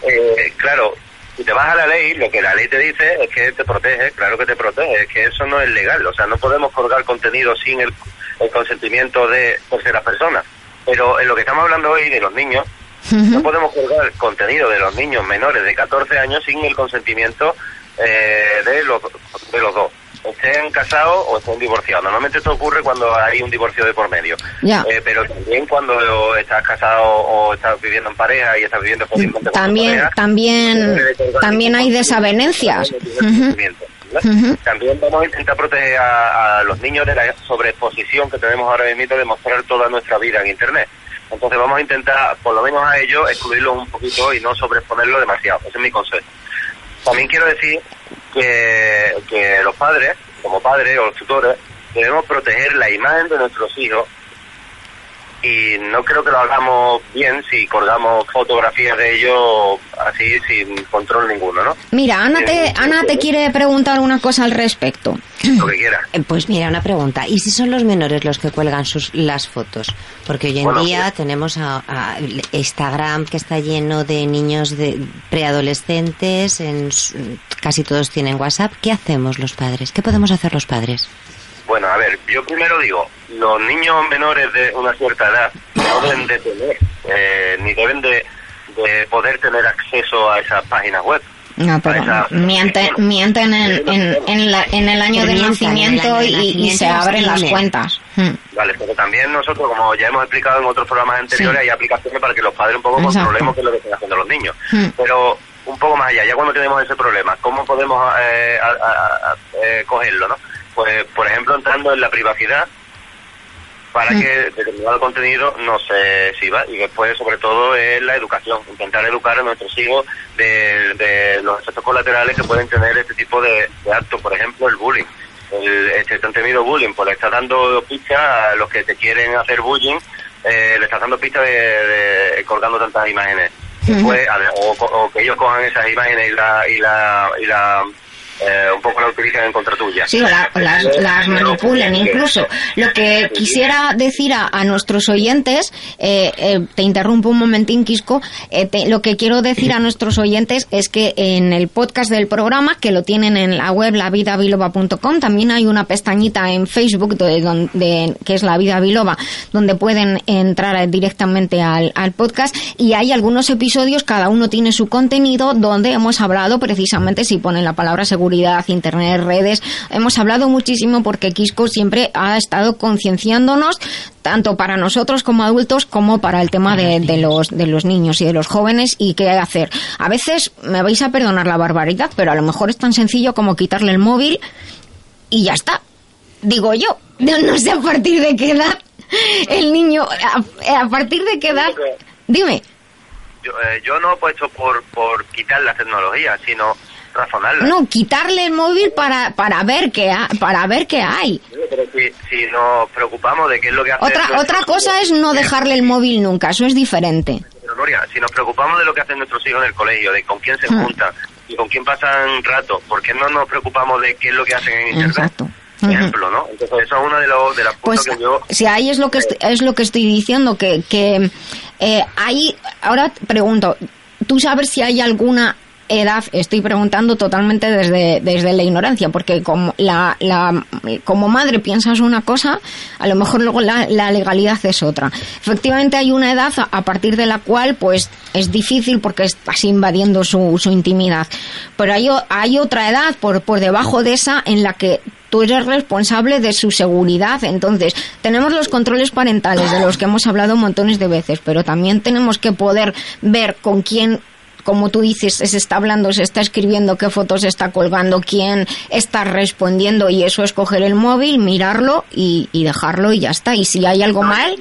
S17: eh, claro, si te vas a la ley, lo que la ley te dice es que te protege, claro que te protege, es que eso no es legal, o sea, no podemos colgar contenido sin el, el consentimiento de terceras personas. Pero en lo que estamos hablando hoy de los niños, no podemos colgar contenido de los niños menores de 14 años sin el consentimiento eh, de, los, de los dos, estén casados o estén divorciados. Normalmente esto ocurre cuando hay un divorcio de por medio.
S1: Ya.
S17: Eh, pero también cuando estás casado o estás viviendo en pareja y estás viviendo
S1: También,
S17: pareja,
S1: también, también hay desavenencias.
S17: También vamos a intentar proteger a, a los niños de la sobreexposición que tenemos ahora mismo de mostrar toda nuestra vida en Internet. Entonces vamos a intentar, por lo menos a ellos, excluirlos un poquito y no sobreexponerlo demasiado. Ese es mi consejo. También quiero decir que, que los padres, como padres o tutores, debemos proteger la imagen de nuestros hijos y no creo que lo hagamos bien si colgamos fotografías de ellos así sin control ninguno, ¿no?
S1: Mira, Ana te, Ana te quiere preguntar una cosa al respecto.
S17: Lo que quiera.
S5: Eh, Pues mira, una pregunta. ¿Y si son los menores los que cuelgan sus, las fotos? Porque hoy en
S17: Bueno,
S5: día
S17: sí.
S5: tenemos a, a Instagram que está lleno de niños de preadolescentes, en, casi todos tienen WhatsApp. ¿Qué hacemos los padres? ¿Qué podemos hacer los padres?
S17: Bueno, a ver, yo primero digo, los niños menores de una cierta edad no deben de tener, eh, ni deben de, de poder tener acceso a esas páginas web.
S1: No, pero
S17: Esa-
S1: mienten, mienten en, en, en, la- en el año de
S5: Mienten en el
S1: nacimiento y, se abren las cuentas. Hmm.
S17: Vale, pero también nosotros, como ya hemos explicado en otros programas anteriores,
S1: Sí.
S17: hay aplicaciones para que los padres un poco
S1: Exacto.
S17: controlemos qué es lo que están haciendo los niños.
S1: Hmm.
S17: Pero un poco más allá, ya cuando tenemos ese problema, ¿cómo podemos eh, a- a- a- eh, cogerlo, no? Pues, por ejemplo, entrando en la privacidad para
S1: Mm.
S17: que determinado contenido no se exhiba y después, sobre todo, es la educación, intentar educar a nuestros hijos de, de los efectos colaterales que pueden tener este tipo de, de actos, por ejemplo, el bullying. el, este tan temido bullying, pues le estás dando pistas a los que te quieren hacer bullying, eh, le estás dando pistas de, de- colgando tantas imágenes. Después, a o, o que ellos cojan esas imágenes y la, y la, y la eh, un poco la utilicen en contra tuya.
S1: Sí, o la- o las, las manipulen incluso. Lo que quisiera decir a, a nuestros oyentes, eh, eh, te interrumpo un momentín, Quisco, eh, te- lo que quiero decir a nuestros oyentes es que en el podcast del programa, que lo tienen en la web lavidabiloba.com, también hay una pestañita en Facebook de, donde, que es La Vida Biloba, donde pueden entrar directamente al, al podcast y hay algunos episodios, cada uno tiene su contenido, donde hemos hablado precisamente, si ponen la palabra seguridad, internet, redes, hemos hablado muchísimo porque Quisco siempre ha estado concienciándonos tanto para nosotros como adultos como para el tema de, de los de los niños y de los jóvenes y qué hacer. A veces me vais a perdonar la barbaridad, pero a lo mejor es tan sencillo como quitarle el móvil y ya está. Digo yo, no, no sé a partir de qué edad el niño, a, a partir de qué edad, dime.
S17: Yo, eh, yo no he puesto por, por quitar la tecnología, sino razonarla.
S1: No, quitarle el móvil para, para ver qué ha- para ver qué hay.
S17: Pero si, si nos preocupamos de qué es lo que hace...
S1: Otra
S17: nuestro-
S1: otra cosa es no dejarle el móvil nunca, eso es diferente.
S17: Pero, Nuria, si nos preocupamos de lo que hacen nuestros hijos en el colegio, de con quién se
S1: Hmm.
S17: juntan y con quién pasan rato, ¿por qué no nos preocupamos de qué es lo que hacen en Internet?
S1: Exacto.
S17: Ejemplo, ¿no? Entonces, eso es uno de los de las
S1: Pues
S17: que yo...
S1: si ahí es lo que est- es lo que estoy diciendo que que eh, ahí ahora pregunto, ¿tú sabes si hay alguna edad? Estoy preguntando totalmente desde desde la ignorancia, porque como la, la como madre piensas una cosa, a lo mejor luego la, la legalidad es otra. Efectivamente hay una edad a, partir de la cual pues es difícil porque estás invadiendo su, su intimidad. Pero hay, hay otra edad por, por debajo de esa en la que tú eres responsable de su seguridad. Entonces, tenemos los controles parentales de los que hemos hablado montones de veces, pero también tenemos que poder ver con quién como tú dices, se está hablando, se está escribiendo, qué fotos se está colgando, quién está respondiendo y eso es coger el móvil, mirarlo y, y dejarlo y ya está. Y si hay algo mal,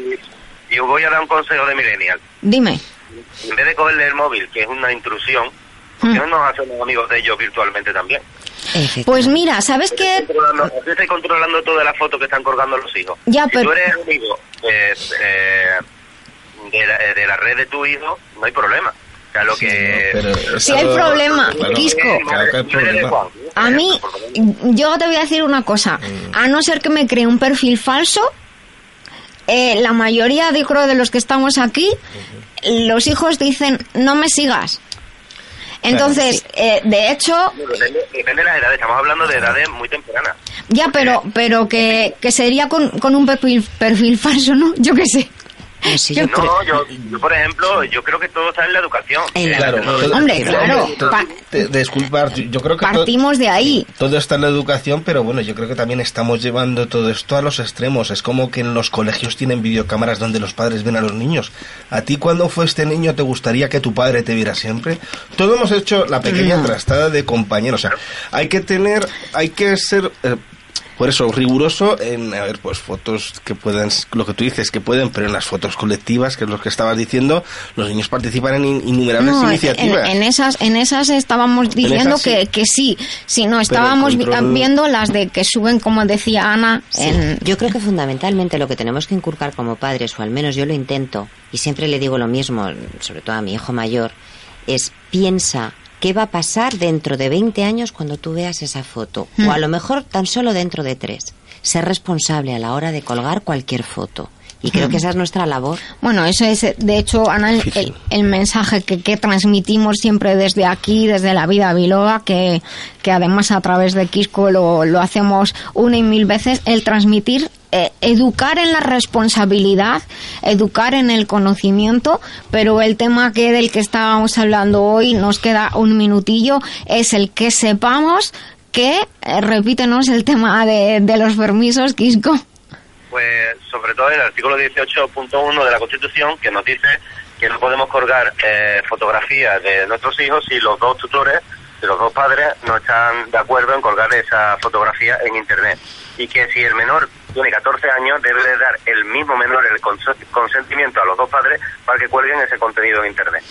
S17: Y os voy a dar un consejo de millennial.
S1: dime.
S17: En vez de cogerle el móvil, que es una intrusión, ¿por qué no nos hacemos amigos de ellos virtualmente también?
S1: Pues mira, ¿sabes qué?
S17: Controlando, así estáis controlando todas las fotos que están colgando los hijos.
S1: Ya,
S17: si
S1: pero-
S17: tú eres amigo eh, eh, de, la, de la red de tu hijo, no hay problema. O sea, lo que...
S1: Si hay problema, Quisco.
S17: Juan.
S1: A mí, yo te voy a decir una cosa. A no ser que me cree un perfil falso, eh, la mayoría, de, creo, de los que estamos aquí, los hijos dicen, no me sigas. Entonces, eh, de hecho,
S17: depende de las edades, estamos hablando de edades muy tempranas.
S1: ya, pero, pero que, que sería con, con un perfil, perfil falso, ¿no? Yo qué sé. Yo creo-
S17: no, yo, yo, por ejemplo, yo creo que todo está en la educación.
S2: Claro, todo-
S1: Hombre, claro,
S2: disculpar, yo- creo que to-
S1: Partimos de ahí.
S2: todo está en la educación, pero bueno, yo creo que también estamos llevando todo esto a los extremos. Es como que en los colegios tienen videocámaras donde los padres ven a los niños. ¿A ti cuando fue este niño te gustaría que tu padre te viera siempre? Todo hemos hecho la pequeña
S1: Mm.
S2: trastada de compañeros. O sea, hay que tener, hay que ser... eh, por eso, riguroso en, a ver, pues fotos que puedan, lo que tú dices, que pueden, pero en las fotos colectivas, que es lo que estabas diciendo, los niños participan en in- innumerables
S1: No,
S2: iniciativas.
S1: en esas en esas estábamos diciendo
S2: esas sí.
S1: que, que sí, si no estábamos
S2: control-
S1: viendo las de que suben como decía Ana en
S5: Yo creo que fundamentalmente lo que tenemos que inculcar como padres, o al menos yo lo intento, y siempre le digo lo mismo, sobre todo a mi hijo mayor, es piensa qué va a pasar dentro de 20 años cuando tú veas esa foto,
S1: Mm.
S5: o a lo mejor tan solo dentro de tres. Ser responsable a la hora de colgar cualquier foto. Y creo que esa es nuestra labor.
S1: Bueno, eso es, de hecho, Ana, el, el- el mensaje que, que transmitimos siempre desde aquí, desde la vida biloba, que, que además a través de Quisco lo, lo hacemos una y mil veces, el transmitir, eh, educar en la responsabilidad, educar en el conocimiento, pero el tema que del que estábamos hablando hoy, nos queda un minutillo, es el que sepamos que, eh, repítenos el tema de, los permisos, Quisco.
S17: Pues sobre todo el artículo 18.1 de la Constitución que nos dice que no podemos colgar eh, fotografías de nuestros hijos si los dos tutores, los dos padres no están de acuerdo en colgar esa fotografía en Internet. Y que si el menor tiene 14 años debe de dar el mismo menor el conse- consentimiento a los dos padres para que cuelguen ese contenido en Internet.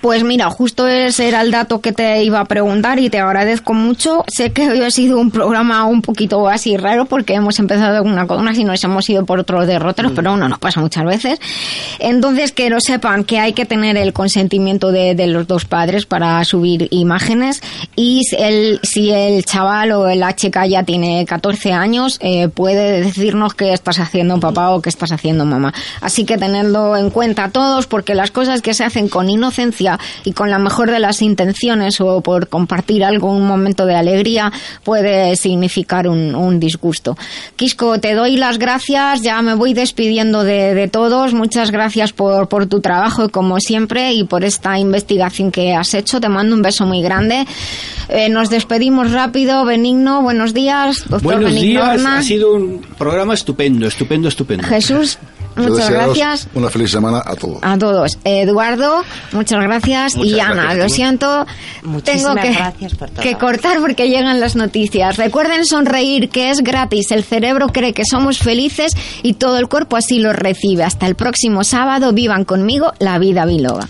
S1: Pues mira, justo ese era el dato que te iba a preguntar y te agradezco mucho. Sé que hoy ha sido un programa un poquito así raro porque hemos empezado una con una y nos hemos ido por otros derroteros, pero no nos pasa muchas veces. Entonces, que lo sepan que hay que tener el consentimiento de, de los dos padres para subir imágenes y si el, si el chaval o la chica ya tiene 14 años, eh, puede decirnos qué estás haciendo papá o qué estás haciendo mamá. Así que tenerlo en cuenta todos porque las cosas que se hacen con inocencia y con la mejor de las intenciones o por compartir algo, un momento de alegría, puede significar un, un disgusto. Quisco, te doy las gracias, ya me voy despidiendo de, de todos. Muchas gracias por, por tu trabajo, como siempre, y por esta investigación que has hecho. Te mando un beso muy grande. Eh, nos despedimos rápido. Benigno, buenos días. Doctor
S11: Buenos
S1: Benigno
S11: días, ha sido un programa estupendo, estupendo, estupendo.
S1: Jesús, muchas gracias.
S4: Una feliz semana a todos.
S1: A todos. Eduardo, muchas gracias.
S4: Muchas
S1: y Ana,
S4: gracias,
S1: lo siento. Tengo
S5: Muchísimas
S1: que,
S5: gracias por todo.
S1: que cortar porque llegan las noticias. Recuerden sonreír, que es gratis. El cerebro cree que somos felices y todo el cuerpo así lo recibe. Hasta el próximo sábado. Vivan conmigo la vida biloba.